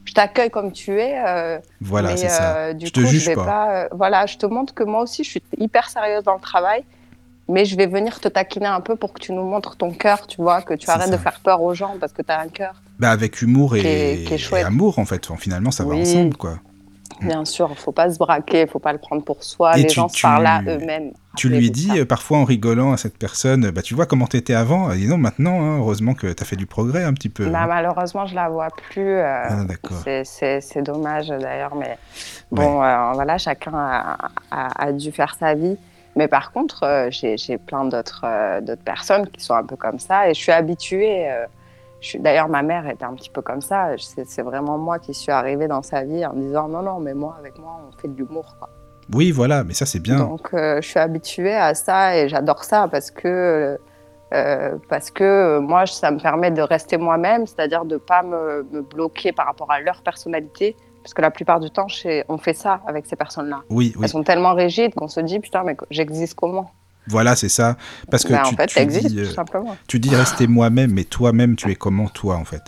S3: je t'accueille comme tu es.
S1: Voilà, c'est ça.
S3: du
S1: Je te
S3: coup,
S1: juge
S3: je vais
S1: pas.
S3: pas. voilà, je te montre que moi aussi, je suis hyper sérieuse dans le travail, mais je vais venir te taquiner un peu pour que tu nous montres ton cœur, tu vois, que tu arrêtes
S1: ça.
S3: de faire peur aux gens parce que tu as un cœur.
S1: Bah, avec humour et...
S3: qui est- qui est
S1: et amour en fait. Enfin, finalement ça va
S3: Oui.
S1: ensemble quoi.
S3: Bien sûr, faut pas se braquer, faut pas le prendre pour soi.
S1: Et
S3: les
S1: tu-
S3: gens se
S1: tu-
S3: parlent à eux-mêmes.
S1: Tu lui dis
S3: ça.
S1: euh, parfois en rigolant à cette personne, bah tu vois comment t'étais avant? Et non, maintenant, hein, heureusement que t'as fait du progrès un petit peu.
S3: Bah,
S1: hein.
S3: malheureusement, je la vois plus. euh,
S1: Ah, d'accord.
S3: c'est- dommage d'ailleurs, mais bon, euh, voilà, chacun a, a- a dû faire sa vie. Mais par contre, euh, j'ai plein d'autres euh, d'autres personnes qui sont un peu comme ça et je suis habituée. euh, D'ailleurs, ma mère était un petit peu comme ça. C'est vraiment moi qui suis arrivée dans sa vie en disant non, non, mais moi, avec moi, on fait de l'humour.
S1: Oui, voilà, mais ça c'est bien.
S3: Donc, euh, je suis habituée à ça et j'adore ça parce que, euh, parce que moi, ça me permet de rester moi-même, c'est-à-dire de ne pas me, me bloquer par rapport à leur personnalité. Parce que la plupart du temps, chez- on fait ça avec ces personnes-là.
S1: Oui, oui.
S3: Elles sont tellement rigides qu'on se dit, putain, mais j'existe comment?
S1: Voilà, c'est ça. Parce que
S3: Ben,
S1: tu,
S3: En fait,
S1: tu
S3: t'existes,
S1: dis, euh,
S3: tout simplement.
S1: tu dis rester moi-même, mais toi-même, tu es comment toi en fait?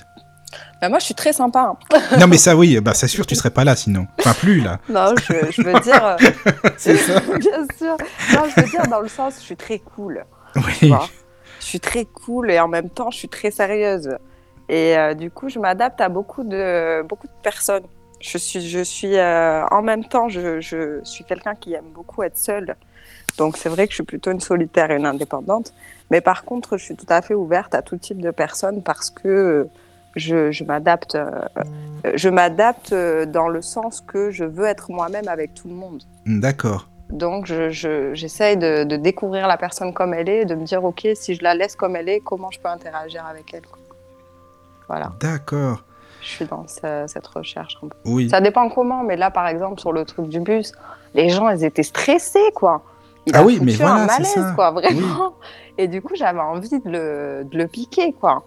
S3: Ben, moi, je suis très sympa. hein.
S1: Non, mais ça, oui, bah c'est sûr, tu serais pas là sinon. Enfin, plus là.
S3: Non, je, je veux dire... euh,
S1: C'est ça.
S3: Bien sûr. Non, je veux dire dans le sens, je suis très cool. tu
S1: Oui.
S3: vois? Je suis très cool et en même temps, je suis très sérieuse. Et euh, du coup, je m'adapte à beaucoup de, beaucoup de personnes. Je suis, je suis euh, en même temps, je, je suis quelqu'un qui aime beaucoup être seule. Donc, c'est vrai que je suis plutôt une solitaire et une indépendante. Mais par contre, je suis tout à fait ouverte à tout type de personnes parce que je, je m'adapte. euh, je m'adapte euh, dans le sens que je veux être moi-même avec tout le monde.
S1: D'accord.
S3: Donc, je- je- j'essaye de, de découvrir la personne comme elle est, et de me dire, OK, si je la laisse comme elle est, comment je peux interagir avec elle. Voilà,
S1: D'accord.
S3: Je suis dans ce- cette recherche. un peu.
S1: Oui.
S3: Ça dépend comment, mais là, par exemple, sur le truc du bus, les gens, ils étaient stressés, quoi. Il
S1: Ah
S3: a
S1: oui, mais voilà,
S3: un malaise,
S1: ça.
S3: quoi, vraiment. Et du coup, j'avais envie de le, de le piquer, quoi.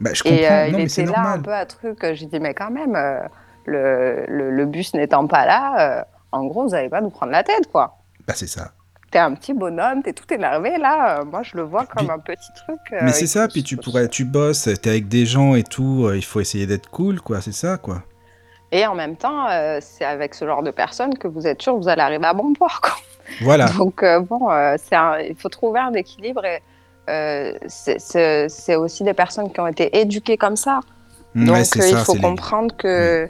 S1: Bah, je comprends.
S3: Et euh,
S1: non,
S3: il était là un peu à truc. euh, J'ai dit, mais quand même, euh, le, le, le bus n'étant pas là, euh, en gros, vous n'allez pas nous prendre la tête, quoi.
S1: Bah, c'est ça.
S3: T'es un petit bonhomme, t'es tout énervé là. euh, moi, je le vois comme
S1: Puis-
S3: un petit truc. euh,
S1: Mais c'est ça, puis tu pourrais, tu bosses, t'es avec des gens et tout, euh, il faut essayer d'être cool, quoi, c'est ça, quoi.
S3: Et en même temps, euh, c'est avec ce genre de personnes que vous êtes sûr que vous allez arriver à bon port. Quoi.
S1: Voilà.
S3: Donc euh, bon, euh, c'est un- il faut trouver un équilibre. Et, c'est- aussi des personnes qui ont été éduquées comme ça. Donc
S1: ouais, c'est
S3: euh, il
S1: ça.
S3: faut
S1: les-
S3: comprendre que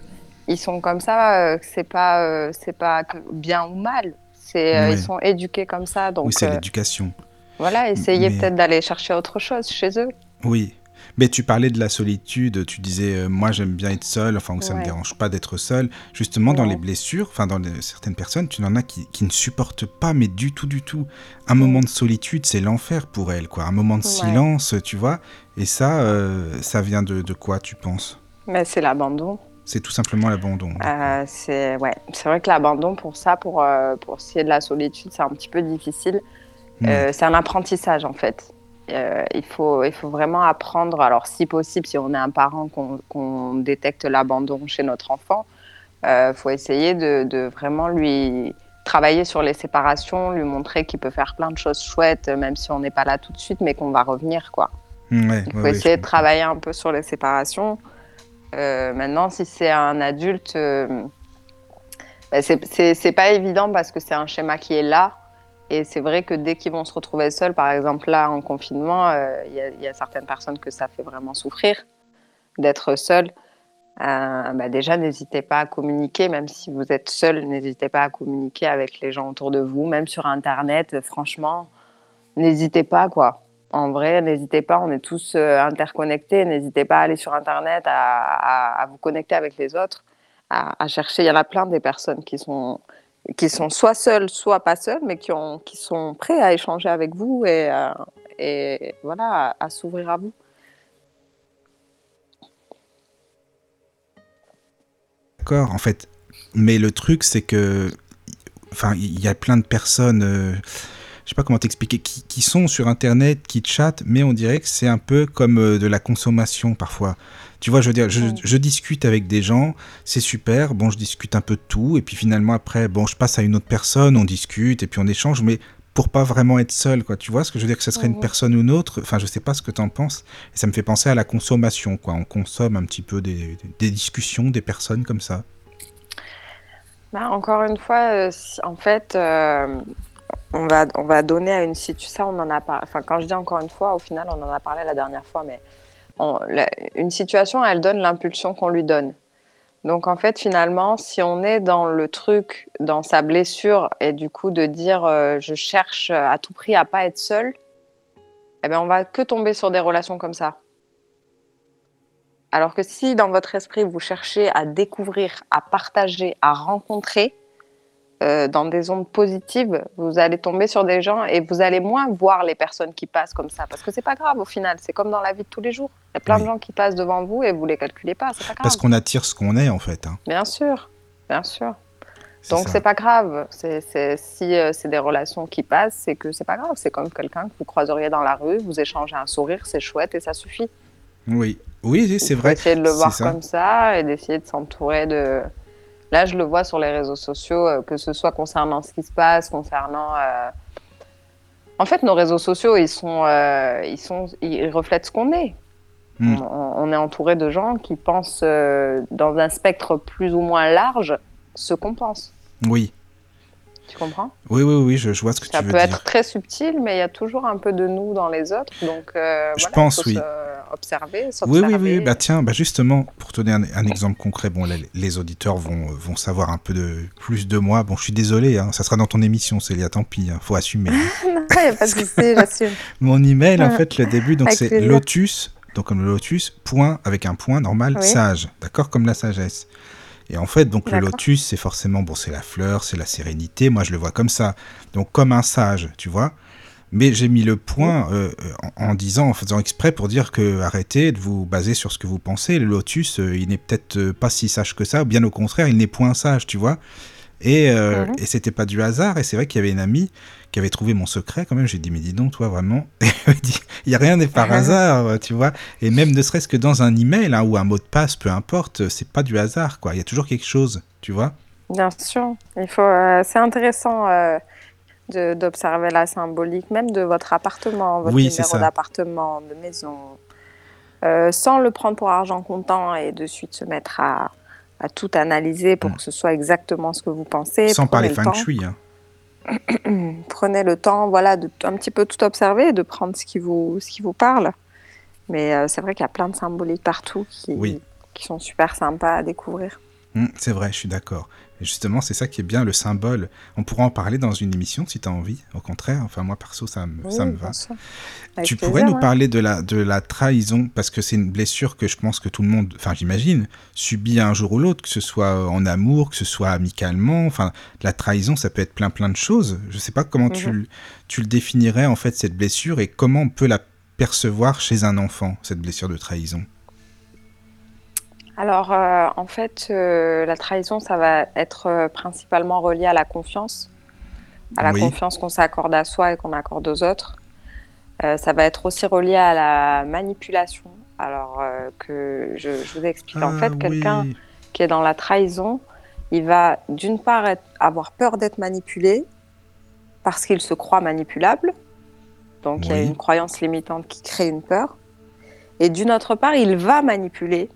S3: ils sont comme ça, que c'est pas c'est pas bien ou mal. C'est euh,
S1: Ouais.
S3: ils sont éduqués comme ça. Donc
S1: Oui, c'est
S3: euh,
S1: l'éducation.
S3: voilà, essayez
S1: mais-
S3: peut-être d'aller chercher autre chose chez eux.
S1: Oui. Mais tu parlais de la solitude, tu disais euh, moi j'aime bien être seul, enfin ou ça me
S3: Ouais.
S1: dérange pas d'être seul. Justement dans les blessures, enfin dans les- certaines personnes, tu en as qui, qui ne supportent pas, mais du tout du tout. Un moment de solitude, c'est l'enfer pour elles, quoi. Un moment de silence, tu vois. Et ça, euh, ça vient de, de quoi, tu penses?
S3: Mais c'est l'abandon.
S1: C'est tout simplement l'abandon.
S3: Euh, c'est ouais, vrai que l'abandon pour ça, pour euh, pour ce qui est de la solitude, c'est un petit peu difficile.
S1: Ouais.
S3: Euh, c'est un apprentissage en fait. Il faut il faut vraiment apprendre. Alors si possible, si on est un parent qu'on détecte l'abandon chez notre enfant, il faut essayer de, de vraiment lui travailler sur les séparations, lui montrer qu'il peut faire plein de choses chouettes, même si on n'est pas là tout de suite, mais qu'on va revenir quoi.
S1: Ouais,
S3: Il faut
S1: ouais,
S3: essayer de travailler un peu sur les séparations. Euh, maintenant, si c'est un adulte, euh, bah, c'est- pas évident parce que c'est un schéma qui est là. Et c'est vrai que dès qu'ils vont se retrouver seuls, par exemple là en confinement, euh, il il y a certaines personnes que ça fait vraiment souffrir d'être seul. Euh, bah, déjà, n'hésitez pas à communiquer, même si vous êtes seul, n'hésitez pas à communiquer avec les gens autour de vous, même sur Internet. euh, franchement, n'hésitez pas, quoi. En vrai, n'hésitez pas, on est tous euh, interconnectés. N'hésitez pas à aller sur Internet, à, vous connecter avec les autres, à, chercher. Il y en a plein des personnes qui sont, qui sont soit seules, soit pas seules, mais qui, ont, qui sont prêts à échanger avec vous et, euh, voilà, à, à s'ouvrir à vous.
S1: D'accord, en fait. Mais le truc, c'est que. Enfin, il y a plein de personnes. euh, je sais pas comment t'expliquer, qui, qui sont sur Internet, qui chattent, mais on dirait que c'est un peu comme euh, de la consommation parfois. Tu vois, je veux dire, je, discute avec des gens, c'est super, bon, je discute un peu de tout, et puis finalement, après, bon, je passe à une autre personne, on discute, et puis on échange, mais pour pas vraiment être seul, quoi. Tu vois ce que je veux dire, que ce serait une personne ou une autre, enfin, je sais pas ce que t'en penses, et ça me fait penser à la consommation, quoi. On consomme un petit peu des, des discussions, des personnes comme ça.
S3: Bah, encore une fois, euh, en fait, euh, on, va, on va donner à une situation. Ça, on en a pas. Enfin, quand je dis encore une fois, au final, on en a parlé la dernière fois, mais on- la- une situation, elle donne l'impulsion qu'on lui donne. Donc en fait, finalement, si on est dans le truc, dans sa blessure, et du coup de dire euh, je cherche à tout prix à pas être seul, eh ben on va que tomber sur des relations comme ça. Alors que si dans votre esprit vous cherchez à découvrir, à partager, à rencontrer, euh, dans des ondes positives, vous allez tomber sur des gens et vous allez moins voir les personnes qui passent comme ça. Parce que c'est pas grave au final, c'est comme dans la vie de tous les jours. Il y a plein
S1: Oui.
S3: de gens qui passent devant vous et vous les calculez pas, c'est pas grave.
S1: Parce qu'on attire ce qu'on est, en fait. hein.
S3: Bien sûr, bien sûr. Donc c'est pas grave. Si euh, c'est des relations qui passent, c'est que c'est pas grave. C'est comme quelqu'un que vous croiseriez dans la rue, vous échangez un sourire, c'est chouette et ça suffit.
S1: Oui, oui, c'est vrai.
S3: Essayer de le voir
S1: ça.
S3: comme ça et d'essayer de s'entourer de. Là, je le vois sur les réseaux sociaux, euh, que ce soit concernant ce qui se passe, concernant. euh, En fait, nos réseaux sociaux, ils sont, euh, ils sont, ils reflètent ce qu'on est.
S1: Mm.
S3: On, on est entouré de gens qui pensent dans un spectre plus ou moins large ce qu'on pense.
S1: Oui,
S3: Tu comprends?
S1: Oui, oui, oui, je, je vois ce que
S3: Ça
S1: tu veux
S3: peut
S1: dire.
S3: être très subtil, mais il y a toujours un peu de nous dans les autres. Donc, euh,
S1: Je
S3: voilà,
S1: pense,
S3: faut
S1: oui.
S3: se observer,
S1: Oui, oui, oui. Bah tiens, bah justement, pour te donner un, un exemple concret, bon, les- les auditeurs vont, vont savoir un peu de plus de moi. Bon, je suis désolé, hein, ça sera dans ton émission, Célia, tant pis, hein, faut assumer. hein.
S3: Non, il n'y a pas de souci, j'assume.
S1: Mon email, en fait, le début, donc c'est lotus, donc comme le lotus, point, avec un point normal,
S3: Oui.
S1: sage, d'accord, comme la sagesse. Et en fait, donc le lotus, c'est forcément, bon, c'est la fleur, c'est la sérénité, moi je le vois comme ça. Donc comme un sage, tu vois. Mais j'ai mis le point euh, en, en disant, en faisant exprès pour dire que arrêtez de vous baser sur ce que vous pensez. Le lotus, euh, il n'est peut-être euh, pas si sage que ça, bien au contraire, il n'est point sage, tu vois. Et, euh,
S3: Mhm.
S1: et c'était pas du hasard. Et c'est vrai qu'il y avait une amie qui avait trouvé mon secret quand même. J'ai dit, mais dis donc, toi, vraiment. Il n'y a rien n'est par hasard, euh, tu vois. Et même ne serait-ce que dans un email hein, ou un mot de passe, peu importe, c'est pas du hasard, quoi. Il y a toujours quelque chose, tu vois.
S3: Bien sûr. Il faut, euh, c'est intéressant euh, d'observer la symbolique, même de votre appartement, votre
S1: Oui,
S3: numéro d'appartement, de maison, euh, sans le prendre pour argent comptant et de suite se mettre à, à tout analyser pour
S1: Mm.
S3: que ce soit exactement ce que vous pensez.
S1: Sans parler
S3: le
S1: feng shui. hein.
S3: prenez le temps, voilà, de un petit peu tout observer et de prendre ce qui vous, ce qui vous parle. Mais euh, c'est vrai qu'il y a plein de symboliques partout qui,
S1: Oui.
S3: qui sont super sympas à découvrir.
S1: Hum, c'est vrai, je suis d'accord. Et justement, c'est ça qui est bien, le symbole. On pourra en parler dans une émission si tu as envie. Au contraire, enfin, moi, perso, ça me, ça me va.
S3: Avec
S1: Tu
S3: plaisir,
S1: pourrais nous
S3: ouais.
S1: parler de la, de la trahison, parce que c'est une blessure que je pense que tout le monde, enfin j'imagine, subit un jour ou l'autre, que ce soit en amour, que ce soit amicalement. Enfin, la trahison, ça peut être plein plein de choses. Je sais pas comment tu,
S3: Mhm.
S1: tu le définirais, en fait, cette blessure, et comment on peut la percevoir chez un enfant, cette blessure de trahison?
S3: Alors, euh, en fait, euh, la trahison, ça va être euh, principalement relié à la confiance, à la
S1: Oui.
S3: confiance qu'on s'accorde à soi et qu'on accorde aux autres. Euh, ça va être aussi relié à la manipulation. Alors euh, que je, je vous explique. en
S1: Ah,
S3: fait, quelqu'un
S1: oui.
S3: qui est dans la trahison, il va d'une part être- avoir peur d'être manipulé parce qu'il se croit manipulable. Donc il y a
S1: Oui.
S3: une croyance limitante qui crée une peur. Et d'une autre part, il va manipuler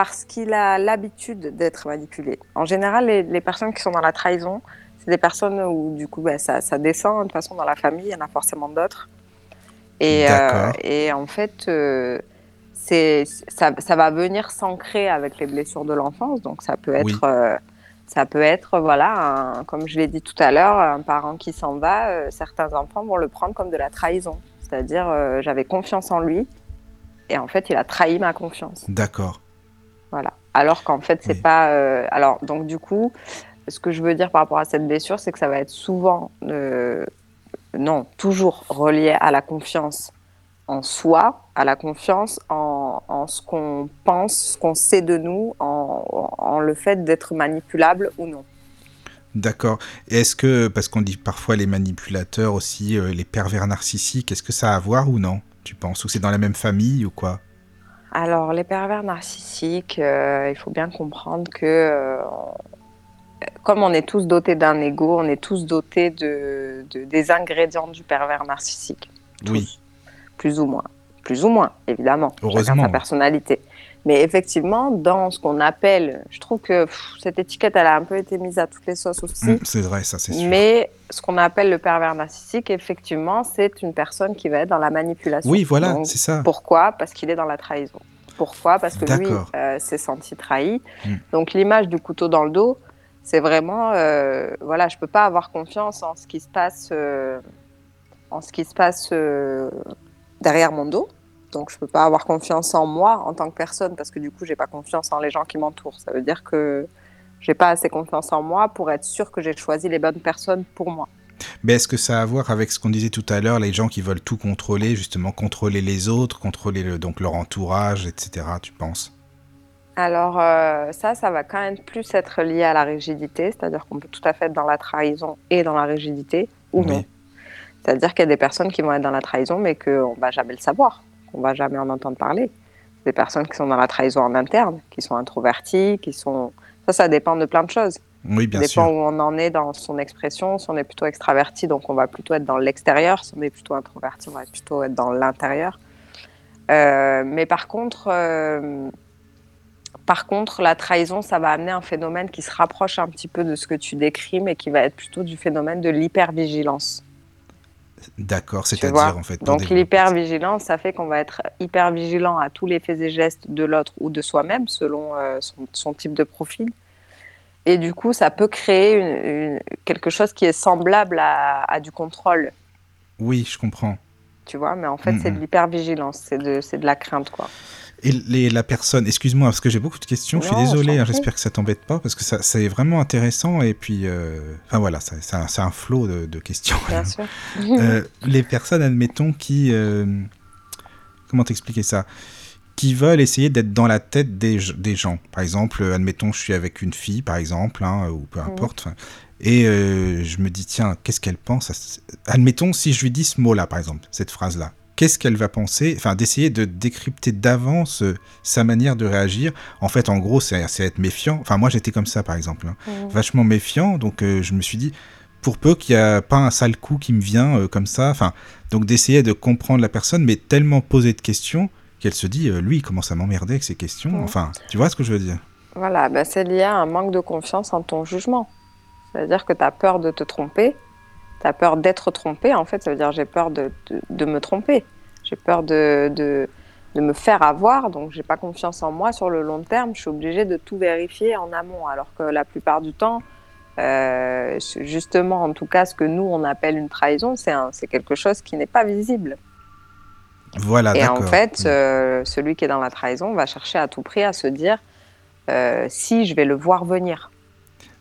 S3: parce qu'il a l'habitude d'être manipulé. En général, les, les personnes qui sont dans la trahison, c'est des personnes où du coup bah, ça, ça descend. De toute façon, dans la famille, il y en a forcément d'autres. Et, euh, et en fait, euh, c'est, ça, ça va venir s'ancrer avec les blessures de l'enfance. Donc ça peut être,
S1: Oui.
S3: euh, ça peut être voilà, un- comme je l'ai dit tout à l'heure, un parent qui s'en va. certains enfants vont le prendre comme de la trahison. C'est-à-dire, j'avais confiance en lui, et en fait, il a trahi ma confiance.
S1: D'accord.
S3: Voilà. Alors qu'en fait, c'est
S1: Oui.
S3: pas. euh, Alors, donc, du coup, ce que je veux dire par rapport à cette blessure, c'est que ça va être souvent, euh, non, toujours relié à la confiance en soi, à la confiance en, en ce qu'on pense, ce qu'on sait de nous, en, en le fait d'être manipulable ou non.
S1: D'accord. Est-ce que, parce qu'on dit parfois les manipulateurs aussi, euh, les pervers narcissiques, est-ce que ça a à voir ou non Tu penses? Ou c'est dans la même famille ou quoi?
S3: Alors, les pervers narcissiques, euh, il faut bien comprendre que, euh, comme on est tous dotés d'un ego, on est tous dotés de, de- des ingrédients du pervers narcissique. Tous.
S1: Oui.
S3: Plus ou moins. Plus ou moins, évidemment. Chacun
S1: Heureusement.
S3: sa personnalité. Mais effectivement, dans ce qu'on appelle, je trouve que pff, cette étiquette, elle a un peu été mise à toutes les sauces aussi.
S1: Hum, c'est vrai, ça c'est sûr.
S3: Mais ce qu'on appelle le pervers narcissique, effectivement, c'est une personne qui va être dans la manipulation.
S1: Oui, voilà, c'est ça.
S3: pourquoi? Parce qu'il est dans la trahison. Pourquoi? Parce que lui euh, s'est senti trahi.
S1: Mm.
S3: Donc l'image du couteau dans le dos, c'est vraiment, euh, voilà, je peux pas avoir confiance en ce qui se passe, euh, en ce qui se passe euh, derrière mon dos. Donc je peux pas avoir confiance en moi en tant que personne parce que du coup j'ai pas confiance en les gens qui m'entourent. Ça veut dire que j'ai pas assez confiance en moi pour être sûr que j'ai choisi les bonnes personnes pour moi.
S1: Mais est-ce que ça a à voir avec ce qu'on disait tout à l'heure, les gens qui veulent tout contrôler, justement contrôler les autres, contrôler le- donc leur entourage, etc. Tu penses?
S3: Alors euh, ça, ça va quand même plus être lié à la rigidité, c'est-à-dire qu'on peut tout à fait être dans la trahison et dans la rigidité, ou
S1: Oui.
S3: non. C'est-à-dire qu'il y a des personnes qui vont être dans la trahison, mais qu'on va jamais le savoir, qu'on va jamais en entendre parler. Des personnes qui sont dans la trahison en interne, qui sont introverties, qui sont... Ça, ça dépend de plein de choses.
S1: Oui, bien
S3: ça dépend
S1: sûr.
S3: où on en est dans son expression. Si on est plutôt extraverti, donc on va plutôt être dans l'extérieur. Si on est plutôt introverti, on va plutôt être dans l'intérieur. Euh, mais par contre, euh, par contre, la trahison, ça va amener un phénomène qui se rapproche un petit peu de ce que tu décris, mais qui va être plutôt du phénomène de l'hypervigilance.
S1: D'accord, c'est-à-dire en fait.
S3: Donc l'hypervigilance, ça fait qu'on va être hyper vigilant à tous les faits et gestes de l'autre ou de soi-même, selon euh, son, son type de profil. Et du coup, ça peut créer une- une- quelque chose qui est semblable à, à du contrôle.
S1: Oui, je comprends.
S3: tu vois. Mais en fait, c'est de
S1: Mhm.
S3: l'hypervigilance, c'est de, c'est de la crainte, quoi.
S1: Et les- la personne, excuse-moi, parce que j'ai beaucoup de questions, je suis désolé, hein, j'espère que ça t'embête pas, parce que ça, c'est vraiment intéressant, et puis, euh, enfin voilà, ça- c'est un, c'est un flot de, de questions.
S3: Bien sûr.
S1: Euh, les personnes, admettons, qui... euh, comment t'expliquer ça? Qui veulent essayer d'être dans la tête des, des gens. Par exemple, admettons, je suis avec une fille, par exemple, hein, ou peu importe, enfin, et je me dis, tiens, qu'est-ce qu'elle pense Admettons, si je lui dis ce mot-là, par exemple, cette phrase-là, qu'est-ce qu'elle va penser Enfin, d'essayer de décrypter d'avance euh, sa manière de réagir. En fait, en gros, c'est être méfiant. Enfin, moi, j'étais comme ça, par exemple. hein
S3: Mhm.
S1: vachement méfiant. Donc euh, je me suis dit, pour peu qu'il n'y a pas un sale coup qui me vient euh, comme ça, enfin, donc d'essayer de comprendre la personne, mais tellement poser de questions qu'elle se dit, euh, lui, il commence à m'emmerder avec ses questions.
S3: Mhm.
S1: Enfin, tu vois ce que je veux dire?
S3: Voilà, bah, c'est lié à un manque de confiance en ton jugement. C'est-à-dire que tu as peur de te tromper, tu as peur d'être trompé, en fait, ça veut dire j'ai peur de, de, de me tromper, j'ai peur de, de, de me faire avoir, donc j'ai pas confiance en moi sur le long terme, je suis obligée de tout vérifier en amont, alors que la plupart du temps, euh, justement, en tout cas, ce que nous, on appelle une trahison, c'est quelque chose qui n'est pas visible.
S1: Voilà,
S3: Et en fait, euh, celui qui est dans la trahison va chercher à tout prix à se dire euh, si je vais le voir venir.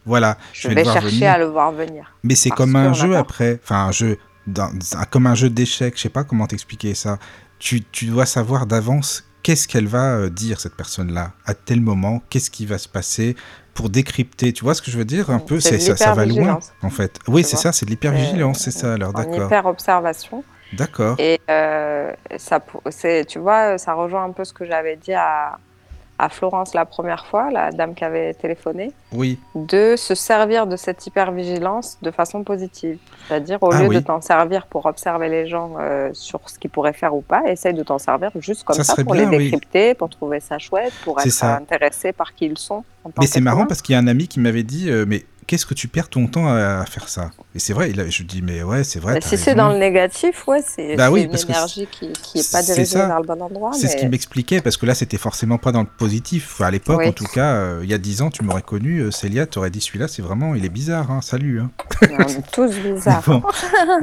S1: Voilà,
S3: Je,
S1: vais
S3: chercher
S1: venir.
S3: à le voir venir.
S1: Mais c'est comme un jeu après, enfin un jeu, dans- comme un jeu d'échecs, je sais pas comment t'expliquer ça. Tu, tu dois savoir d'avance qu'est-ce qu'elle va euh, dire, cette personne-là, à tel moment, qu'est-ce qui va se passer pour décrypter. Tu vois ce que je veux dire Un peu,
S3: C'est de
S1: c'est ça, ça va loin, en fait. Oui, c'est ça, c'est de l'hypervigilance,
S3: Euh,
S1: c'est ça, alors d'accord.
S3: hyper observation.
S1: D'accord.
S3: Et euh, ça, pour- c'est, tu vois, ça rejoint un peu ce que j'avais dit à, à Florence la première fois, la dame qui avait téléphoné,
S1: Oui,
S3: de se servir de cette hypervigilance de façon positive. C'est-à-dire, au
S1: Ah
S3: lieu
S1: oui.
S3: de t'en servir pour observer les gens euh, sur ce qu'ils pourraient faire ou pas, essaye de t'en servir juste comme
S1: Ça
S3: pour
S1: bien,
S3: les
S1: oui.
S3: décrypter, pour trouver ça chouette, pour être
S1: ça.
S3: intéressé par qui ils sont. en tant
S1: mais c'est marrant parce qu'il y a un ami qui m'avait dit, euh, mais qu'est-ce que tu perds ton temps à, à faire ça? Et c'est vrai, a- je dis, mais ouais, c'est vrai. T'as
S3: si c'est dans le négatif, ouais, c'est
S1: Bah oui,
S3: une énergie qui qui est pas dirigée vers le bon endroit.
S1: C'est ce
S3: mais-
S1: qu'il m'expliquait, parce que là, c'était forcément pas dans le positif. Enfin, à l'époque,
S3: Oui.
S1: en tout cas, euh, il y a 10 ans, tu m'aurais connu, euh, Célia, t'aurais dit celui-là, c'est vraiment, il est bizarre, hein, salut. hein.
S3: On est tous bizarres.
S1: Bon.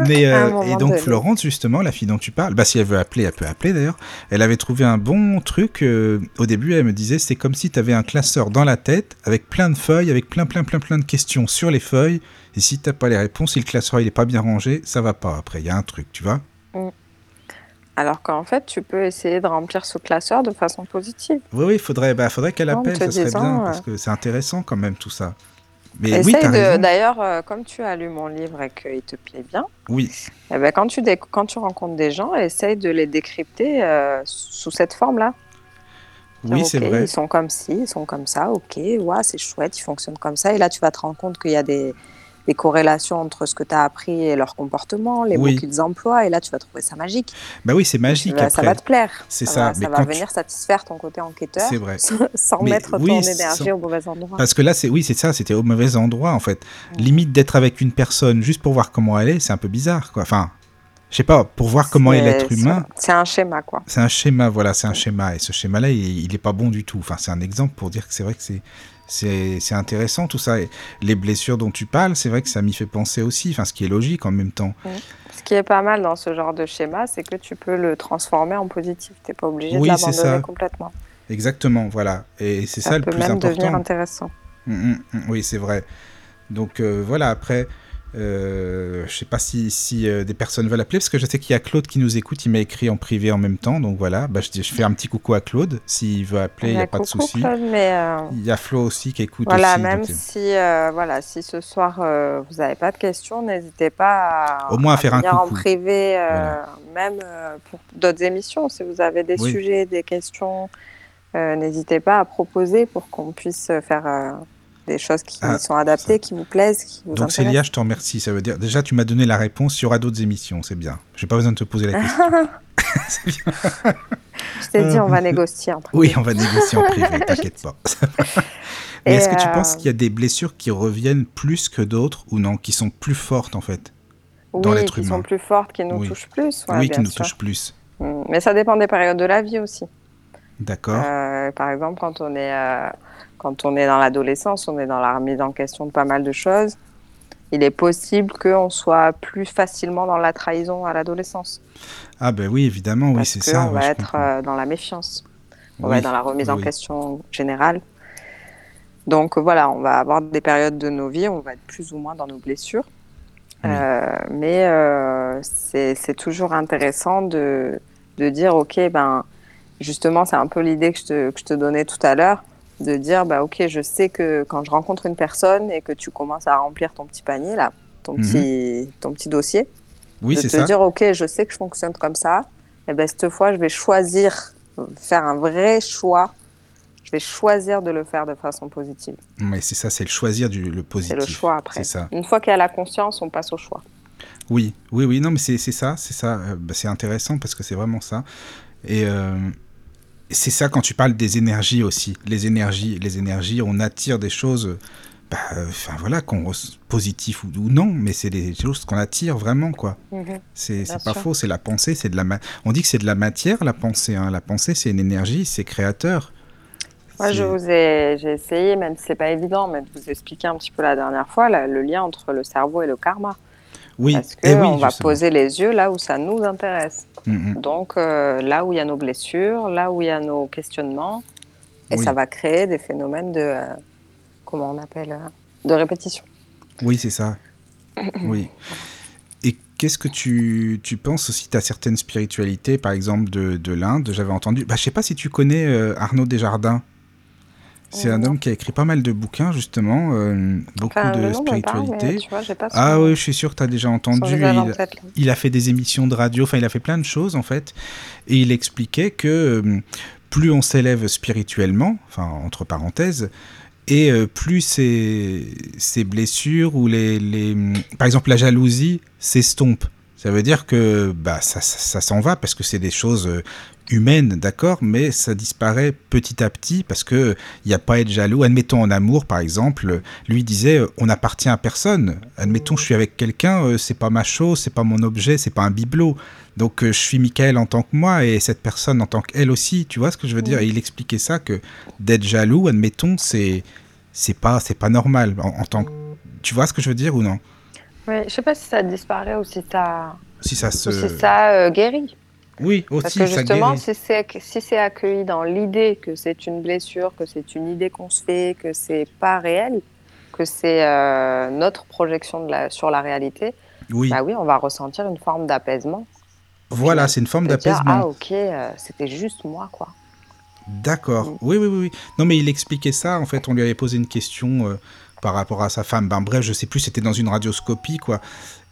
S1: Mais, euh, et donc. Florence, justement, la fille dont tu parles, bah, si elle veut appeler, elle peut appeler d'ailleurs. Elle avait trouvé un bon truc. euh, au début, elle me disait, c'est comme si tu avais un classeur dans la tête, avec plein de feuilles, avec plein, plein, plein, plein de questions sur les feuilles. Et si t'as pas les réponses, si le classeur il est pas bien rangé, ça va pas après. Il y a un truc, tu vois.
S3: Alors qu'en fait, tu peux essayer de remplir ce classeur de façon positive.
S1: Oui, oui, faudrait, bah, faudrait qu'elle appelle, ça serait
S3: disant,
S1: bien,
S3: euh,
S1: parce que c'est intéressant quand même tout ça. Mais
S3: Essaye
S1: oui.
S3: D'ailleurs, euh, comme tu as lu mon livre et qu'il te plaît bien,
S1: Oui,
S3: eh ben, quand, tu quand tu rencontres des gens, essaye de les décrypter euh, sous cette forme-là.
S1: Oui, c'est vrai.
S3: Ils sont comme ci, ils sont comme ça, ok, ouais, c'est chouette, ils fonctionnent comme ça. Et là, tu vas te rendre compte qu'il y a des, des corrélations entre ce que tu as appris et leur comportement, les
S1: Oui.
S3: mots qu'ils emploient. Et là, tu vas trouver ça magique.
S1: Bah oui, c'est magique
S3: vas- ça va te plaire.
S1: C'est
S3: ça.
S1: ça,
S3: va,
S1: mais
S3: ça va
S1: tu-
S3: venir satisfaire ton côté enquêteur
S1: C'est vrai.
S3: sans
S1: Mais
S3: mettre
S1: oui,
S3: ton
S1: sans-
S3: énergie au mauvais endroit.
S1: Parce que là, c'est oui, c'est ça, c'était au mauvais endroit en fait. Limite d'être avec une personne juste pour voir comment elle est, c'est un peu bizarre quoi. Enfin, je sais pas, pour voir comment est l'être humain.
S3: C'est un schéma, quoi.
S1: C'est un schéma, voilà, c'est un schéma. Et ce schéma-là, il, n'est pas bon du tout. Enfin, c'est un exemple pour dire que c'est vrai que c'est. C'est intéressant tout ça. Et les blessures dont tu parles, c'est vrai que ça m'y fait penser aussi, enfin, ce qui est logique en même temps.
S3: Ce qui est pas mal dans ce genre de schéma, c'est que tu peux le transformer en positif. Tu n'es pas obligé de l'abandonner complètement.
S1: Exactement, voilà. Et c'est ça, le plus important. Ça peut même devenir
S3: intéressant.
S1: Mmh, mmh, mmh. oui, c'est vrai. Donc euh, voilà, après, euh, je sais pas si, si euh, des personnes veulent appeler, parce que je sais qu'il y a Claude qui nous écoute, il m'a écrit en privé en même temps, donc voilà, bah, je, je fais un petit coucou à Claude, s'il veut appeler, il n'y a pas de souci.
S3: Euh,
S1: il y a Flo aussi qui écoute
S3: voilà, Même si, voilà, si ce soir vous n'avez pas de questions, n'hésitez pas
S1: à, Au moins à, faire
S3: venir
S1: un
S3: en privé, même pour d'autres émissions, si vous avez des sujets, des questions, n'hésitez pas à proposer pour qu'on puisse faire des choses qui ah, sont adaptées, qui vous plaisent, qui vous
S1: Donc Célia, je te remercie. Ça veut dire déjà tu m'as donné la réponse. Il y aura d'autres émissions, c'est bien. Je n'ai pas besoin de te poser la question.
S3: c'est bien. je t'ai dit, on va négocier en privé.
S1: Oui, on va négocier en privé. T'inquiète pas. Mais est-ce que tu penses euh, qu'il y a des blessures qui reviennent plus que d'autres ou non, qui sont plus fortes en fait
S3: dans l'être humain qui sont plus fortes, qui nous touchent plus.
S1: oui, qui nous touchent plus.
S3: Mm. Mais ça dépend des périodes de la vie aussi.
S1: D'accord.
S3: Euh, par exemple, quand on est euh, quand on est dans l'adolescence, on est dans la remise en question de pas mal de choses. Il est possible qu'on soit plus facilement dans la trahison à l'adolescence.
S1: Ah ben oui, évidemment, oui, c'est ça.
S3: On va être euh, dans la méfiance. On va être dans la remise en question générale. Donc voilà, on va avoir des périodes de nos vies, on va être plus ou moins dans nos blessures. Euh, mais euh, c'est toujours intéressant de, de, dire, ok, ben justement, c'est un peu l'idée que, que, je te donnais tout à l'heure de dire bah ok je sais que quand je rencontre une personne et que tu commences à remplir ton petit panier là ton mhm. petit ton petit dossier
S1: oui,
S3: de te dire ok je sais que je fonctionne comme ça et ben cette fois je vais choisir faire un vrai choix. Je vais choisir de le faire de façon positive.
S1: Mais c'est ça c'est le choisir du le positif
S3: c'est le choix après. Ça. une fois qu'il y a la conscience on passe au choix.
S1: Oui oui oui non mais c'est ça c'est ça. Euh, bah, c'est intéressant parce que c'est vraiment ça. Et euh, c'est ça quand tu parles des énergies aussi. Les énergies, les énergies, on attire des choses, bah, enfin voilà, qu'on positif ou, non, mais c'est des choses qu'on attire vraiment quoi. Mhm. C'est pas faux, c'est la pensée, c'est de la. On dit que c'est de la matière la pensée. Hein. La pensée, c'est une énergie, c'est créateur.
S3: Moi, je vous ai, j'ai essayé, même si c'est pas évident, mais de vous expliquer un petit peu la dernière fois le lien entre le cerveau et le karma.
S1: Oui.
S3: Parce
S1: eh oui,
S3: va poser les yeux là où ça nous intéresse. Mm-hmm. Donc euh, là où il y a nos blessures, là où il y a nos questionnements, et ça va créer des phénomènes de, euh, comment on appelle, euh, de répétition.
S1: Oui, c'est ça. oui. Et qu'est-ce que tu, tu penses aussi à certaines spiritualités, par exemple de, de l'Inde? J'avais entendu, bah, je sais pas si tu connais Arnaud Desjardins. C'est un homme qui a écrit pas mal de bouquins, justement, euh, beaucoup de spiritualité. ah oui, je suis sûr que tu as déjà entendu. Il, a fait des émissions de radio, enfin, il a fait plein de choses, en fait. Et il expliquait que euh, plus on s'élève spirituellement, enfin, entre parenthèses, et euh, plus ces, ces, blessures ou les, les, Par exemple, la jalousie s'estompe. Ça veut dire que bah, ça, ça s'en va parce que c'est des choses humaine, d'accord, mais ça disparaît petit à petit parce que il n'y a pas à être jaloux. Admettons en amour, par exemple, lui disait euh, on n'appartient à personne. Admettons je suis avec quelqu'un, euh, c'est pas ma chose, c'est pas mon objet, c'est pas un bibelot. Donc euh, je suis Michael en tant que moi et cette personne en tant qu'elle aussi. Tu vois ce que je veux dire? Et il expliquait ça que d'être jaloux, admettons, c'est c'est pas c'est pas normal en, tant que tu vois ce que je veux dire ou non?
S3: Oui, je sais pas si ça disparaît ou si ça
S1: si ça se
S3: si ça guérit.
S1: Oui, aussi,
S3: Parce que justement, si c'est accueilli dans l'idée que c'est une blessure, que c'est une idée qu'on se fait, que c'est pas réel, que c'est euh, notre projection de la, sur la réalité,
S1: oui.
S3: Bah oui, on va ressentir une forme d'apaisement.
S1: Voilà, c'est une forme d'apaisement.
S3: Ah ok, euh, c'était juste moi, quoi.
S1: D'accord. Mm. Oui, oui, oui, oui. Non, mais il expliquait ça. En fait, on lui avait posé une question euh, par rapport à sa femme. Ben bref, je sais plus, c'était dans une radioscopie, quoi.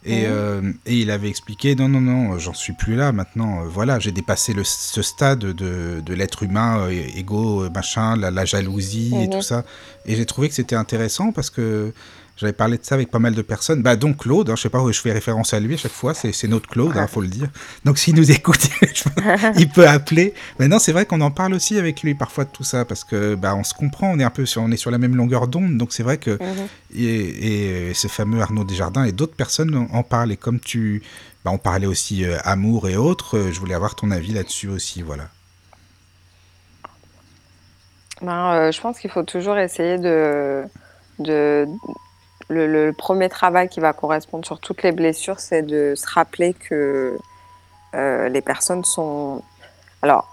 S1: Euh, et, il avait expliqué non, non, non, j'en suis plus là maintenant. Euh, voilà, j'ai dépassé le, ce stade de, de l'être humain, euh, égo, machin, la, jalousie et tout mhm. ça. Et j'ai trouvé que c'était intéressant parce que J'avais parlé de ça avec pas mal de personnes. Bah, donc Claude, hein, je sais pas où je fais référence à lui à chaque fois, c'est notre Claude, il hein, faut le dire. Donc s'il nous écoute, il peut appeler. Mais non, c'est vrai qu'on en parle aussi avec lui parfois de tout ça, parce que bah, on se comprend, on est un peu sur, on est sur la même longueur d'onde, donc c'est vrai que. Mhm. et, ce fameux Arnaud Desjardins et d'autres personnes en parlent. Et comme tu. Bah, on parlait aussi euh, amour et autres, euh, je voulais avoir ton avis là-dessus aussi, voilà.
S3: Ben, euh, je pense qu'il faut toujours essayer de, de le, premier travail qui va correspondre sur toutes les blessures, c'est de se rappeler que euh, les personnes sont. Alors,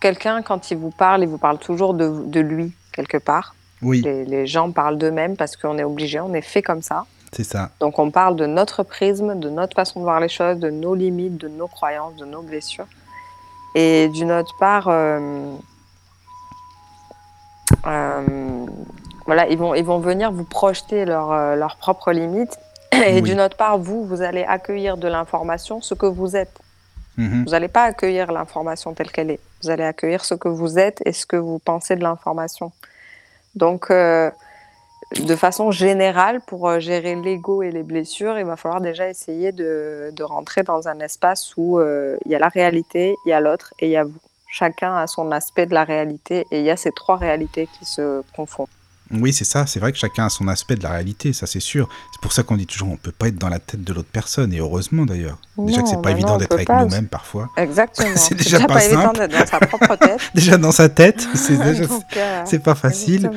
S3: quelqu'un, quand il vous parle, il vous parle toujours de, de lui, quelque part.
S1: Oui.
S3: Les, gens parlent d'eux-mêmes parce qu'on est obligé, on est fait comme ça.
S1: C'est ça.
S3: Donc, on parle de notre prisme, de notre façon de voir les choses, de nos limites, de nos croyances, de nos blessures. Et d'une autre part, euh, euh, voilà, ils vont, ils vont venir vous projeter euh, leurs propres limites. Et d'une autre part, vous, vous allez accueillir de l'information ce que vous êtes. Mhm. Vous n'allez pas accueillir l'information telle qu'elle est. Vous allez accueillir ce que vous êtes et ce que vous pensez de l'information. Donc, euh, de façon générale, pour gérer l'ego et les blessures, il va falloir déjà essayer de, de rentrer dans un espace où il y a la réalité, il y a l'autre et il y a vous. Chacun a son aspect de la réalité et il y a ces trois réalités qui se confondent.
S1: Oui, c'est ça. C'est vrai que chacun a son aspect de la réalité, ça c'est sûr. C'est pour ça qu'on dit toujours on peut pas être dans la tête de l'autre personne, et heureusement d'ailleurs. Déjà que c'est pas évident d'être avec nous-mêmes parfois.
S3: Exactement.
S1: c'est déjà, pas, évident d'être
S3: dans sa propre tête.
S1: déjà dans sa tête, c'est déjà... C'est pas facile.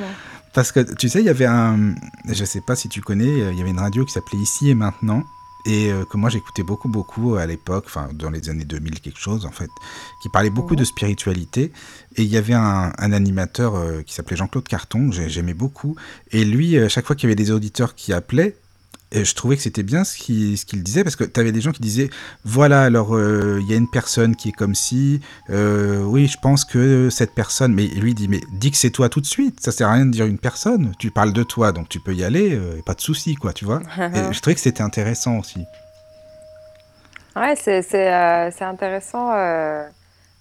S1: Parce que tu sais, il y avait un, je sais pas si tu connais, il y avait une radio qui s'appelait Ici et Maintenant et euh, que moi j'écoutais beaucoup beaucoup à l'époque, enfin dans les années 2000 quelque chose en fait, qui parlait beaucoup de spiritualité. Et il y avait un, animateur euh, qui s'appelait Jean-Claude Carton, j'aimais beaucoup. Et lui, chaque fois qu'il y avait des auditeurs qui appelaient, je trouvais que c'était bien ce qu'il ce disait, parce que tu avais des gens qui disaient, voilà, alors euh, il y a une personne qui est comme si, euh, oui, je pense que cette personne, mais lui dit, mais dis que c'est toi tout de suite, ça sert à rien de dire une personne, tu parles de toi, donc tu peux y aller, euh, pas de souci, quoi, tu vois. et je trouvais que c'était intéressant aussi.
S3: Ouais, c'est intéressant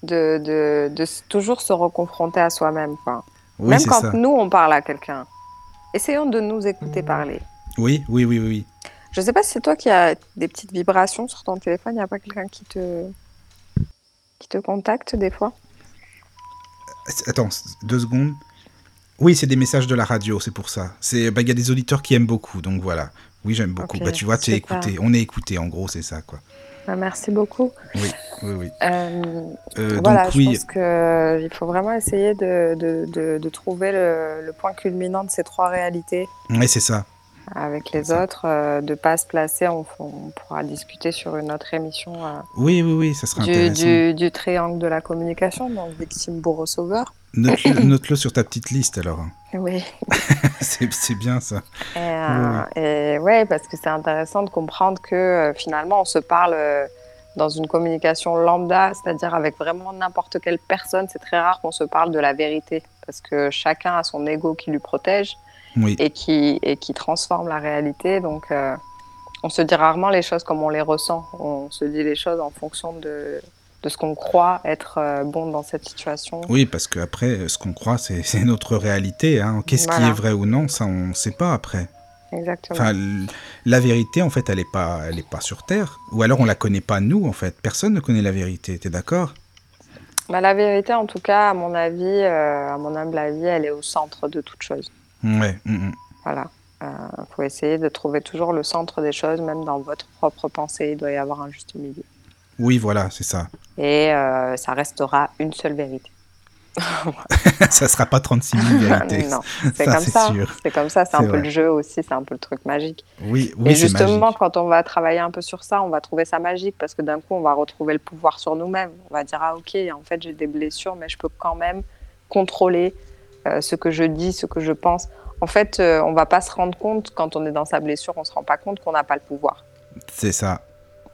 S3: de, de, de, toujours se reconfronter à soi-même, Même quand nous, on parle à quelqu'un, essayons de nous écouter parler.
S1: Oui, oui, oui, oui.
S3: Je sais pas si c'est toi qui as des petites vibrations sur ton téléphone. Il n'y a pas quelqu'un qui te... qui te contacte des fois?
S1: Attends, deux secondes. Oui, c'est des messages de la radio, c'est pour ça. C'est, bah, il y a des auditeurs qui aiment beaucoup, donc voilà. Oui, j'aime beaucoup. bah, tu vois, tu es écouté. On est écouté, en gros, c'est ça, quoi.
S3: Bah, merci beaucoup.
S1: Oui, oui, oui.
S3: Euh, euh, voilà, je pense qu'il euh, faut vraiment essayer de, de, de, trouver le, le, point culminant de ces trois réalités.
S1: Oui, c'est ça
S3: avec les autres, euh, de ne pas se placer. On, pourra discuter sur une autre émission. Euh,
S1: oui, oui, oui, ça sera
S3: du,
S1: intéressant.
S3: Du, triangle de la communication, donc victime, bourreau, sauveur.
S1: Note-le sur ta petite liste alors.
S3: Oui.
S1: c'est bien ça.
S3: Et, euh, oui. parce que c'est intéressant de comprendre que finalement on se parle dans une communication lambda, c'est-à-dire avec vraiment n'importe quelle personne. C'est très rare qu'on se parle de la vérité parce que chacun a son ego qui lui protège et, qui, et qui transforme la réalité. Donc, euh, on se dit rarement les choses comme on les ressent. On se dit les choses en fonction de, de ce qu'on croit être euh, bon dans cette situation.
S1: Oui, parce qu'après, ce qu'on croit, c'est notre réalité. Hein. Qu'est-ce qui est vrai ou non, ça, on ne sait pas après.
S3: Exactement.
S1: Enfin, la vérité, en fait, elle n'est pas, elle est pas sur Terre. Ou alors, on la connaît pas, nous, en fait. Personne ne connaît la vérité, tu es d'accord?
S3: Bah, La vérité, en tout cas, à mon avis, euh, à mon humble avis, elle est au centre de toute chose.
S1: Ouais. Mm, mm.
S3: Voilà. Il euh, faut essayer de trouver toujours le centre des choses, même dans votre propre pensée, il doit y avoir un juste milieu.
S1: Oui, voilà, c'est ça.
S3: Et euh, ça restera une seule vérité.
S1: ça sera pas 36 000 vérités.
S3: non, c'est comme ça. C'est comme ça, c'est un peu le jeu aussi, c'est un peu le truc magique.
S1: Oui, oui.
S3: Et justement, quand on va travailler un peu sur ça, on va trouver ça magique parce que d'un coup, on va retrouver le pouvoir sur nous-mêmes. On va dire ah ok, en fait j'ai des blessures, mais je peux quand même contrôler euh, ce que je dis, ce que je pense. En fait, on euh, on va pas se rendre compte quand on est dans sa blessure, on se rend pas compte qu'on n'a pas le pouvoir.
S1: C'est ça.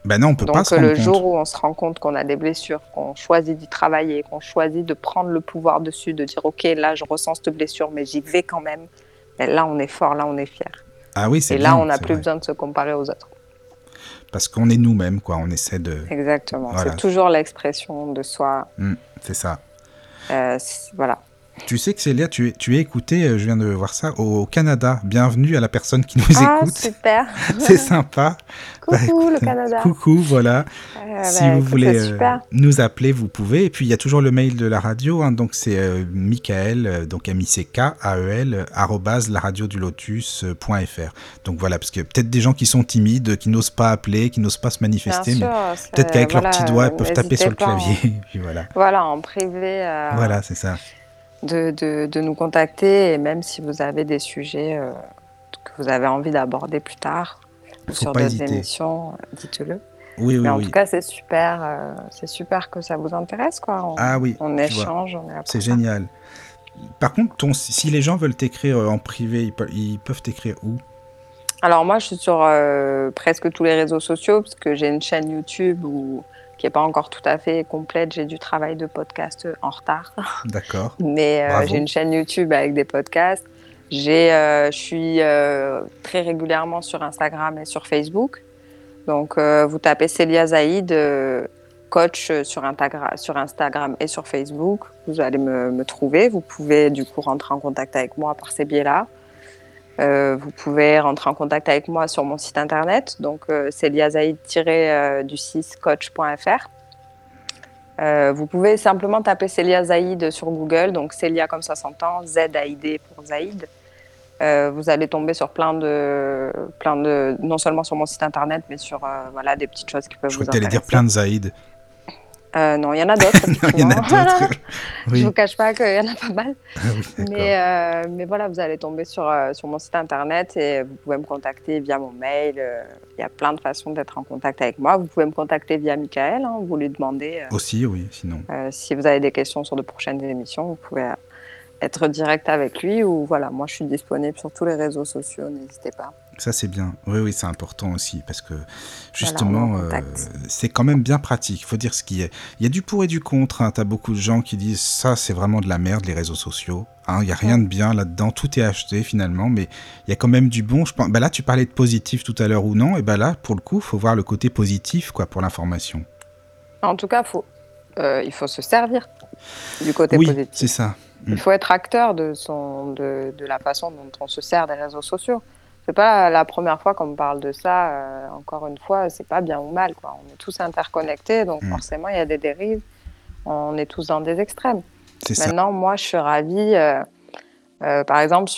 S1: Ben non, on peut
S3: pas
S1: se rendre
S3: le jour où on se rend compte qu'on a des blessures, qu'on choisit d'y travailler, qu'on choisit de prendre le pouvoir dessus, de dire ok, là je ressens cette blessure, mais j'y vais quand même. Ben là, on est fort, là on est fier.
S1: Ah oui, c'est
S3: Et là, on n'a plus besoin de se comparer aux autres.
S1: Parce qu'on est nous-mêmes, quoi. On essaie de.
S3: Exactement. C'est toujours l'expression de soi.
S1: Mmh, c'est ça.
S3: Euh, voilà.
S1: Tu sais que Célia, tu es, tu es écoutée, euh, je viens de voir ça, au Canada. Bienvenue à la personne qui nous
S3: Ah,
S1: écoute.
S3: super.
S1: C'est sympa. Bah,
S3: Coucou le
S1: écoute,
S3: Canada.
S1: Coucou, voilà.
S3: Euh,
S1: si
S3: bah,
S1: vous
S3: écoute,
S1: voulez euh, nous appeler, vous pouvez. Et puis il y a toujours le mail de la radio, hein, donc c'est euh, Michael, donc m i c k a e l arrobase laradiodulotus.fr. Donc voilà, parce que peut-être des gens qui sont timides, qui n'osent pas appeler, qui n'osent pas se
S3: Bien
S1: manifester, mais peut-être qu'avec
S3: voilà,
S1: leurs petits doigts, ils peuvent taper sur le
S3: pas, hein.
S1: clavier. puis voilà.
S3: Voilà, en privé,
S1: Voilà, c'est ça.
S3: De, de, de nous contacter et même si vous avez des sujets euh, que vous avez envie d'aborder plus tard ou sur d'autres émissions, euh, dites-le.
S1: Oui, oui,
S3: Mais en
S1: oui.
S3: tout cas, c'est super, euh, c'est super que ça vous intéresse, quoi. On,
S1: Ah oui,
S3: on
S1: tu vois.
S3: échange, on est
S1: C'est génial. Par contre, ton, si les gens veulent t'écrire en privé, ils peuvent, ils peuvent t'écrire où?
S3: Alors moi, je suis sur euh, presque tous les réseaux sociaux parce que j'ai une chaîne YouTube où, qui n'est pas encore tout à fait complète. J'ai du travail de podcast en retard.
S1: D'accord.
S3: Mais euh, j'ai une chaîne YouTube avec des podcasts. J'ai, euh, je suis euh, très régulièrement sur Instagram et sur Facebook. Donc, vous tapez Célia Zaïd, coach sur, Integra- sur Instagram et sur Facebook. Vous allez me, me trouver. Vous pouvez du coup rentrer en contact avec moi par ces biais-là. Euh, vous pouvez rentrer en contact avec moi sur mon site internet, donc euh, céliazaïd-du6coach.fr. Euh, vous pouvez simplement taper Célia Zaïd sur Google, donc Célia comme ça s'entend, Z-A-I-D pour Zaïd. Euh, vous allez tomber sur plein de, plein de, non seulement sur mon site internet, mais sur euh, voilà, des petites choses qui peuvent
S1: Je
S3: vous
S1: crois que t'allais
S3: intéresser.
S1: dire plein de Zaïd.
S3: Euh, non, il y en a d'autres.
S1: Il y en a d'autres.
S3: Je
S1: oui.
S3: vous cache pas qu'il y en a pas mal.
S1: Ah oui.
S3: Mais, euh, mais voilà, vous allez tomber sur, euh, sur mon site internet et vous pouvez me contacter via mon mail. Il y a plein de façons d'être en contact avec moi. Vous pouvez me contacter via Michael. hein, vous lui demandez
S1: Aussi, oui, sinon.
S3: si vous avez des questions sur de prochaines émissions. Vous pouvez être direct avec lui ou voilà, moi je suis disponible sur tous les réseaux sociaux. N'hésitez pas.
S1: Ça, c'est bien. Oui, oui, c'est important aussi parce que justement,
S3: en
S1: euh, c'est quand même bien pratique. Il faut dire ce qui est. Il y a du pour et du contre. Hein. Tu as beaucoup de gens qui disent ça, c'est vraiment de la merde, les réseaux sociaux. Hein, Il n'y a rien de bien là-dedans. Tout est acheté finalement, mais il y a quand même du bon. Je pense... bah là, tu parlais de positif tout à l'heure ou non. Et ben là, pour le coup, il faut voir le côté positif quoi, pour l'information.
S3: En tout cas, faut, euh, il faut se servir du côté
S1: Oui,
S3: positif.
S1: c'est ça. Mm.
S3: Il faut être acteur de, son, de, de la façon dont on se sert des réseaux sociaux. C'est pas la première fois qu'on me parle de ça. euh, encore une fois, c'est pas bien ou mal. Quoi. On est tous interconnectés, donc
S1: Mm.
S3: forcément, il y a des dérives. On est tous dans des extrêmes.
S1: Ça.
S3: Maintenant, moi, je suis ravie. euh, euh, par exemple,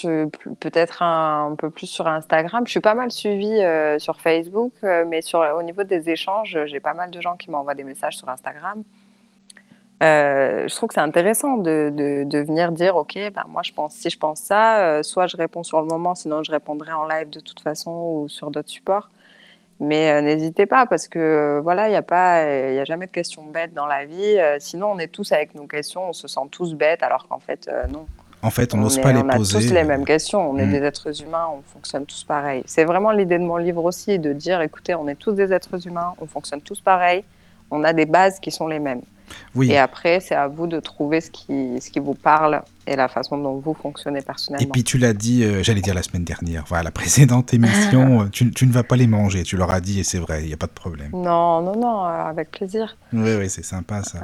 S3: peut-être un, un peu plus sur Instagram. Je suis pas mal suivie euh, sur Facebook, euh, mais sur, au niveau des échanges, j'ai pas mal de gens qui m'envoient des messages sur Instagram. Euh, je trouve que c'est intéressant de, de, de venir dire, OK, ben moi, je pense, si je pense ça, euh, soit je réponds sur le moment, sinon je répondrai en live de toute façon ou sur d'autres supports. Mais euh, n'hésitez pas parce que voilà, il n'y a pas, il a jamais de questions bêtes dans la vie. Sinon, on est tous avec nos questions, on se sent tous bêtes, alors qu'en fait, non.
S1: En fait, on n'ose pas les
S3: on a
S1: poser.
S3: tous les mêmes questions. On est
S1: Mm.
S3: des êtres humains, on fonctionne tous pareil. C'est vraiment l'idée de mon livre aussi, de dire, écoutez, on est tous des êtres humains, on fonctionne tous pareil, on a des bases qui sont les mêmes.
S1: Oui.
S3: Et après, c'est à vous de trouver ce qui, ce qui vous parle et la façon dont vous fonctionnez
S1: Et
S3: personnellement.
S1: puis tu l'as dit, euh, j'allais dire la semaine dernière, voilà, la précédente émission, tu, tu ne vas pas les manger, tu leur as dit et c'est vrai, il n'y a pas de problème.
S3: Non, non, non, euh, avec plaisir.
S1: Oui, oui, c'est sympa ça.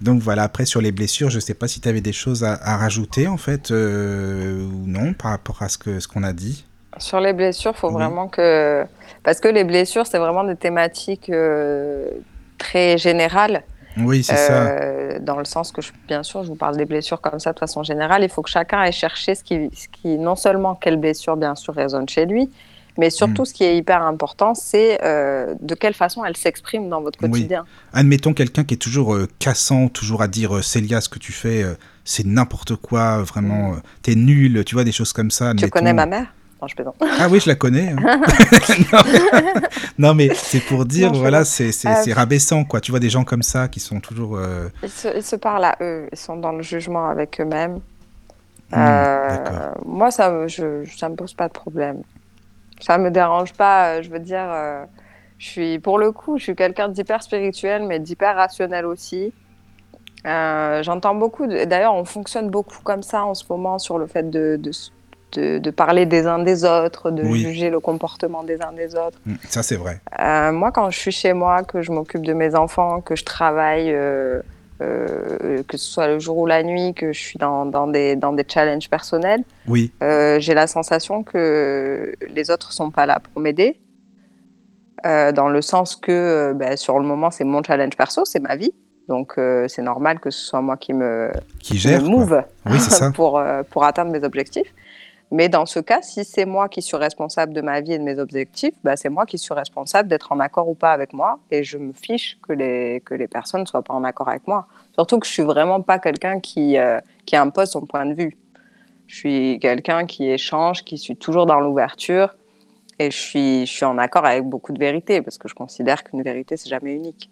S1: Donc voilà, après sur les blessures, je ne sais pas si tu avais des choses à, à rajouter en fait, euh, ou non, par rapport à ce qu'on ce qu'on a dit.
S3: Sur les blessures, il faut
S1: Oui.
S3: vraiment que... Parce que les blessures, c'est vraiment des thématiques euh, très générales.
S1: Oui, c'est ça.
S3: Euh, dans le sens que, je- bien sûr, je vous parle des blessures comme ça de façon générale. Il faut que chacun aille chercher ce qui, ce qui non seulement quelle blessure, bien sûr, résonne chez lui, mais surtout
S1: Mm.
S3: ce qui est hyper important, c'est euh, de quelle façon elle s'exprime dans votre
S1: Oui.
S3: quotidien.
S1: Admettons quelqu'un qui est toujours euh, cassant, toujours à dire euh, Célia, ce que tu fais, c'est n'importe quoi, vraiment,
S3: Mm.
S1: euh, t'es nul, tu vois, des choses comme ça.
S3: Tu connais ma mère? Non, je plaisante.
S1: Ah oui, je la connais. hein. non, mais c'est pour dire,
S3: Non,
S1: voilà, c'est c'est-
S3: Euh,
S1: c'est rabaissant, quoi. Tu vois des gens comme ça qui sont toujours. euh,
S3: Ils se, ils se parlent à eux, ils sont dans le jugement avec eux-mêmes.
S1: hmm,
S3: Euh, moi, ça je, ça me pose pas de problème. Ça me dérange pas. euh, Je veux dire, je suis, pour le coup, je suis quelqu'un d'hyper spirituel, mais d'hyper rationnel aussi. J'entends beaucoup. D'ailleurs, on fonctionne beaucoup comme ça en ce moment sur le fait de, de, de, de parler des uns des autres, de
S1: Oui.
S3: juger le comportement des uns des autres.
S1: Hmm, Ça, c'est vrai.
S3: Euh, moi, quand je suis chez moi, que je m'occupe de mes enfants, que je travaille euh, euh, que ce soit le jour ou la nuit, que je suis dans, dans des, dans des challenges personnels,
S1: Oui,
S3: j'ai la sensation que les autres sont pas là pour m'aider. Dans le sens que ben, sur le moment, c'est mon challenge perso, c'est ma vie. Donc euh, c'est normal que ce soit moi qui me,
S1: qui
S3: qui
S1: gère.
S3: me move
S1: Oui, ça.
S3: pour, euh, pour atteindre mes objectifs. Mais dans ce cas, si c'est moi qui suis responsable de ma vie et de mes objectifs, bah, c'est moi qui suis responsable d'être en accord ou pas avec moi. Et je me fiche que les, que les personnes ne soient pas en accord avec moi. Surtout que je suis vraiment pas quelqu'un qui, euh, qui impose son point de vue. Je suis quelqu'un qui échange, qui suis toujours dans l'ouverture. Et je suis, je suis en accord avec beaucoup de vérités, parce que je considère qu'une vérité, c'est jamais unique.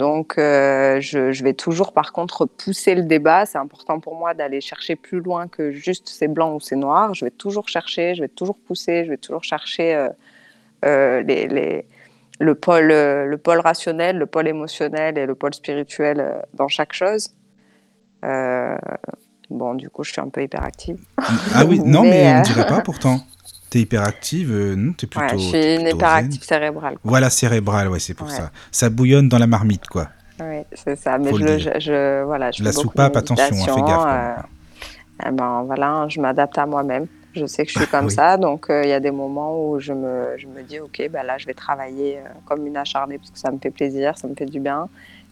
S3: Donc, euh, je, je vais toujours, par contre, pousser le débat. C'est important pour moi d'aller chercher plus loin que juste c'est blanc ou c'est noir. Je vais toujours chercher, je vais toujours pousser, je vais toujours chercher euh, euh, les, les- le, pôle, le pôle rationnel, le pôle émotionnel et le pôle spirituel dans chaque chose. Bon, du coup, je suis un peu hyperactive.
S1: Ah oui, non, mais,
S3: Mais,
S1: on ne dirait pas pourtant. T'es hyperactive, euh, non, t'es plutôt.
S3: Ouais, je suis une hyperactive cérébrale. quoi.
S1: Voilà, cérébrale, ouais, c'est pour
S3: Ouais.
S1: ça. Ça bouillonne dans la marmite, quoi.
S3: Oui, c'est ça. Mais je, je, je- voilà, je
S1: La
S3: fais
S1: soupape, attention, hein, fais gaffe. quand
S3: euh, eh ben voilà, je m'adapte à moi-même. Je sais que je suis comme
S1: Oui.
S3: ça, donc euh, il y a des moments où je me, je me dis, ok, ben là, je vais travailler euh, comme une acharnée parce que ça me fait plaisir, ça me fait du bien,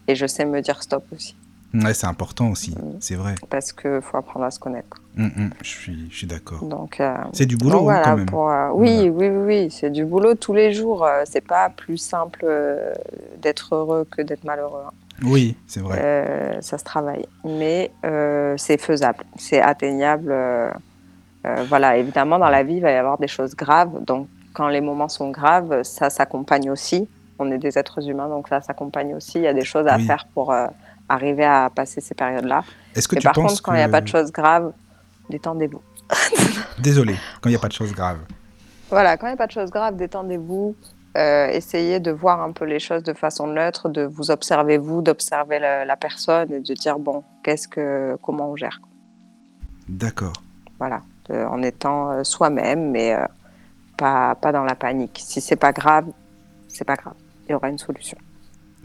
S3: et je sais me dire stop aussi,
S1: Ouais, c'est important aussi, c'est vrai.
S3: parce qu'il faut apprendre à se connaître.
S1: Hum, hum, je suis, je suis d'accord.
S3: Donc, euh,
S1: C'est du boulot, hein,
S3: voilà,
S1: quand même.
S3: pour, euh, oui, oui, oui, oui, c'est du boulot tous les jours. euh, c'est pas plus simple euh, d'être heureux que d'être malheureux. hein.
S1: Oui, c'est vrai.
S3: Ça se travaille. Mais c'est faisable, c'est atteignable. voilà, évidemment, dans la vie, il va y avoir des choses graves. Donc, quand les moments sont graves, ça s'accompagne aussi. On est des êtres humains, donc ça s'accompagne aussi. Il y a des choses à
S1: Oui.
S3: faire pour arriver à passer ces périodes-là.
S1: Est-ce que tu
S3: par
S1: penses
S3: contre, quand il n'y a pas de choses graves, détendez-vous.
S1: Désolé, quand il n'y a pas de choses graves.
S3: Voilà, quand il n'y a pas de choses graves, détendez-vous. Euh, essayez de voir un peu les choses de façon neutre, de vous observer vous, d'observer la, la personne et de dire bon, qu'est-ce que, comment on gère.
S1: D'accord.
S3: Voilà, de- en étant euh, soi-même, mais euh, pas, pas dans la panique. Si c'est pas grave, c'est pas grave. Il y aura une solution.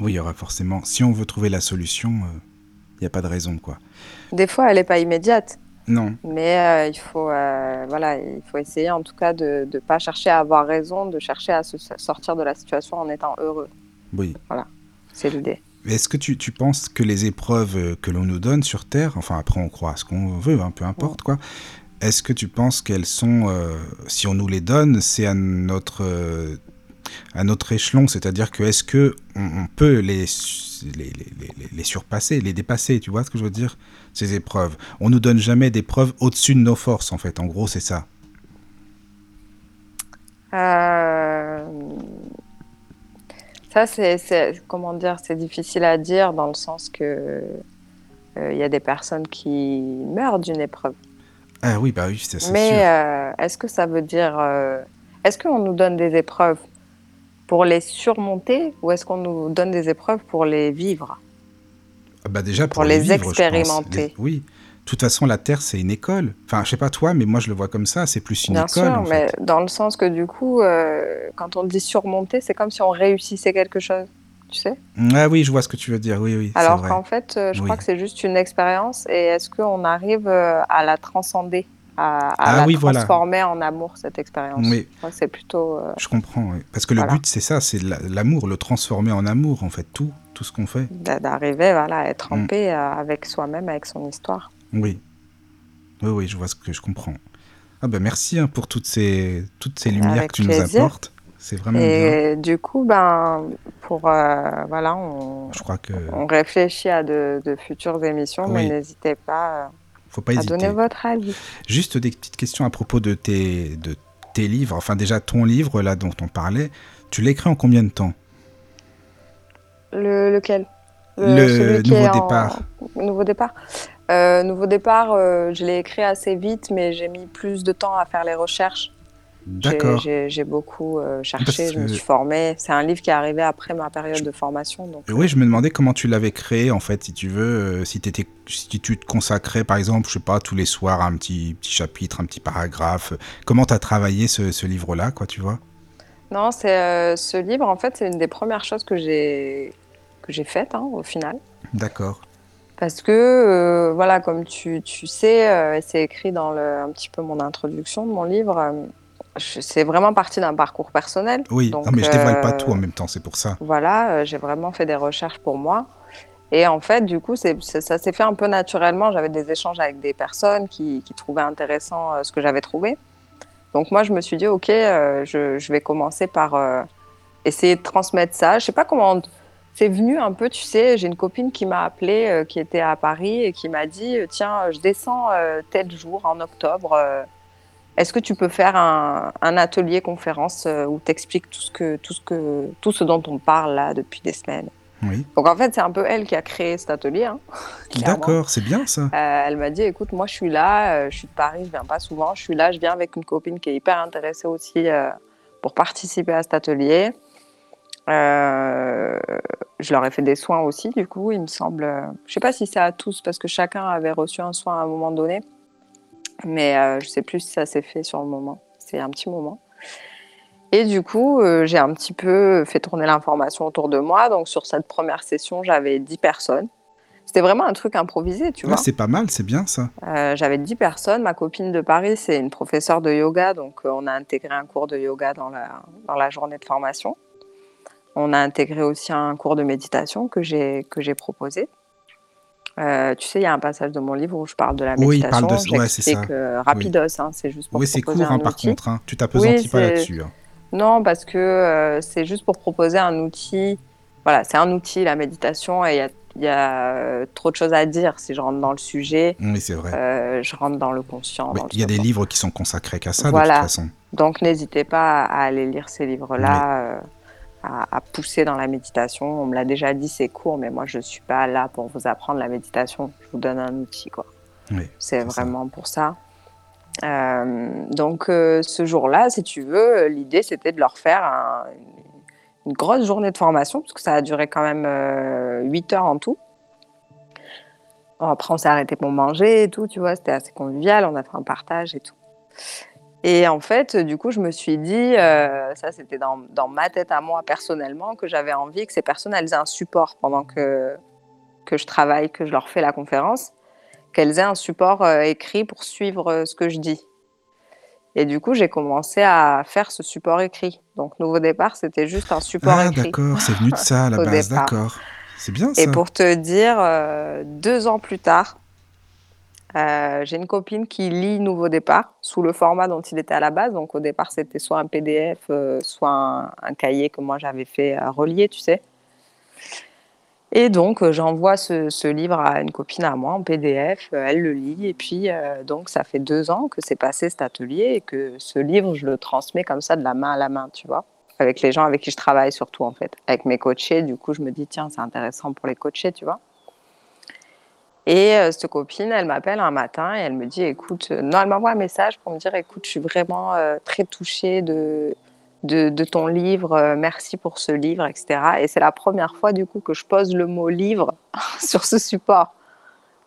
S1: Oui, il y aura forcément. Si on veut trouver la solution, euh, il n'y a pas de raison, quoi.
S3: Des fois, elle n'est pas immédiate,
S1: Non,
S3: mais euh, il faut, euh, voilà, il faut essayer en tout cas de ne pas chercher à avoir raison, de chercher à se sortir de la situation en étant heureux.
S1: oui.
S3: C'est l'idée.
S1: Est-ce que tu, tu penses que les épreuves euh, que l'on nous donne sur Terre, enfin après on croit à ce qu'on veut, hein, peu importe quoi, est-ce que tu penses qu'elles sont, euh, si on nous les donne, c'est à notre, euh, à notre échelon, c'est-à-dire que est-ce que on, on peut les, les, les, surpasser, les dépasser, tu vois ce que je veux dire Ces épreuves? On nous donne jamais des preuves au-dessus de nos forces, en fait, en gros c'est ça.
S3: Euh, Ça, c'est, comment dire, c'est difficile à dire dans le sens que euh, il y a des personnes qui meurent d'une épreuve.
S1: Ah oui, bah oui, c'est c'est
S3: Mais euh, est-ce que ça veut dire, est-ce qu'on nous donne des épreuves pour les surmonter ou est-ce qu'on nous donne des épreuves pour les vivre?
S1: Ah Bah déjà pour,
S3: pour les
S1: vivre,
S3: expérimenter.
S1: Les- Oui. De toute façon, la Terre, c'est une école. Enfin, je sais pas toi, mais moi, je le vois comme ça. C'est plus une
S3: Bien
S1: école,
S3: sûr,
S1: en
S3: mais
S1: fait.
S3: dans le sens que du coup, euh, quand on dit surmonter, c'est comme si on réussissait quelque chose, tu sais?
S1: Ah oui, je vois ce que tu veux dire. Oui, oui,
S3: Alors qu'en fait, euh, je
S1: Oui.
S3: crois que c'est juste une expérience et est-ce qu'on arrive euh, à la transcender, à, à
S1: Ah
S3: la
S1: oui, voilà.
S3: transformer en amour, cette expérience
S1: Oui.
S3: C'est plutôt... euh,
S1: Je comprends, oui. Parce que le
S3: Voilà.
S1: but, c'est ça, c'est la- l'amour, le transformer en amour, en fait, tout, tout ce qu'on fait.
S3: d'a- d'arriver voilà, à être en
S1: Mm.
S3: paix euh, avec soi-même, avec son histoire.
S1: Oui. Oui, oui, je vois ce que je comprends. Ah ben merci hein, pour toutes ces, toutes ces lumières
S3: Avec
S1: que tu nous apportes. C'est vraiment bien.
S3: Et du coup, ben, pour... euh, voilà, on,
S1: Je crois que
S3: on réfléchit à de, de futures émissions, mais n'hésitez pas
S1: faut pas
S3: euh, à
S1: hésiter.
S3: donner votre avis.
S1: Juste des petites questions à propos de tes, de tes livres. Enfin, déjà, ton livre, là, dont on parlait, tu l'as écrit en combien de temps?
S3: Le, lequel?
S1: Le
S3: celui qui
S1: Nouveau
S3: en-
S1: Départ.
S3: Nouveau départ. Euh, nouveau départ, euh, je l'ai écrit assez vite, mais j'ai mis plus de temps à faire les recherches.
S1: D'accord.
S3: J'ai beaucoup euh, cherché, je me suis formée. C'est un livre qui est arrivé après ma période de formation. Donc,
S1: Oui, je me demandais comment tu l'avais créé, en fait, si tu veux, euh, si, tu te consacrais, par exemple, je sais pas, tous les soirs à un petit, petit chapitre, un petit paragraphe. Comment tu as travaillé ce, ce livre-là, quoi, tu vois?
S3: Non, c'est euh, ce livre, en fait, c'est une des premières choses que j'ai que j'ai faites hein, au final.
S1: D'accord.
S3: Parce que, euh, voilà, comme tu, tu sais, euh, c'est écrit dans le, un petit peu mon introduction de mon livre, euh, c'est vraiment parti d'un parcours personnel.
S1: Oui,
S3: Donc,
S1: non, mais je dévoile pas
S3: euh,
S1: tout en même temps, c'est pour ça.
S3: Voilà, euh, j'ai vraiment fait des recherches pour moi. Et en fait, du coup, ça s'est fait un peu naturellement. J'avais des échanges avec des personnes qui, qui trouvaient intéressant euh, ce que j'avais trouvé. Donc moi, je me suis dit, OK, euh, je, je vais commencer par euh, essayer de transmettre ça. Je sais pas comment c'est venu un peu, tu sais, j'ai une copine qui m'a appelée, euh, qui était à Paris et qui m'a dit, euh, tiens, je descends euh, tel jour en octobre. Est-ce que tu peux faire un, un atelier conférence euh, où tu expliques tout ce, que, tout, ce que, tout ce dont on parle là depuis des semaines?
S1: Oui.
S3: Donc en fait, c'est un peu elle qui a créé cet atelier. hein.
S1: D'accord, c'est bien ça.
S3: Euh, elle m'a dit écoute, moi je suis là, euh, je suis de Paris, je viens pas souvent, je suis là, je viens avec une copine qui est hyper intéressée aussi euh, pour participer à cet atelier. Je leur ai fait des soins aussi, du coup, il me semble. Je sais pas si c'est à tous parce que chacun avait reçu un soin à un moment donné, mais euh, je sais plus si ça s'est fait sur le moment. C'est un petit moment. Et du coup, euh, j'ai un petit peu fait tourner l'information autour de moi. Donc sur cette première session, j'avais 10 personnes. C'était vraiment un truc improvisé, tu
S1: Ouais,
S3: vois.
S1: c'est pas mal, c'est bien ça.
S3: Euh, j'avais 10 personnes. Ma copine de Paris, c'est une professeure de yoga. Donc, euh, on a intégré un cours de yoga dans la, dans la journée de formation. On a intégré aussi un cours de méditation que j'ai que j'ai proposé. Euh, tu sais, il y a un passage de mon livre où je parle de la
S1: Oui, il
S3: méditation.
S1: parle de- ouais, c'est ça.
S3: euh, rapidos, hein, c'est juste pour
S1: Oui, c'est court
S3: un
S1: hein, par contre. hein. Tu t'apesantis pas
S3: c'est-
S1: là-dessus. hein.
S3: Non, parce que euh, c'est juste pour proposer un outil. Voilà, c'est un outil, la méditation, et il y a, il y a, euh, trop de choses à dire si je rentre dans le sujet.
S1: Oui, c'est vrai.
S3: je rentre dans le conscient.
S1: Il y a des livres qui sont consacrés qu'à ça, de toute façon.
S3: Donc n'hésitez pas à aller lire ces livres-là, à, à pousser dans la méditation. On me l'a déjà dit, c'est court, mais moi je suis pas là pour vous apprendre la méditation. Je vous donne un outil, quoi.
S1: Oui,
S3: C'est
S1: ça.
S3: vraiment pour ça. Euh, donc euh, ce jour-là, si tu veux, l'idée c'était de leur faire un- une grosse journée de formation, parce que ça a duré quand même euh, 8 heures en tout. Bon, après, on s'est arrêté pour manger et tout, tu vois, c'était assez convivial, on a fait un partage et tout. Et en fait, du coup, je me suis dit, euh, ça c'était dans, dans ma tête à moi personnellement, que j'avais envie que ces personnes, elles aient un support pendant que, que je travaille, que je leur fais la conférence, qu'elles aient un support euh, écrit pour suivre euh, ce que je dis. Et du coup, j'ai commencé à faire ce support écrit. Donc, Nouveau Départ, c'était juste un support
S1: Ah,
S3: écrit.
S1: d'accord, c'est venu de ça à la base, d'accord. C'est bien ça.
S3: Et pour te dire, deux ans plus tard, euh, j'ai une copine qui lit Nouveau Départ sous le format dont il était à la base. Donc au départ, c'était soit un PDF, euh, soit un, cahier que moi j'avais fait à relier, tu sais. Et donc euh, j'envoie ce, ce livre à une copine à moi en PDF, euh, elle le lit. Et puis euh, donc ça fait deux ans que c'est passé cet atelier et que ce livre, je le transmets comme ça de la main à la main, tu vois avec les gens avec qui je travaille surtout en fait, avec mes coachés. Du coup, je me dis tiens, c'est intéressant pour les coachés, tu vois. Et euh, cette copine, elle m'appelle un matin et elle me dit écoute, euh, non, elle m'envoie un message pour me dire écoute, je suis vraiment euh, très touchée de, de, de ton livre, merci pour ce livre, etc. Et c'est la première fois du coup que je pose le mot livre sur ce support,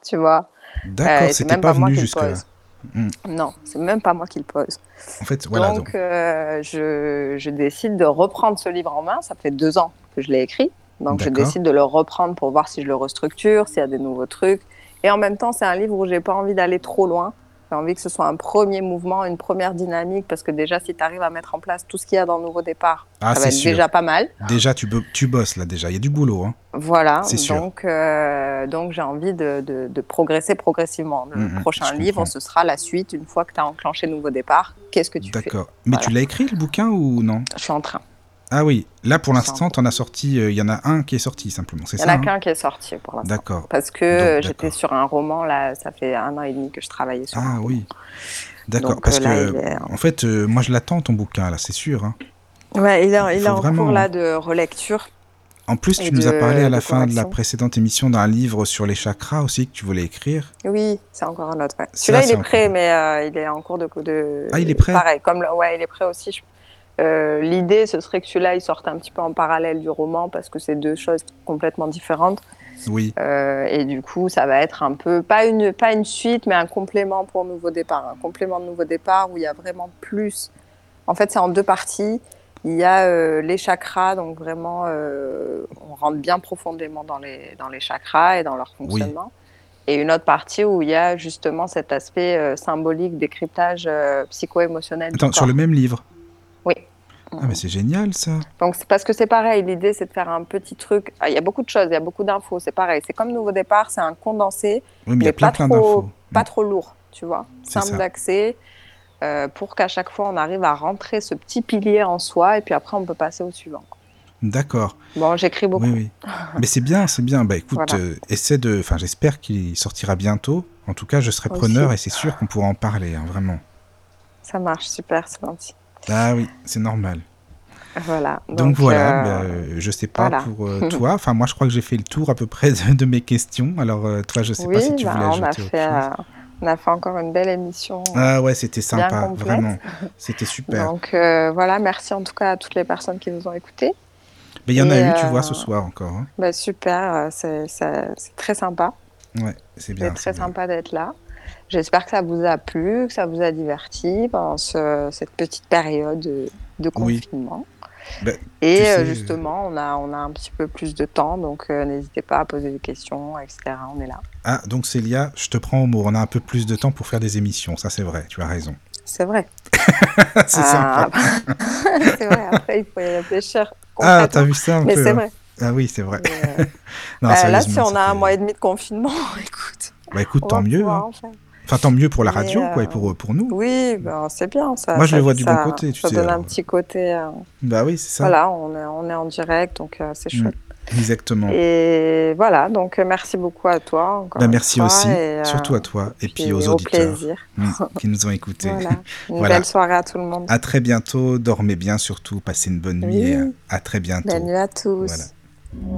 S3: tu vois.
S1: D'accord, c'était
S3: même
S1: pas
S3: pas
S1: venu jusque-là.
S3: pose.
S1: Hmm.
S3: Non, c'est même pas moi qui le pose.
S1: En fait, voilà.
S3: donc,
S1: donc-
S3: je, je décide de reprendre ce livre en main. Ça fait deux ans que je l'ai écrit. Donc, je décide de le reprendre pour voir si je le restructure, s'il y a des nouveaux trucs. Et en même temps, c'est un livre où j'ai pas envie d'aller trop loin. J'ai envie que ce soit un premier mouvement, une première dynamique, parce que déjà, si tu arrives à mettre en place tout ce qu'il y a dans le Nouveau Départ,
S1: Ah,
S3: ça va être
S1: sûr.
S3: déjà pas mal.
S1: Déjà, tu, bo- tu bosses là, déjà. Il y a du boulot. Hein.
S3: Voilà,
S1: sûr.
S3: donc, euh, donc j'ai envie de, de- de progresser progressivement. Le prochain livre, ce sera la suite, une fois que tu as enclenché Nouveau Départ. Qu'est-ce que tu fais?
S1: D'accord. Mais tu l'as écrit le bouquin ou non?
S3: Je suis en train.
S1: Ah oui, là pour l'instant, tu en as sorti. euh, Il y en a un qui est sorti simplement, c'est
S3: Il n'y en
S1: ça
S3: a
S1: hein
S3: qu'un qui est sorti pour l'instant.
S1: D'accord.
S3: Parce que j'étais sur un roman, là, ça fait un an et demi que je travaillais sur
S1: Ah oui. D'accord. Parce
S3: euh, là,
S1: que,
S3: est-
S1: en fait, euh, moi je l'attends ton bouquin là, c'est sûr. hein.
S3: Ouais, il est, il en
S1: vraiment,
S3: cours là de relecture.
S1: En plus, tu nous as parlé à la fin de la précédente émission d'un livre sur les chakras aussi que tu voulais écrire.
S3: Oui, c'est encore un autre. ouais.
S1: Ça,
S3: Celui-là, il est prêt, mais euh, il est en cours de, de.
S1: Ah, il est prêt
S3: Pareil, comme le- ouais, il est prêt aussi. Je- euh, L'idée, ce serait que celui-là, il sorte un petit peu en parallèle du roman parce que c'est deux choses complètement différentes.
S1: Oui.
S3: Euh, et du coup, ça va être un peu, pas une, pas une suite, mais un complément pour Nouveau Départ. Un complément de Nouveau Départ où il y a vraiment plus. En fait, c'est en deux parties. Il y a euh, les chakras, donc vraiment, on rentre bien profondément dans les, dans les chakras et dans leur fonctionnement. et une autre partie où il y a justement cet aspect euh, symbolique, décryptage euh, psycho-émotionnel.
S1: Attends, sur le même livre
S3: Oui.
S1: Ah, mais c'est génial ça.
S3: Donc, c'est parce que c'est pareil, l'idée c'est de faire un petit truc. Ah, Il y a beaucoup de choses, il y a beaucoup d'infos, c'est pareil. C'est comme Nouveau Départ, c'est un condensé,
S1: Oui, mais il y a
S3: mais
S1: plein,
S3: pas
S1: plein
S3: trop,
S1: d'infos.
S3: pas trop lourd, tu vois. Simple d'accès, euh, pour qu'à chaque fois on arrive à rentrer ce petit pilier en soi et puis après on peut passer au suivant.
S1: D'accord.
S3: Bon, j'écris beaucoup.
S1: Oui, oui. Mais c'est bien, c'est bien. Bah écoute,
S3: Voilà.
S1: euh, essaie de. Enfin, j'espère qu'il sortira bientôt. En tout cas, je serai preneur et c'est sûr qu'on pourra en parler, hein, vraiment.
S3: Ça marche, super, c'est gentil.
S1: Ah oui, c'est normal.
S3: Voilà.
S1: Donc, voilà,
S3: euh,
S1: bah, je sais pas
S3: voilà.
S1: pour euh, toi. Enfin, moi, je crois que j'ai fait le tour à peu près de, de mes questions. Alors, euh, toi, je sais
S3: oui,
S1: pas si tu
S3: bah,
S1: voulais
S3: on, a
S1: ajouter autre
S3: fait,
S1: chose.
S3: euh, on a fait encore une belle émission.
S1: Ah ouais, c'était sympa, vraiment. C'était super.
S3: Donc voilà, merci en tout cas à toutes les personnes qui nous ont écoutés.
S1: Mais il y en a eu, tu vois, ce soir encore. hein.
S3: Bah, super, c'est très sympa.
S1: Ouais, c'est bien.
S3: C'est très
S1: bien.
S3: sympa d'être là. J'espère que ça vous a plu, que ça vous a diverti pendant ce- cette petite période de, de
S1: Oui.
S3: confinement.
S1: Bah,
S3: Et euh,
S1: sais,
S3: justement, on a, on a un petit peu plus de temps, donc euh, n'hésitez pas à poser des questions, etc. On est là.
S1: Ah, donc Célia, je te prends au mot. On a un peu plus de temps pour faire des émissions. Ça, c'est vrai. Tu as raison.
S3: C'est vrai.
S1: c'est sympa.
S3: Ah, c'est vrai, après, il faut y réfléchir.
S1: Ah, t'as vu ça un
S3: Mais
S1: peu
S3: c'est
S1: hein.
S3: vrai.
S1: Ah oui, c'est vrai.
S3: Mais, euh,
S1: Non,
S3: là, si on a un mois et demi de confinement, écoute.
S1: Bah écoute, tant mieux.
S3: pouvoir
S1: hein.
S3: en faire.
S1: Enfin, tant mieux pour la radio, quoi, et
S3: euh,
S1: pour, pour nous.
S3: Oui, ben, c'est bien. Ça,
S1: Moi, je
S3: ça-
S1: le vois du bon côté, tu
S3: ça
S1: sais,
S3: donne un petit côté. euh,
S1: Bah oui, c'est ça.
S3: voilà, on est, on est en direct, donc euh, c'est
S1: Mm.
S3: chouette.
S1: Exactement.
S3: Et voilà, donc euh, merci beaucoup à toi. Encore
S1: Bah, merci
S3: fois,
S1: aussi,
S3: et, euh,
S1: surtout à toi, et puis,
S3: puis
S1: aux
S3: au
S1: auditeurs
S3: plaisir.
S1: mm, qui nous ont écoutés.
S3: Voilà. Une
S1: Voilà.
S3: belle soirée à tout le monde.
S1: À très bientôt, dormez bien surtout, passez une bonne nuit
S3: Oui.
S1: et à, très bientôt.
S3: Belle nuit à tous.
S1: Voilà.